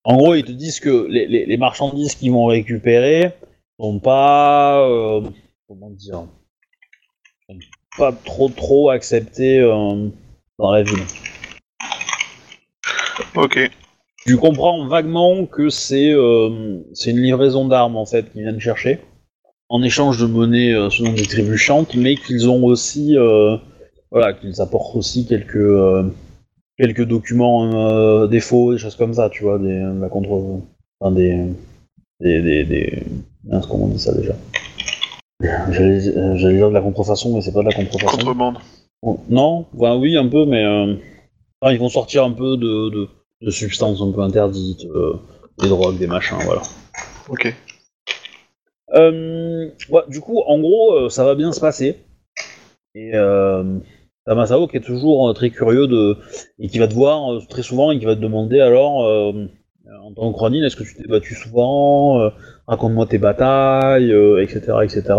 Speaker 1: En gros, ils te disent que les, les, les marchandises qu'ils vont récupérer sont pas. euh, comment dire sont Pas trop trop acceptées euh, dans la ville.
Speaker 2: Ok.
Speaker 1: Tu comprends vaguement que c'est euh, c'est une livraison d'armes en fait qu'ils viennent chercher en échange de monnaie selon des tribus chantes, mais qu'ils ont aussi voilà qu'ils apportent aussi quelques quelques documents euh, des choses comme ça, tu vois, des de la contre enfin, des des des, mince, comment on dit ça déjà J'allais euh, j'allais dire de la contrefaçon, mais c'est pas de la contrefaçon.
Speaker 2: Contrebande.
Speaker 1: Bon, Non, oui, un peu, mais euh, enfin, ils vont sortir un peu de, de, de substances un peu interdites, euh, des drogues, des machins, voilà.
Speaker 2: Ok.
Speaker 1: Euh, ouais, du coup, en gros, euh, ça va bien se passer. Et euh, t'as Masao qui est toujours euh, très curieux de et qui va te voir très souvent et qui va te demander alors, en tant que Ronin, est-ce que tu t'es battu souvent Euh, Raconte-moi tes batailles, euh, etc., etc.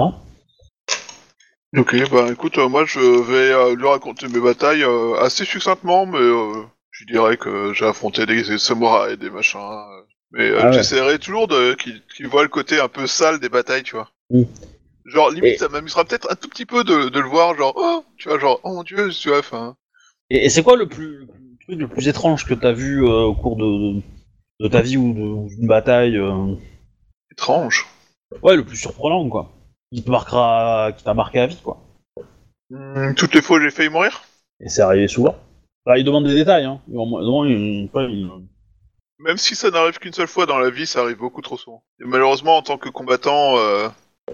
Speaker 2: Ok, bah écoute, euh, moi je vais euh, lui raconter mes batailles euh, assez succinctement, mais euh, je dirais que j'ai affronté des, des samouraïs et des machins. euh, mais euh,
Speaker 1: Ah ouais.
Speaker 2: j'essaierai toujours de qu'il qu'il voit le côté un peu sale des batailles, tu vois.
Speaker 1: Mm.
Speaker 2: Genre limite
Speaker 1: Et-
Speaker 2: ça m'amusera peut-être un tout petit peu de, de le voir, genre oh, tu vois, genre oh mon dieu, tu vois, enfin.
Speaker 1: Et, et c'est quoi le plus le truc le plus étrange que t'as vu euh, au cours de, de, de ta vie ou d'une bataille euh,
Speaker 2: étrange.
Speaker 1: Ouais, le plus surprenant, quoi. Qui te marquera, qui t'a marqué à vie, quoi.
Speaker 2: Hmm, toutes les fois j'ai failli mourir.
Speaker 1: Et c'est arrivé souvent. Bah, ils demandent des détails, hein. Ils vont- non, ils- pas, ils-
Speaker 2: Même si ça n'arrive qu'une seule fois dans la vie, ça arrive beaucoup trop souvent. Et malheureusement, en tant que combattant, euh,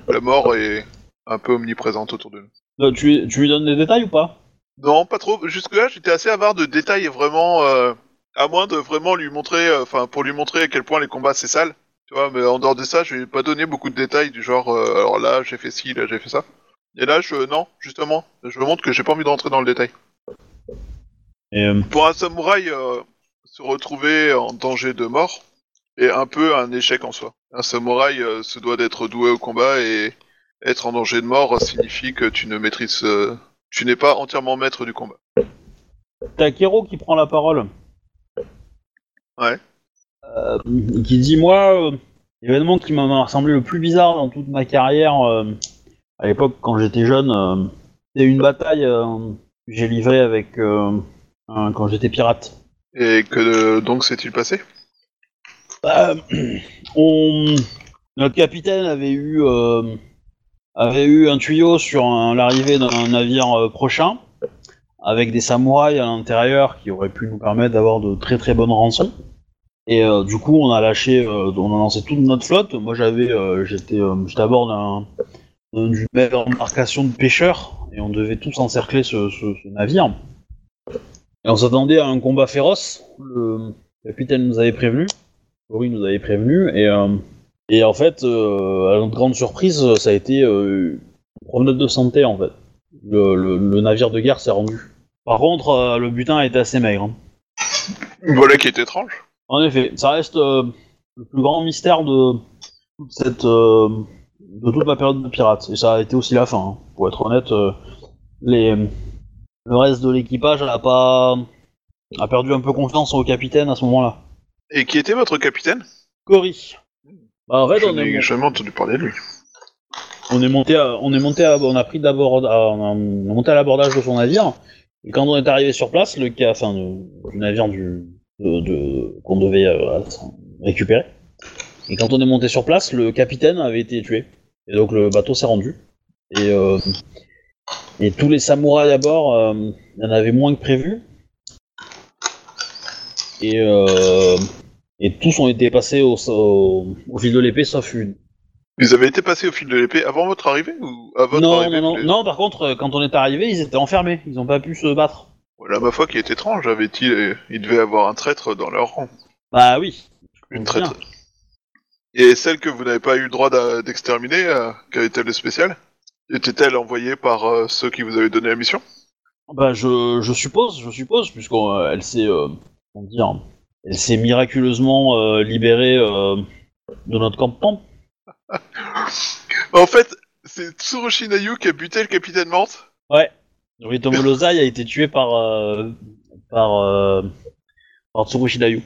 Speaker 2: la mort est un peu omniprésente autour de nous.
Speaker 1: Euh, tu, tu lui donnes des détails ou pas?
Speaker 2: Non, pas trop. Jusque-là, j'étais assez avare de détails et vraiment, euh, à moins de vraiment lui montrer, euh, enfin, pour lui montrer à quel point les combats c'est sale. Tu vois, mais en dehors de ça, je vais pas donner beaucoup de détails du genre, euh, alors là, j'ai fait ci, là, j'ai fait ça. Et là, je, non, justement, je me montre que j'ai pas envie de rentrer dans le détail.
Speaker 1: Et, euh,
Speaker 2: Pour un samouraï, euh, se retrouver en danger de mort est un peu un échec en soi. Un samouraï euh, se doit d'être doué au combat et être en danger de mort signifie que tu ne maîtrises, euh, tu n'es pas entièrement maître du combat.
Speaker 1: T'as Kero qui prend la parole.
Speaker 2: Ouais.
Speaker 1: Euh, qui dit Moi, euh, l'événement qui m'a semblé le plus bizarre dans toute ma carrière, euh, à l'époque quand j'étais jeune, c'est une bataille que j'ai livrée avec. un- quand j'étais pirate.
Speaker 2: Et que donc s'est-il passé?
Speaker 1: On... Notre capitaine avait eu, euh, avait eu un tuyau sur un- l'arrivée d'un navire euh, prochain, avec des samouraïs à l'intérieur qui auraient pu nous permettre d'avoir de très très bonnes rançons. Et euh, du coup, on a lâché, euh, on a lancé toute notre flotte. Moi, j'avais, euh, j'étais, j'étais à bord d'un, d'un- d'une belle embarcation de pêcheurs, et on devait tous encercler ce, navire. Et on s'attendait à un combat féroce. Le capitaine nous avait prévenu. Cory nous avait prévenu et, et en fait, à notre grande surprise, ça a été une promenade de santé en fait. Le, le- le navire de guerre s'est rendu. Par contre, euh, le butin a été assez maigre. hein.
Speaker 2: Voilà qui est étrange.
Speaker 1: En effet, ça reste euh, le plus grand mystère de toute cette euh, de toute ma période de pirate. Et ça a été aussi la fin. hein. Pour être honnête, euh, les le reste de l'équipage a pas a perdu un peu confiance au capitaine à ce moment-là.
Speaker 2: Et qui était votre capitaine?
Speaker 1: Cory. Bah, en fait,
Speaker 2: Je
Speaker 1: on est,
Speaker 2: n'ai jamais entendu parler de lui.
Speaker 1: On est monté, à, on on a pris d'abord, à- l'abordage de son navire. Et quand on est arrivé sur place, le cas, du navire qu'on devait euh, récupérer. Et quand on est monté sur place, le capitaine avait été tué. Et donc le bateau s'est rendu. Et euh, tous les samouraïs à bord, euh, en avait moins que prévu. Et, tous ont été passés au, au, au fil de l'épée, sauf une.
Speaker 2: Ils avaient été passés au fil de l'épée avant votre arrivée ou à votre
Speaker 1: Non,
Speaker 2: arrivée
Speaker 1: non, non,
Speaker 2: les-
Speaker 1: non, par contre, quand on est arrivé, ils étaient enfermés. Ils ont pas pu se battre.
Speaker 2: Voilà ma foi qui est étrange, avait-il euh, il devait avoir un traître dans leur rang.
Speaker 1: Bah oui.
Speaker 2: Une traître. Et celle que vous n'avez pas eu le droit d'exterminer, euh, qu'avait-elle de spécial Était-elle envoyée par euh, ceux qui vous avaient donné la mission?
Speaker 1: Bah je, je suppose, je suppose, puisqu'elle s'est, euh, comment dire, elle s'est miraculeusement libérée de notre campement.
Speaker 2: En fait, c'est Tsurushi Nayu qui a buté le capitaine Mante
Speaker 1: Ouais. Yoritomo Lozai a été tué par euh, par euh, par Tsurushi Dayu.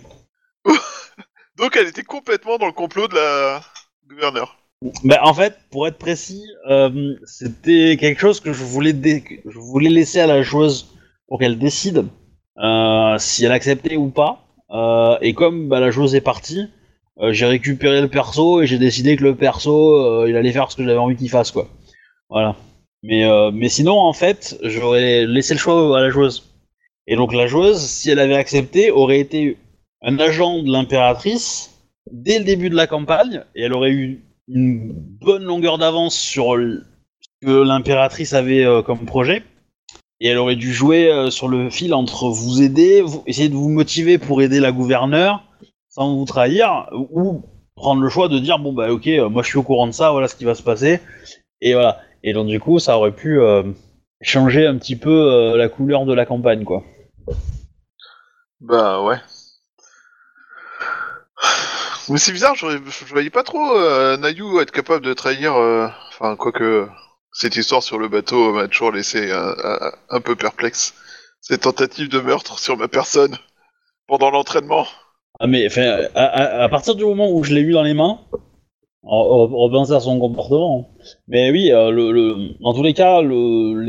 Speaker 2: Donc elle était complètement dans le complot de la gouverneure.
Speaker 1: Bah en fait, pour être précis, euh, c'était quelque chose que je voulais dé- je voulais laisser à la joueuse pour qu'elle décide euh, si elle acceptait ou pas. Euh, et comme bah, la joueuse est partie, euh, j'ai récupéré le perso et j'ai décidé que le perso, euh, il allait faire ce que j'avais envie qu'il fasse, quoi. Voilà. Mais, euh, mais sinon, en fait, j'aurais laissé le choix à la joueuse. Et donc la joueuse, si elle avait accepté, aurait été un agent de l'impératrice dès le début de la campagne, et elle aurait eu une bonne longueur d'avance sur ce que l'impératrice avait comme projet. Et elle aurait dû jouer sur le fil entre vous aider, essayer de vous motiver pour aider la gouverneure sans vous trahir, ou prendre le choix de dire bon bah ok, euh, moi je suis au courant de ça, voilà ce qui va se passer. Et voilà. Et donc du coup, ça aurait pu euh, changer un petit peu euh, la couleur de la campagne, quoi.
Speaker 2: Bah ouais. Mais c'est bizarre, je, je voyais pas trop euh, être capable de trahir. Enfin, quoique cette histoire sur le bateau m'a toujours laissé un, un- un peu perplexe. Ces tentatives de meurtre sur ma personne pendant l'entraînement.
Speaker 1: Ah mais enfin, à, à- à partir du moment où je l'ai eu dans les mains, on, on, on repenser à son comportement. Mais oui, euh, le, le- dans tous les cas, le-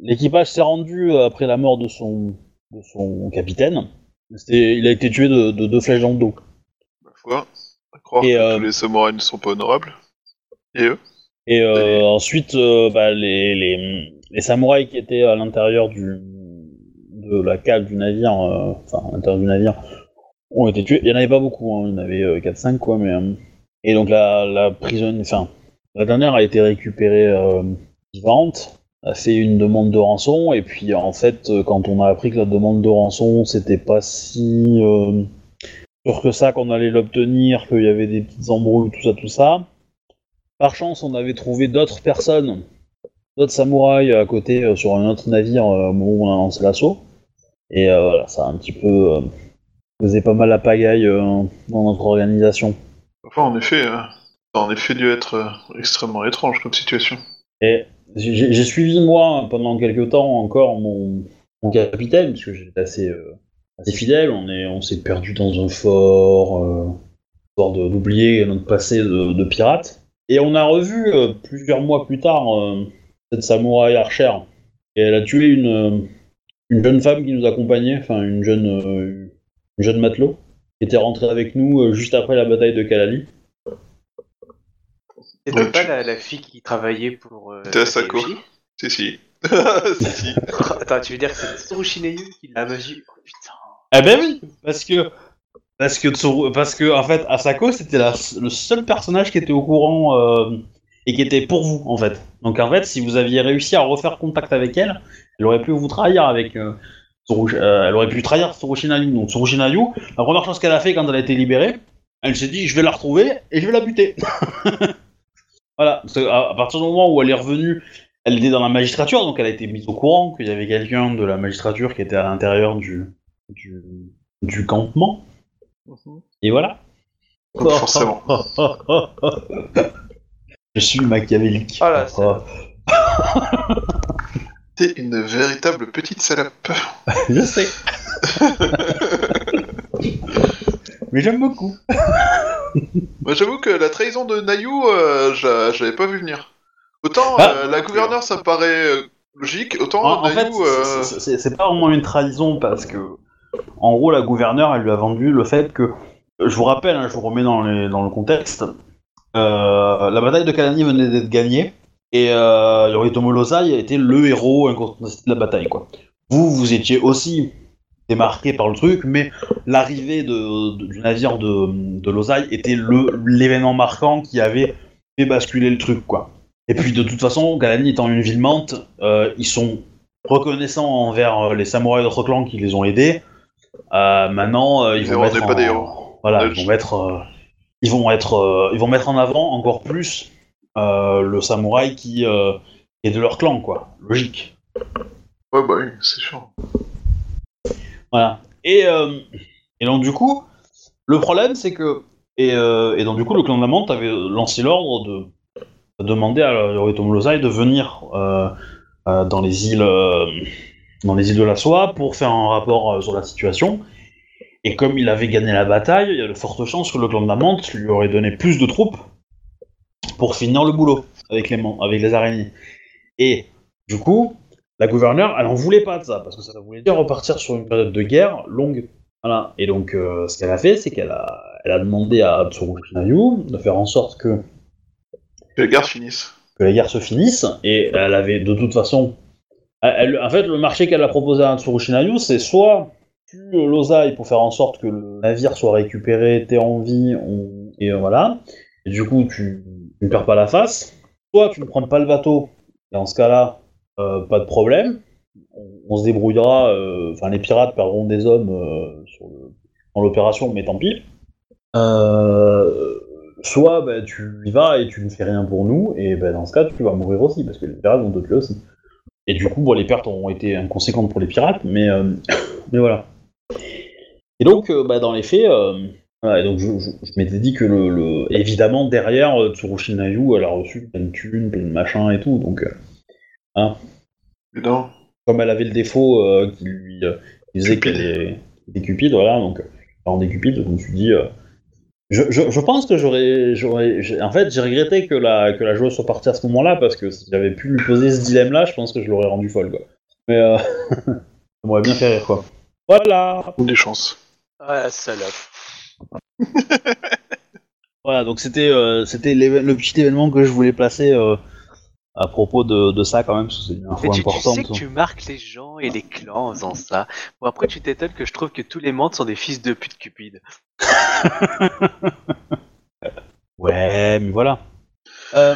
Speaker 1: l'équipage s'est rendu après la mort de son, de son capitaine. Il a été tué de, de deux flèches dans le dos.
Speaker 2: Ma foi, à croire
Speaker 1: Et,
Speaker 2: que
Speaker 1: euh,
Speaker 2: tous les samouraïs ne sont pas honorables. Et eux
Speaker 1: Et euh,
Speaker 2: Et-
Speaker 1: ensuite, euh, bah, les, les, les samouraïs qui étaient à l'intérieur du de la cale du navire, enfin à l'intérieur du navire, ont été tués. Il y en avait pas beaucoup, hein, il y en avait euh, 4-5 quoi, mais euh, et donc la, la enfin la dernière a été récupérée euh, vivante, a fait une demande de rançon et puis en fait euh, quand on a appris que la demande de rançon c'était pas si euh, sûr que ça qu'on allait l'obtenir, qu'il y avait des petites embrouilles, tout ça, tout ça. Par chance, on avait trouvé d'autres personnes, d'autres samouraïs à côté euh, sur un autre navire euh, au moment où on a lancé l'assaut. Et euh, voilà, ça a un petit peu causé pas mal la pagaille euh, dans notre organisation.
Speaker 2: Enfin, en effet, ça a en effet dû être euh, extrêmement étrange comme situation.
Speaker 1: Et j'ai suivi, moi, pendant quelques temps encore mon, mon capitaine, parce que j'étais assez, euh, assez fidèle. On est- on s'est perdu dans un fort, euh, histoire d'oublier notre passé de, de pirate. Et on a revu euh, plusieurs mois plus tard cette samouraï archère. Et elle a tué une, une jeune femme qui nous accompagnait, enfin une jeune, une jeune matelot, qui était rentrée avec nous euh, juste après la bataille de Kalali.
Speaker 5: C'était pas la, la fille qui travaillait pour. Euh,
Speaker 2: C'était Asako.
Speaker 5: Takeyoshi
Speaker 2: Si, si. si, si.
Speaker 5: Attends, tu veux dire que c'est Tsurushi Neyu qui l'a magie Oh putain.
Speaker 1: Eh ben oui, parce que parce que Tsuru- parce que en fait Asako c'était la- le seul personnage qui était au courant euh, et qui était pour vous en fait. Donc en fait si vous aviez réussi à refaire contact avec elle, elle aurait pu vous trahir avec euh, euh, elle aurait pu trahir Tsurushi Nayu. Donc Tsurushi Nayu, la première chose qu'elle a fait quand elle a été libérée, elle s'est dit je vais la retrouver et je vais la buter. voilà, parce que à, à partir du moment où elle est revenue, elle était dans la magistrature, donc elle a été mise au courant qu'il y avait quelqu'un de la magistrature qui était à l'intérieur du, du, du campement. Et voilà.
Speaker 2: Donc, forcément.
Speaker 1: Je suis machiavélique.
Speaker 5: Oh là, ça-
Speaker 2: T'es une véritable petite salope.
Speaker 1: Je sais. Mais j'aime beaucoup.
Speaker 2: Moi, j'avoue que la trahison de Nayu, euh, j'a- j'avais pas vu venir. Autant
Speaker 1: Ah.
Speaker 2: euh, la gouverneure, ça me paraît euh, logique, autant
Speaker 1: En, en fait,
Speaker 2: Nayu, euh,
Speaker 1: c'est- c'est c'est pas vraiment une trahison parce que, en gros, la gouverneure, elle lui a vendu le fait que, je vous rappelle, hein, je vous remets dans, les- dans le contexte, euh, la bataille de Kalani venait d'être gagnée Et euh, Yoritomo Lozai a été le héros incontesté de la bataille, quoi. Vous, vous étiez aussi démarqué par le truc, mais l'arrivée de, de- du navire de, de Lozai était l'événement marquant qui avait fait basculer le truc, quoi. Et puis de toute façon, Galani étant une ville mente, euh, ils sont reconnaissants envers euh, les samouraïs d'autres clans qui les ont aidés. Euh, maintenant, euh, ils vont mettre en-. Voilà, ils vont mettre, ils vont euh, ils vont mettre en avant encore plus le samouraï qui euh, est de leur clan, quoi. Logique.
Speaker 2: Ouais, bah oui, c'est sûr.
Speaker 1: Voilà. Et, euh, et donc du coup, le problème c'est que et, euh, et donc du coup le clan de la Menthe avait lancé l'ordre de, de demander à Yoritomo Lozai de venir euh, euh, dans les îles euh, dans les îles de la Soie pour faire un rapport euh, sur la situation. Et comme il avait gagné la bataille, il y a de fortes chances que le clan de la Menthe lui aurait donné plus de troupes pour finir le boulot avec les, avec les araignées. Et du coup, la gouverneure, elle en voulait pas de ça, parce que ça voulait dire repartir sur une période de guerre longue. Voilà. Et donc, euh, ce qu'elle a fait, c'est qu'elle a, elle a demandé à Tsuru Shinayu de faire en sorte que,
Speaker 2: Que la guerre finisse.
Speaker 1: que la guerre se finisse, et elle avait de toute façon. elle- en fait, le marché qu'elle a proposé à Tsuru Shinayu, c'est soit tu l'osailles pour faire en sorte que le navire soit récupéré, t'es en vie, on- et voilà. Et du coup, tu tu ne perds pas la face. Soit tu ne prends pas le bateau, et en ce cas-là, euh, pas de problème. On, se débrouillera. euh, Enfin, les pirates perdront des hommes euh, sur dans l'opération, mais tant pis. Soit bah, tu y vas et tu ne fais rien pour nous, et bah, dans ce cas, tu vas mourir aussi, parce que les pirates vont te tuer aussi. Et du coup, bon, les pertes ont été inconséquentes pour les pirates, mais, mais voilà. Et donc, bah, dans les faits, voilà, et donc je, je- je m'étais dit que le, le- évidemment derrière euh, Tsurushi Nayu, elle a reçu plein de thunes, plein de machins et tout, donc euh,
Speaker 2: Mais non.
Speaker 1: comme elle avait le défaut euh, qui lui euh, disait qu'elle est des cupides, voilà, donc en des cupides, je me suis dit, euh, je, je, je pense que j'aurais, j'aurais, en fait, j'ai regretté que la que la joueuse soit partie à ce moment-là parce que si j'avais pu lui poser ce dilemme-là, je pense que je l'aurais rendu folle, quoi. Mais euh, ça m'aurait bien fait rire, quoi. Voilà.
Speaker 2: Des chances.
Speaker 6: Ah, salope.
Speaker 1: Voilà, donc c'était euh, c'était le petit événement que je voulais placer euh, à propos de, de ça quand même, parce que c'est une info
Speaker 6: tu, tu
Speaker 1: importante.
Speaker 6: sais que tu marques les gens et les clans en faisant ça. Bon, après, tu t'étonnes que je trouve que tous les mondes sont des fils de pute cupides.
Speaker 1: Ouais, mais voilà. Euh,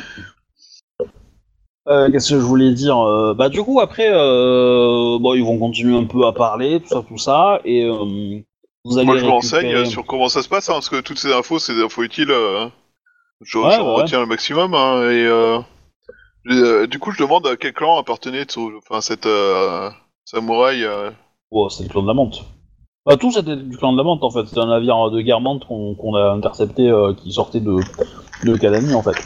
Speaker 1: euh, Qu'est-ce que je voulais dire Euh, Bah du coup après, bon ils vont continuer un peu à parler, tout ça, tout ça, et vous allez
Speaker 2: Moi, je me
Speaker 1: récupérer-
Speaker 2: renseigne sur comment ça se passe, hein, parce que toutes ces infos, c'est des infos utiles. euh, je
Speaker 1: Ouais, ouais.
Speaker 2: retiens le maximum. hein, et euh, et, euh, du coup, je demande à quel clan appartenait Tsu- enfin, cette euh, samouraï. euh,
Speaker 1: Oh, c'est le clan de la menthe. Bah, tout c'était du clan de la menthe en fait, c'était un navire de guerre menthe qu'on qu'on a intercepté euh, qui sortait de, de Kalani en fait.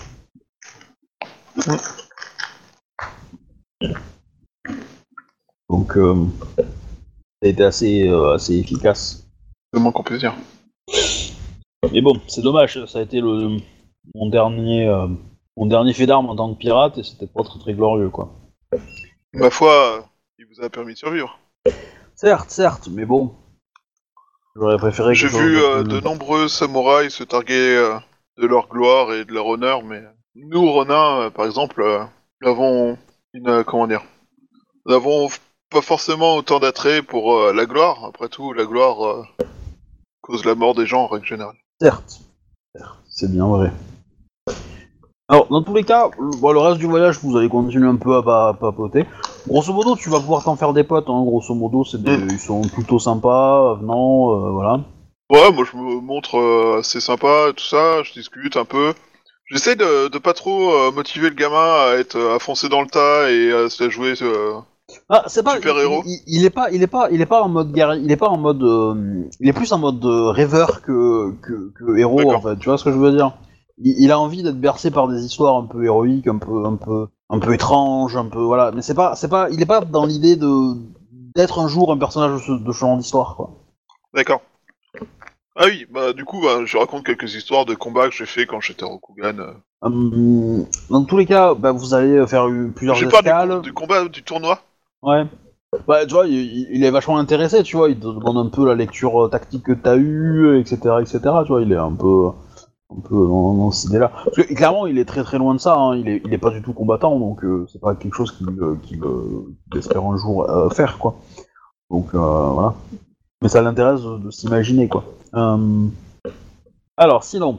Speaker 1: Donc euh, ça a été assez, euh, assez efficace.
Speaker 2: Le moins qu'on dire.
Speaker 1: Mais bon, c'est dommage, ça a été le, mon dernier euh, mon dernier fait d'armes en tant que pirate et c'était pas très très glorieux quoi.
Speaker 2: Ma foi, il vous a permis de survivre.
Speaker 1: Certes, certes, mais bon. J'aurais préféré
Speaker 2: J'ai vu
Speaker 1: de
Speaker 2: euh, de nombreux samouraïs se targuer euh, de leur gloire et de leur honneur, mais nous, Ronin, par exemple, nous avons une. comment dire Nous avons f- pas forcément autant d'attrait pour la gloire. Après tout, la gloire cause la mort des gens en règle générale.
Speaker 1: Certes. C'est bien vrai. Alors, dans tous les cas, le, bon, le reste du voyage, vous allez continuer un peu à pa- papoter. Grosso modo, tu vas pouvoir t'en faire des potes, hein. grosso modo, c'est des,
Speaker 2: Mm.
Speaker 1: ils sont plutôt sympas, avenants, euh, voilà.
Speaker 2: Ouais, moi je me montre euh, assez sympa, tout ça, je discute un peu. J'essaie de, de pas trop euh, motiver le gamin à être à foncer dans le tas et à se la jouer. euh,
Speaker 1: Ah, c'est pas
Speaker 2: Super héros.
Speaker 1: Il, il est pas, il est pas, il est pas en mode guerrier, il est pas en mode, euh, il est plus en mode euh, rêveur que, que, que héros en fait. Tu vois ce que je veux dire? Il, il a envie d'être bercé par des histoires un peu héroïques, un peu, un peu, un peu étranges, un peu voilà. Mais c'est pas, c'est pas, il est pas dans l'idée de d'être un jour un personnage de ce, de ce genre d'histoire quoi.
Speaker 2: D'accord. Ah oui, bah du coup, bah, je raconte quelques histoires de combats que j'ai fait quand j'étais Rokugan. euh.
Speaker 1: Hum, dans tous les cas, bah, vous allez faire euh, plusieurs
Speaker 2: J'ai peur du,
Speaker 1: escales.
Speaker 2: du combat du tournoi?
Speaker 1: Ouais. Bah, tu vois, il, il est vachement intéressé, tu vois, il te demande un peu la lecture euh, tactique que t'as eue, etc., etc., tu vois, il est un peu... un peu dans, dans cette idée-là. Parce que clairement, il est très très loin de ça. hein. Il, est, il est pas du tout combattant, donc euh, c'est pas quelque chose qu'il euh, euh, espère un jour faire, quoi. Donc voilà. Mais ça l'intéresse de, de s'imaginer, quoi. Alors, sinon,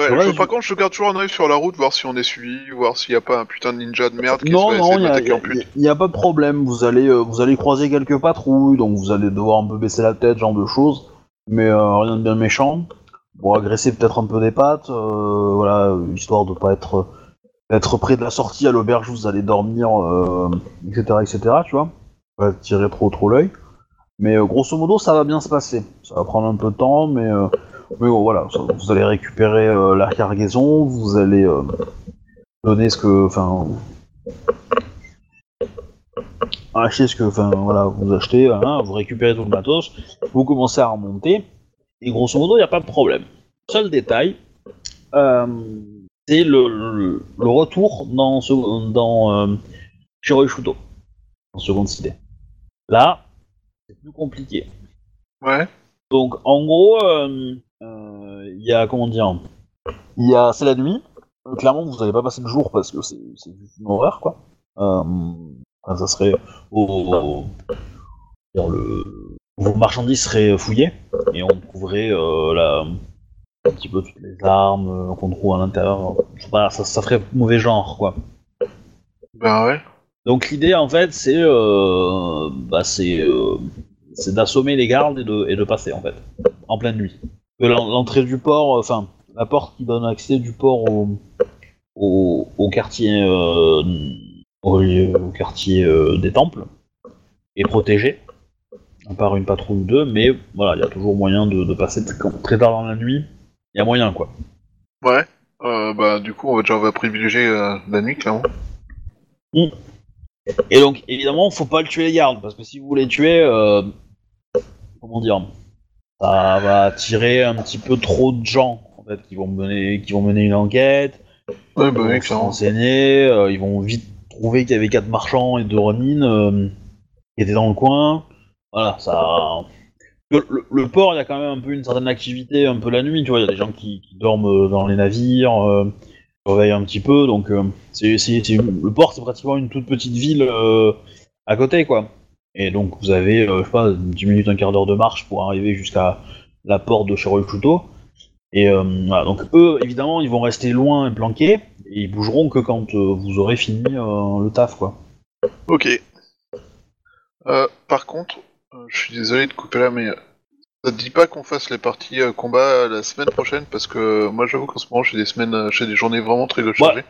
Speaker 2: Ouais,
Speaker 1: Ouais,
Speaker 2: je- contre, je garde toujours un œil sur la route, voir si on est suivi, voir s'il n'y a pas un putain de ninja de merde qui
Speaker 1: non,
Speaker 2: se
Speaker 1: non, il
Speaker 2: de
Speaker 1: y a, pas de problème. Vous allez, euh, vous allez croiser quelques patrouilles, donc vous allez devoir un peu baisser la tête, genre de choses. Mais euh, rien de bien méchant. Bon, agresser peut-être un peu des pattes, euh, voilà, histoire de pas être, être près de la sortie à l'auberge où vous allez dormir, etc., etc. Tu vois, pas tirer trop trop l'œil. Mais grosso modo, ça va bien se passer. Ça va prendre un peu de temps, mais euh, mais bon, voilà, vous allez récupérer euh, la cargaison, vous allez euh, donner ce que, enfin, acheter ce que, enfin, voilà, vous achetez, hein, vous récupérez tout le matos, vous commencez à remonter, et grosso modo, il n'y a pas de problème. Seul détail, euh, c'est le, le, le retour dans, ce, dans Shiroishuto, en seconde cité. Là, c'est plus compliqué.
Speaker 2: Ouais.
Speaker 1: Donc en gros, euh, il y a comment dire, il y a c'est la nuit. Euh, clairement, vous n'allez pas passer le jour parce que c'est une horreur quoi. Euh, enfin, ça serait au, le, vos marchandises seraient fouillées et on trouverait euh, la, un petit peu toutes les armes euh, qu'on trouve à l'intérieur. Voilà, ça, ça ferait mauvais genre quoi.
Speaker 2: Ben ouais.
Speaker 1: Donc l'idée en fait c'est euh, bah, c'est euh, c'est d'assommer les gardes et de, et de passer en fait en pleine nuit. L'entrée du port, euh, enfin la porte qui donne accès du port au, au, au quartier euh, au, au quartier euh, des temples est protégée par une patrouille ou deux, mais voilà il y a toujours moyen de, de passer très, tard dans la nuit. Il y a moyen quoi.
Speaker 2: Ouais. Euh, bah du coup, on va déjà on va privilégier euh, la nuit, clairement.
Speaker 1: Et donc, évidemment, faut pas le tuer les gardes, parce que si vous les tuez, euh, comment dire, ça va attirer un petit peu trop de gens, en fait, qui vont mener, qui vont mener une enquête,
Speaker 2: Ouais,
Speaker 1: ils
Speaker 2: bah
Speaker 1: vont se renseigner, euh, ils vont vite trouver qu'il y avait quatre marchands et deux Ronin euh, qui étaient dans le coin. Voilà, ça. Le, le- le port, il y a quand même un peu une certaine activité, un peu la nuit, tu vois, il y a des gens qui, qui dorment euh, dans les navires, euh, surveillent un petit peu, donc c'est, le port, c'est pratiquement une toute petite ville à côté, quoi. Et donc vous avez, euh, je sais pas, 10 minutes, un quart d'heure de marche pour arriver jusqu'à la porte de Chiroikuto. Et euh, voilà, donc eux, évidemment, ils vont rester loin et planqués, et ils bougeront que quand euh, vous aurez fini euh, le taf, quoi.
Speaker 2: Ok. Par contre, je suis désolé de couper là, mais ça te dit pas qu'on fasse les parties combat la semaine prochaine? Parce que moi j'avoue qu'en ce moment j'ai des semaines, j'ai des journées vraiment très chargées.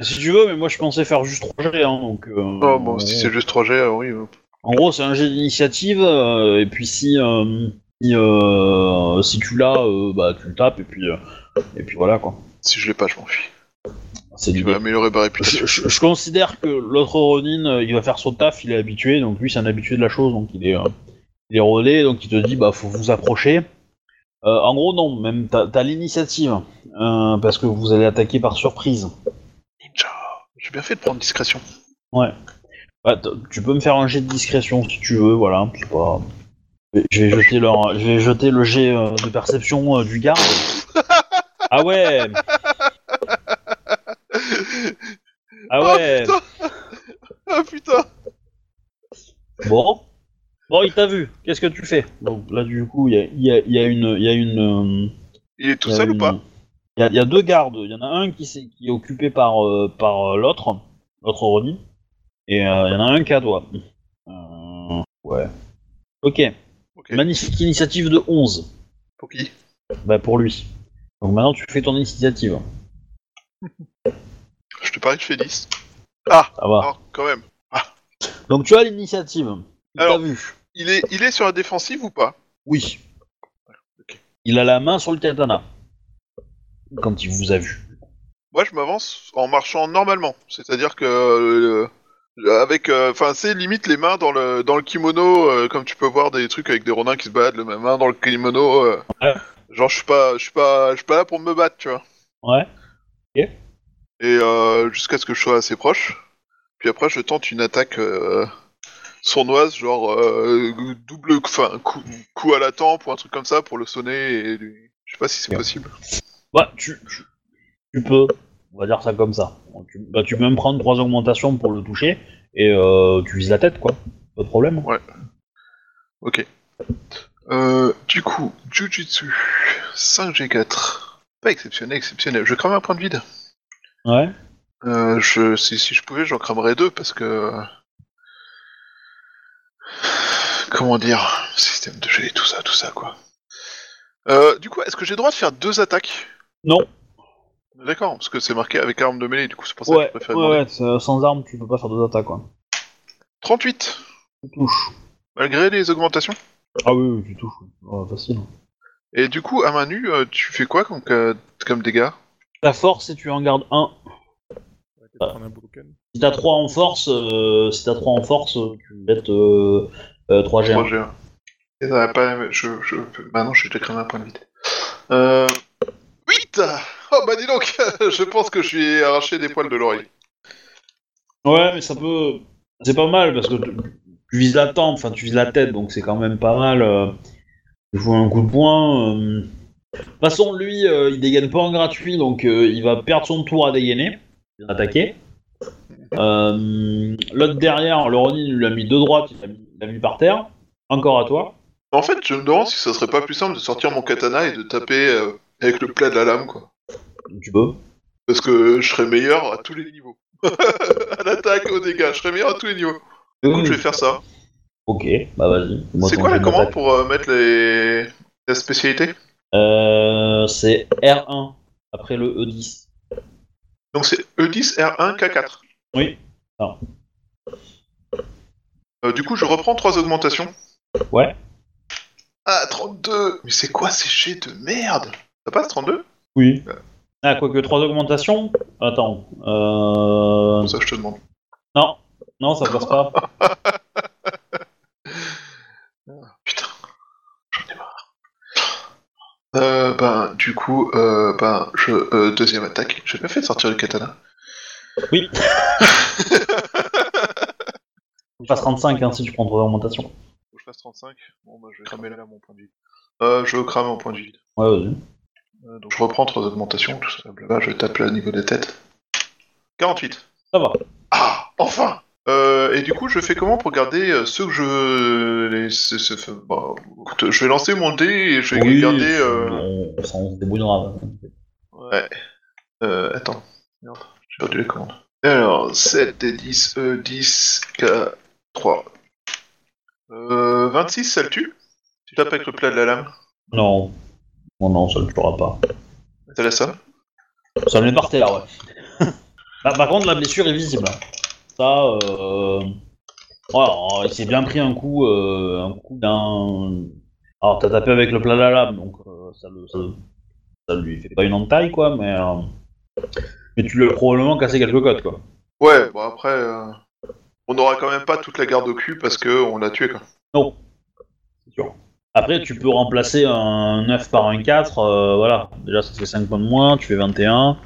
Speaker 1: Si tu veux, mais moi je pensais faire juste 3 G, hein, donc... euh,
Speaker 2: Oh bon, si c'est juste 3G, alors oui.
Speaker 1: En gros, c'est un jet d'initiative, euh, et puis si, euh, si, euh, si tu l'as, bah tu le tapes, et puis, et puis voilà quoi.
Speaker 2: Si je l'ai pas, je m'en fiche.
Speaker 1: C'est
Speaker 2: Tu
Speaker 1: l'idée.
Speaker 2: vas améliorer ma réputation.
Speaker 1: Je, je- je considère que l'autre Ronin, il va faire son taf, il est habitué, donc lui c'est un habitué de la chose, donc il est, il est relais, donc il te dit bah faut vous approcher. En gros non, même t'as l'initiative, parce que vous allez attaquer par surprise.
Speaker 2: Ninja. J'ai bien fait de prendre discrétion.
Speaker 1: Ouais. Bah, tu peux me faire un jet de discrétion si tu veux, voilà. c'est Pas... Je vais jeter leur, je vais jeter le jet euh, de perception euh, du garde. Ah ouais. Ah ouais.
Speaker 2: Oh, putain Ah putain
Speaker 1: Bon. Bon, il t'a vu. Qu'est-ce que tu fais? Donc là, du coup, il y a, il y a- il y a une, il y a une. euh,
Speaker 2: Il est tout seul ou pas?
Speaker 1: Il y, a- il y a deux gardes. Il y en a un qui, qui est occupé par, par l'autre, l'autre Ronin, et euh, il y en a un qui a toi. Euh, ouais. Ok. Magnifique initiative de 11.
Speaker 2: Pour qui?
Speaker 1: Bah pour lui. Donc maintenant tu fais ton initiative.
Speaker 2: Je te parie que je fais 10. Ah
Speaker 1: Ça va.
Speaker 2: Non, quand même.
Speaker 1: Donc tu as l'initiative. Il t'a
Speaker 2: Alors-
Speaker 1: vu.
Speaker 2: Il est, il est sur la défensive ou pas?
Speaker 1: Oui. Il a la main sur le katana. Quand il vous a vu.
Speaker 2: Moi, je m'avance en marchant normalement. C'est-à-dire que... euh, avec... Enfin, c'est limite les mains dans le, dans le kimono, euh, comme tu peux voir des trucs avec des ronins qui se baladent, les mains dans le kimono. euh,
Speaker 1: Ouais.
Speaker 2: Genre, je suis pas, je suis pas, je suis pas là pour me battre, tu vois.
Speaker 1: Ouais.
Speaker 2: Et euh, jusqu'à ce que je sois assez proche. Puis après, je tente une attaque euh, sournoise, genre euh, double, enfin coup, coup à la tempe ou un truc comme ça pour le sonner et lui... Je sais pas si c'est possible.
Speaker 1: Bah, tu, tu, tu peux, on va dire ça comme ça. Tu, bah, tu peux même prendre trois augmentations pour le toucher, et euh, tu vises la tête, quoi. Pas de problème.
Speaker 2: Ok. Euh, du coup, Jujutsu, 5G4. Pas exceptionnel, exceptionnel. Je crame un point de vide.
Speaker 1: Ouais.
Speaker 2: Euh, je, si, si je pouvais, j'en cramerais deux parce que. Comment dire Système de jet, tout ça, tout ça, quoi. Du coup, est-ce que j'ai le droit de faire deux attaques?
Speaker 1: Non.
Speaker 2: D'accord, parce que c'est marqué avec arme de mêlée, du coup, c'est pour ça que
Speaker 1: Ouais,
Speaker 2: je préfère
Speaker 1: ouais, ouais, c'est- sans arme, tu peux pas faire deux attaques, quoi.
Speaker 2: 38
Speaker 1: Tu touches.
Speaker 2: Malgré les augmentations
Speaker 1: Ah oui, oui, tu touches. Ouais, facile.
Speaker 2: Et du coup, à main nue, euh, tu fais quoi comme, euh, comme dégâts?
Speaker 1: Ta force, si tu en gardes un.
Speaker 4: Broken.
Speaker 1: Si t'as 3 en force, euh, si t'as 3 en force, tu mets euh, euh, 3 G1.
Speaker 2: 3G1. Et ça va pas... Je, je... Maintenant, je vais te cramer un point de vide. Euh... 8 Oh bah dis donc Je pense que je lui ai arraché des poils de l'oreille.
Speaker 1: Ouais, mais ça peut. C'est pas mal parce que tu, tu vises la tempe, enfin tu vises la tête, donc c'est quand même pas mal. Euh... Tu joues un coup de poing. euh. De toute façon, lui, euh, il dégaine pas en gratuit, donc euh, il va perdre son tour à dégainer, il va attaquer. L'autre derrière, le Ronin, il lui a mis deux droites, il l'a mis, il mis par terre. Encore à toi.
Speaker 2: En fait, je me demande si ça serait pas plus simple de sortir mon katana et de taper avec le plat de la lame, quoi.
Speaker 1: Tu peux.
Speaker 2: Parce que je serais meilleur à tous les niveaux. à l'attaque, aux dégâts, je serais meilleur à tous les niveaux. Donc je vais faire ça.
Speaker 1: Ok, bah vas-y.
Speaker 2: C'est quoi la commande pour euh, mettre les... la spécialité?
Speaker 1: Euh, c'est R1 après le E E10.
Speaker 2: Donc c'est E E10, R1, K4.
Speaker 1: Oui.
Speaker 2: Euh, du coup, je reprends trois augmentations.
Speaker 1: Ouais.
Speaker 2: Ah, 32 Mais c'est quoi ces jets de merde? Ça passe 32
Speaker 1: Oui. Ah, quoique trois augmentations Attends. Euh...
Speaker 2: Ça, je te demande.
Speaker 1: Non, non, ça passe pas.
Speaker 2: Putain, j'en ai marre. Euh, ben, du coup, euh, ben, je, euh, deuxième attaque. J'ai pas fait de sortir le katana.
Speaker 1: Oui. Tu passes 35 hein, si tu prends trois augmentations.
Speaker 2: Faut que je fasse 35. Bon, bah, je vais cramer là mon point de vide. Euh, je crame mon point de vide.
Speaker 1: Ouais, vas-y.
Speaker 2: Euh, donc je reprends trois augmentations, tout ça, blabla, je tape là au niveau des têtes. 48.
Speaker 1: Ça va.
Speaker 2: Ah, enfin euh, Et du coup, je fais comment pour garder euh, ceux que je... Les, bon, écoute, je vais lancer mon dé et je vais
Speaker 1: Oui,
Speaker 2: garder... Euh...
Speaker 1: on, ça, on se débrouillera.
Speaker 2: Ouais. Euh, attends. Merde, j'ai perdu les commandes. Alors, 7 et 10, E, 10, K, 3. Euh, 26, ça le tue? Tu tapes avec le plat de la lame
Speaker 1: Non. Non, non, ça ne le tuera pas.
Speaker 2: T'as la somme
Speaker 1: Ça le met par terre, ouais. Bah, par contre, la blessure est visible. Ça, euh... Voilà, il s'est bien pris un coup, euh, un coup d'un... Alors, t'as tapé avec le plat de la lame, donc euh, ça, le, ça, ça lui fait pas une entaille, quoi, mais... euh, Mais tu lui as probablement cassé quelques côtes, quoi.
Speaker 2: Ouais, bon après... On n'aura quand même pas toute la garde au cul parce que on l'a tué, quoi.
Speaker 1: Non. C'est sûr. Après, tu peux remplacer un 9 par un 4, euh, voilà. Déjà, ça te fait 5 points de moins, tu fais 21,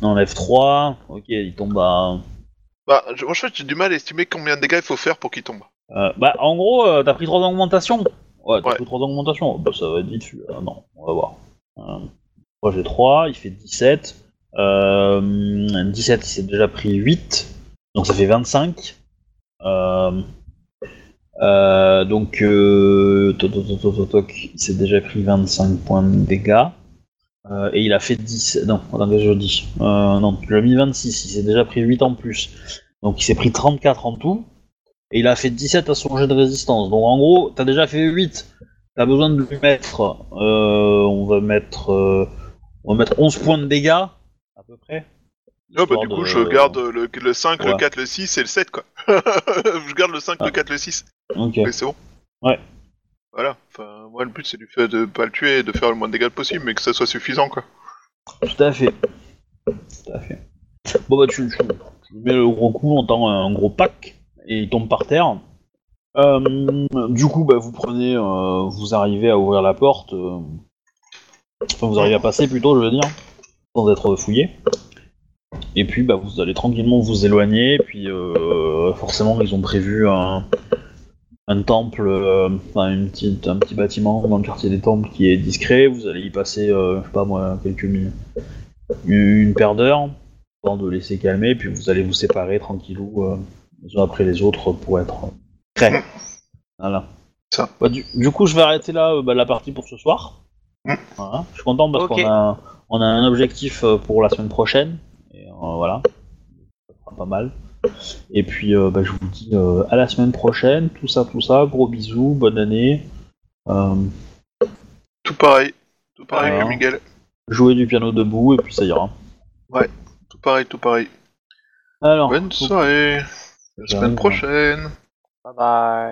Speaker 1: on enlève 3, ok, il tombe à...
Speaker 2: Bah, je- franchement, j'ai du mal à estimer combien de dégâts il faut faire pour qu'il tombe.
Speaker 1: Euh, bah, en gros, euh, t'as pris 3 augmentations Ouais, t'as
Speaker 2: Ouais.
Speaker 1: pris 3 augmentations. Bah, ça va être vite. euh, non, on va voir. Moi, j'ai 3, il fait 17. Euh, 17, il s'est déjà pris 8. Donc, ça fait 25. Euh, euh, donc, euh, il s'est déjà pris 25 points de dégâts. Euh, et il a fait 10. Non, que je dis? Euh, Non, tu l'as mis 26, il s'est déjà pris 8 en plus. Donc, il s'est pris 34 en tout. Et il a fait 17 à son jet de résistance. Donc en gros, t'as déjà fait 8. T'as besoin de lui mettre. euh, on va mettre. on va mettre 11 points de dégâts, à peu près.
Speaker 2: Ah bah du coup
Speaker 1: de-
Speaker 2: je garde le, le 5, le
Speaker 1: Ouais.
Speaker 2: 4, le 6 et le 7 quoi. je garde le 5,
Speaker 1: Ah.
Speaker 2: le 4, le 6.
Speaker 1: Ok.
Speaker 2: Mais c'est bon.
Speaker 1: Ouais.
Speaker 2: Voilà. Enfin, moi le but c'est du fait de pas le tuer et de faire le moins de dégâts possible, mais que ça soit suffisant quoi.
Speaker 1: Tout à fait. Tout à fait. Bon bah tu, tu, tu mets le gros coup en tant un gros pack et il tombe par terre. Euh, du coup bah vous prenez, euh, vous arrivez à ouvrir la porte. euh, Enfin vous arrivez à passer plutôt je veux dire, sans être fouillé. Et puis bah vous allez tranquillement vous éloigner. Puis euh, forcément ils ont prévu un, un temple, euh, enfin une petite, un petit bâtiment dans le quartier des temples qui est discret. Vous allez y passer, euh, je sais pas moi, quelques minutes, une paire d'heures, avant de laisser calmer, puis vous allez vous séparer tranquillou les uns après les autres pour être prêts. Voilà.
Speaker 2: Ça.
Speaker 1: Bah, du, du coup, je vais arrêter là bah, la partie pour ce soir.
Speaker 2: Mm.
Speaker 1: Voilà. Je suis content parce qu'on a, on a un objectif pour la semaine prochaine. Euh, voilà. Ça sera pas mal. Et puis, euh, bah, je vous dis euh, à la semaine prochaine. Tout ça, tout ça. Gros bisous. Bonne année. Euh,
Speaker 2: Tout pareil. Tout pareil
Speaker 1: Ouais.
Speaker 2: que Miguel.
Speaker 1: jouez du piano debout et puis ça ira.
Speaker 2: Tout pareil, tout pareil.
Speaker 1: Alors,
Speaker 2: Bonne soirée. À la semaine prochaine.
Speaker 6: Bye bye.